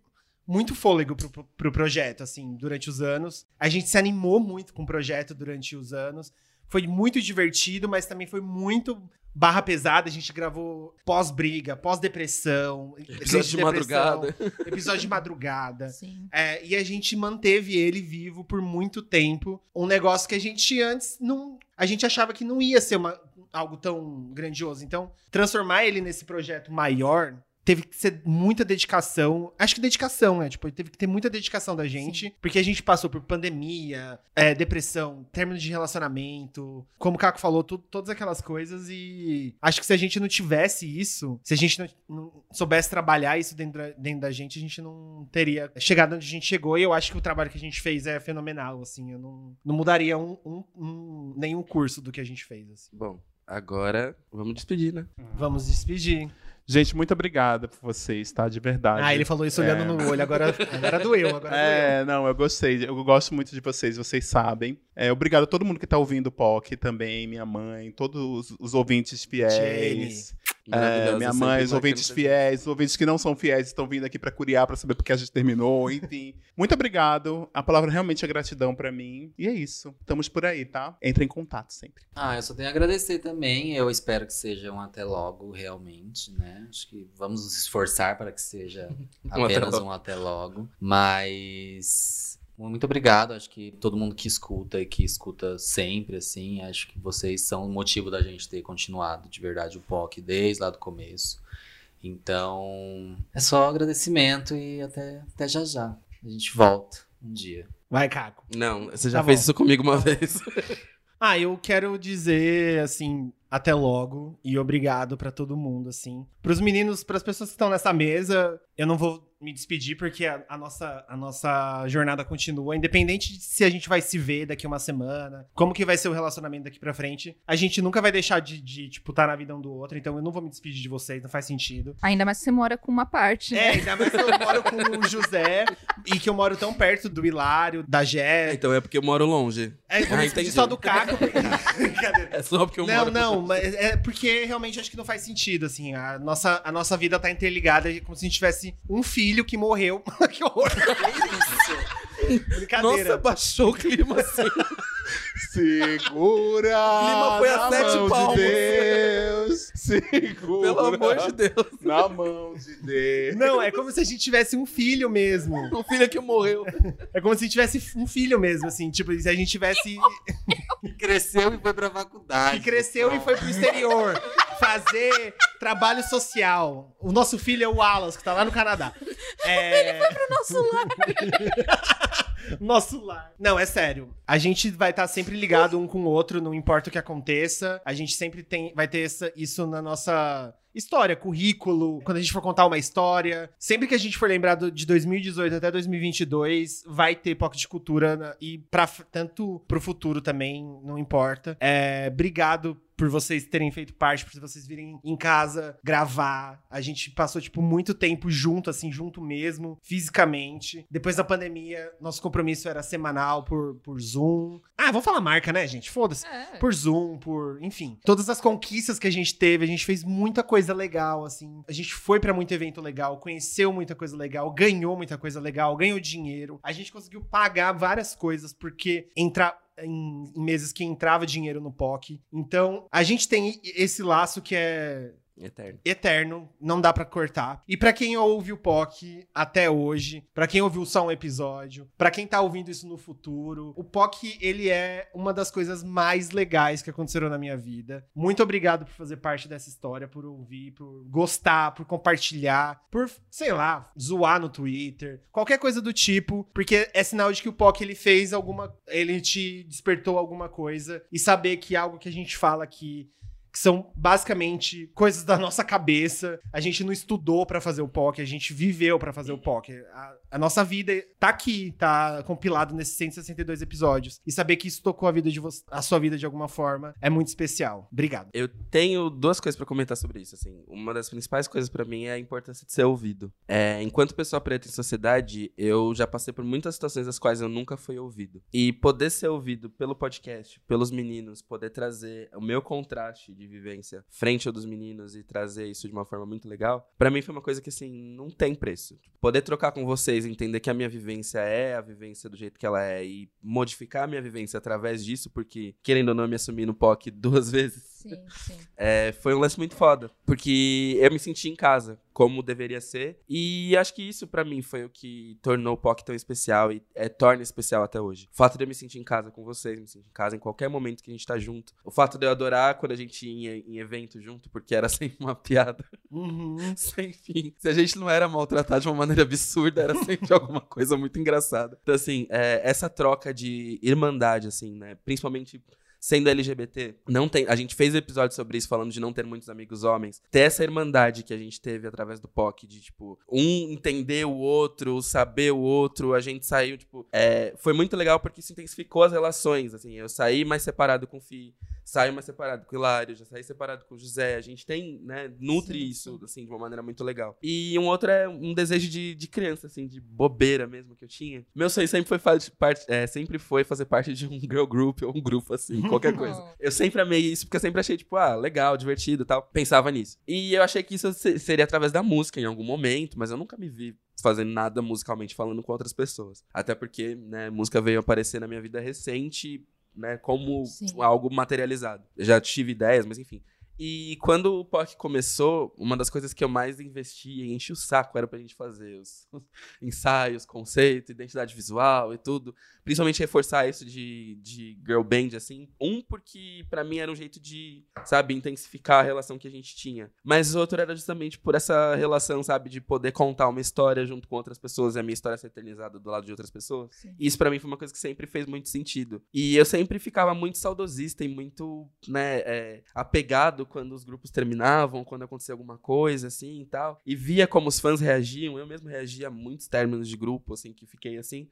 muito fôlego pro, pro projeto, assim, durante os anos. A gente se animou muito com o projeto durante os anos. Foi muito divertido, mas também foi muito barra pesada. A gente gravou pós-briga, pós-depressão. Episódio de depressão, madrugada. Episódio de madrugada. Sim. É, e a gente manteve ele vivo por muito tempo. Um negócio que a gente antes não. A gente achava que não ia ser uma, algo tão grandioso. Então, transformar ele nesse projeto maior teve que ser muita dedicação. Acho que dedicação, né? Tipo, teve que ter muita dedicação da gente, porque a gente passou por pandemia, é, depressão, término de relacionamento, como o Caco falou, tu- todas aquelas coisas. E acho que se a gente não tivesse isso, se a gente não, não soubesse trabalhar isso dentro da, dentro da gente, a gente não teria chegado onde a gente chegou. E eu acho que o trabalho que a gente fez é fenomenal, assim. Eu não, não mudaria um, um- um- nenhum curso do que a gente fez. assim. Bom, agora vamos despedir, né? Vamos despedir. Gente, muito obrigado por vocês, tá? De verdade. Ah, ele falou isso olhando no olho, agora- agora doeu, agora é, não, eu gostei. Eu gosto muito de vocês, vocês sabem. É, obrigado a todo mundo que tá ouvindo o POC também, minha mãe, todos os, os ouvintes fiéis. Jenny. É, minha sempre mãe, os ouvintes fiéis, os ouvintes que não são fiéis estão vindo aqui pra curiar, pra saber porque a gente terminou, enfim. Muito obrigado. A palavra realmente é gratidão pra mim. E é isso. Estamos por aí, tá? Entre em contato sempre. Ah, eu só tenho a agradecer também. Eu espero que seja um até logo, realmente, né? Acho que vamos nos esforçar para que seja Um até apenas logo. um até logo. Mas muito obrigado. Acho que todo mundo que escuta e que escuta sempre, assim, acho que vocês são o motivo da gente ter continuado de verdade o POC desde lá do começo. Então, é só agradecimento e até, até já já. A gente volta um dia. Vai, Caco. Não, você já Tá fez bom. isso comigo uma vez. Ah, eu quero dizer, assim, até logo e obrigado pra todo mundo, assim. Pros meninos, pras pessoas que estão nessa mesa, eu não vou me despedir porque a, a nossa, a nossa jornada continua, independente de se a gente vai se ver daqui uma semana, como que vai ser o relacionamento daqui pra frente. A gente nunca vai deixar de, de tipo, estar na vida um do outro, então eu não vou me despedir de vocês, não faz sentido. Ainda mais que você mora com uma parte, né? É, ainda mais que eu moro com o José e que eu moro tão perto do Hilário, da Jé. Então é porque eu moro longe. É, vou Ah, me despedir entendi. só do Caco. É só porque eu não, moro Não, mas é porque realmente acho que não faz sentido, assim. A nossa, a nossa vida tá interligada é como se a gente tivesse um filho que morreu. que horror. Brincadeira. Nossa, baixou o clima assim. Segura! O clima foi a na sete mão palmos. De Deus! Segura! Pelo amor de Deus. Na mão de Deus. Não, é como se a gente tivesse um filho mesmo. Um filho que morreu. É como se a gente tivesse um filho mesmo, assim. Tipo, se a gente tivesse. Cresceu e foi pra faculdade. Que cresceu e foi pro exterior fazer trabalho social. O nosso filho é o Wallace, que tá lá no Canadá. É... Ele foi pro nosso lar. Nosso lar. Não, é sério. A gente vai estar sempre ligado um com o outro, não importa o que aconteça. A gente sempre tem, vai ter essa- isso na nossa história, currículo, quando a gente for contar uma história. Sempre que a gente for lembrar do- de 2018 até 2022, vai ter POC de cultura e pra, tanto pro futuro também, não importa. É, obrigado por vocês terem feito parte, por vocês virem em casa gravar. A gente passou, tipo, muito tempo junto, assim, junto mesmo, fisicamente. Depois da pandemia, nosso compromisso era semanal por, por Zoom. Ah, vamos falar marca, né, gente? Foda-se. É. Por Zoom, por. Enfim. Todas as conquistas que a gente teve, a gente fez muita coisa legal, assim. A gente foi pra muito evento legal, conheceu muita coisa legal, ganhou muita coisa legal, ganhou dinheiro. A gente conseguiu pagar várias coisas, porque entrar em, meses que entrava dinheiro no POC. Então, a gente tem esse laço que é Eterno. eterno, não dá pra cortar. E pra quem ouve o POC até hoje, pra quem ouviu só um episódio, pra quem tá ouvindo isso no futuro, o POC ele é uma das coisas mais legais que aconteceram na minha vida. Muito obrigado por fazer parte dessa história, por ouvir, por gostar, por compartilhar, por, sei lá, zoar no Twitter, qualquer coisa do tipo, porque é sinal de que o POC ele fez alguma, ele te despertou alguma coisa e saber que algo que a gente fala aqui que são basicamente coisas da nossa cabeça. A gente não estudou pra fazer o POC, a gente viveu pra fazer o POC. A, a nossa vida tá aqui, tá compilado nesses 162 episódios. E saber que isso tocou a vida de você, a sua vida de alguma forma, é muito especial. Obrigado. Eu tenho duas coisas pra comentar sobre isso. Assim, uma das principais coisas pra mim é a importância de ser ouvido. É, enquanto pessoa preta em sociedade, eu já passei por muitas situações das quais eu nunca fui ouvido. E poder ser ouvido pelo podcast, pelos meninos, poder trazer o meu contraste de vivência frente ao dos meninos e trazer isso de uma forma muito legal, pra mim foi uma coisa que assim não tem preço. Poder trocar com vocês entender que a minha vivência é a vivência do jeito que ela é e modificar a minha vivência através disso, porque, querendo ou não, me assumi no POC duas vezes. Sim, sim. É, foi um lance muito foda. Porque eu me senti em casa, como deveria ser. E acho que isso, pra mim, foi o que tornou o POC tão especial e é, torna especial até hoje. O fato de eu me sentir em casa com vocês, me sentir em casa em qualquer momento que a gente tá junto. O fato de eu adorar quando a gente ia em evento junto, porque era sempre uma piada. Sem fim. Se a gente não era maltratado de uma maneira absurda, era sempre alguma coisa muito engraçada. Então, assim, é, essa troca de irmandade, assim, né? Principalmente sendo LGBT, não tem. A gente fez episódio sobre isso falando de não ter muitos amigos homens. Ter essa irmandade que a gente teve através do POC, de tipo, um entender o outro, saber o outro, a gente saiu, tipo. É, foi muito legal porque isso intensificou as relações. Assim, eu saí mais separado com o Fi, saio mais separado com o Hilário, já saí separado com o José. A gente tem, né, nutre isso, assim, de uma maneira muito legal. E um outro é um desejo de, de criança, assim, de bobeira mesmo que eu tinha. Meu sonho sempre foi, parte, é, sempre foi fazer parte de um girl group ou um grupo, assim, qualquer coisa. Eu sempre amei isso, porque eu sempre achei, tipo, ah, legal, divertido e tal. Pensava nisso. E eu achei que isso se- seria através da música em algum momento, mas eu nunca me vi fazendo nada musicalmente falando com outras pessoas. Até porque, né, música veio aparecer na minha vida recente, né, como Sim. algo materializado. Eu já tive ideias, mas enfim. E quando o POC começou, uma das coisas que eu mais investia e enchi o saco era pra gente fazer os ensaios, conceito, identidade visual e tudo. Principalmente reforçar isso de, de girl band, assim. Um, porque pra mim era um jeito de, sabe, intensificar a relação que a gente tinha. Mas o outro era justamente por essa relação, sabe, de poder contar uma história junto com outras pessoas e a minha história ser eternizada do lado de outras pessoas. E isso pra mim foi uma coisa que sempre fez muito sentido. E eu sempre ficava muito saudosista e muito, né, é, apegado quando os grupos terminavam, quando acontecia alguma coisa, assim e tal. E via como os fãs reagiam. Eu mesmo reagia a muitos términos de grupo, assim, que fiquei assim.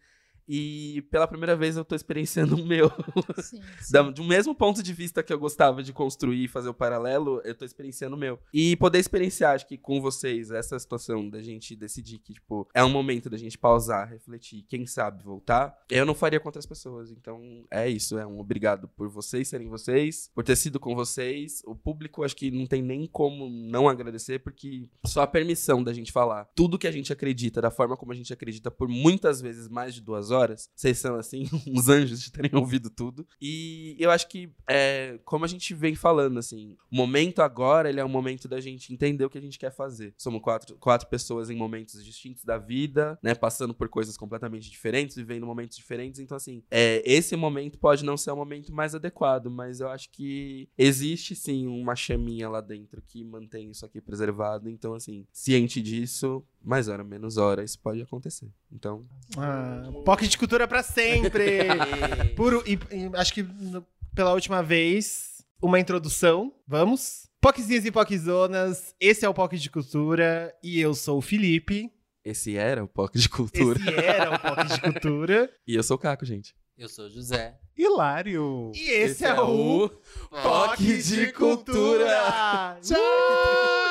E pela primeira vez eu tô experienciando o meu. Sim, Da- do mesmo ponto de vista que eu gostava de construir e fazer o paralelo, eu tô experienciando o meu. E poder experienciar, acho que com vocês, essa situação da gente decidir que, tipo, é um momento da gente pausar, refletir, quem sabe voltar, eu não faria com outras pessoas. Então, é isso. É um obrigado por vocês serem vocês, por ter sido com vocês. O público, acho que não tem nem como não agradecer, porque só a permissão da gente falar tudo que a gente acredita, da forma como a gente acredita, por muitas vezes mais de duas horas, vocês são, assim, uns anjos de terem ouvido tudo. E eu acho que, é, como a gente vem falando, assim, o momento agora, ele é um momento da gente entender o que a gente quer fazer. Somos quatro, quatro pessoas em momentos distintos da vida, né, passando por coisas completamente diferentes, vivendo momentos diferentes. Então, assim, é, esse momento pode não ser o momento mais adequado, mas eu acho que existe, sim, uma chaminha lá dentro que mantém isso aqui preservado. Então, assim, ciente disso, mais hora, menos hora, isso pode acontecer. Então, Ah, POC de cultura pra sempre! Puro, e, e acho que no- pela última vez, uma introdução. Vamos? POCzinhas e POCzonas, esse é o POC de cultura e eu sou o Felipe. esse era o POC de cultura. Esse era o POC de cultura. E eu sou o Caco, gente. Eu sou o José. Hilário! E esse, é, o POC de cultura! Tchau!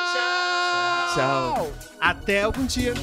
Tchau! Até algum dia!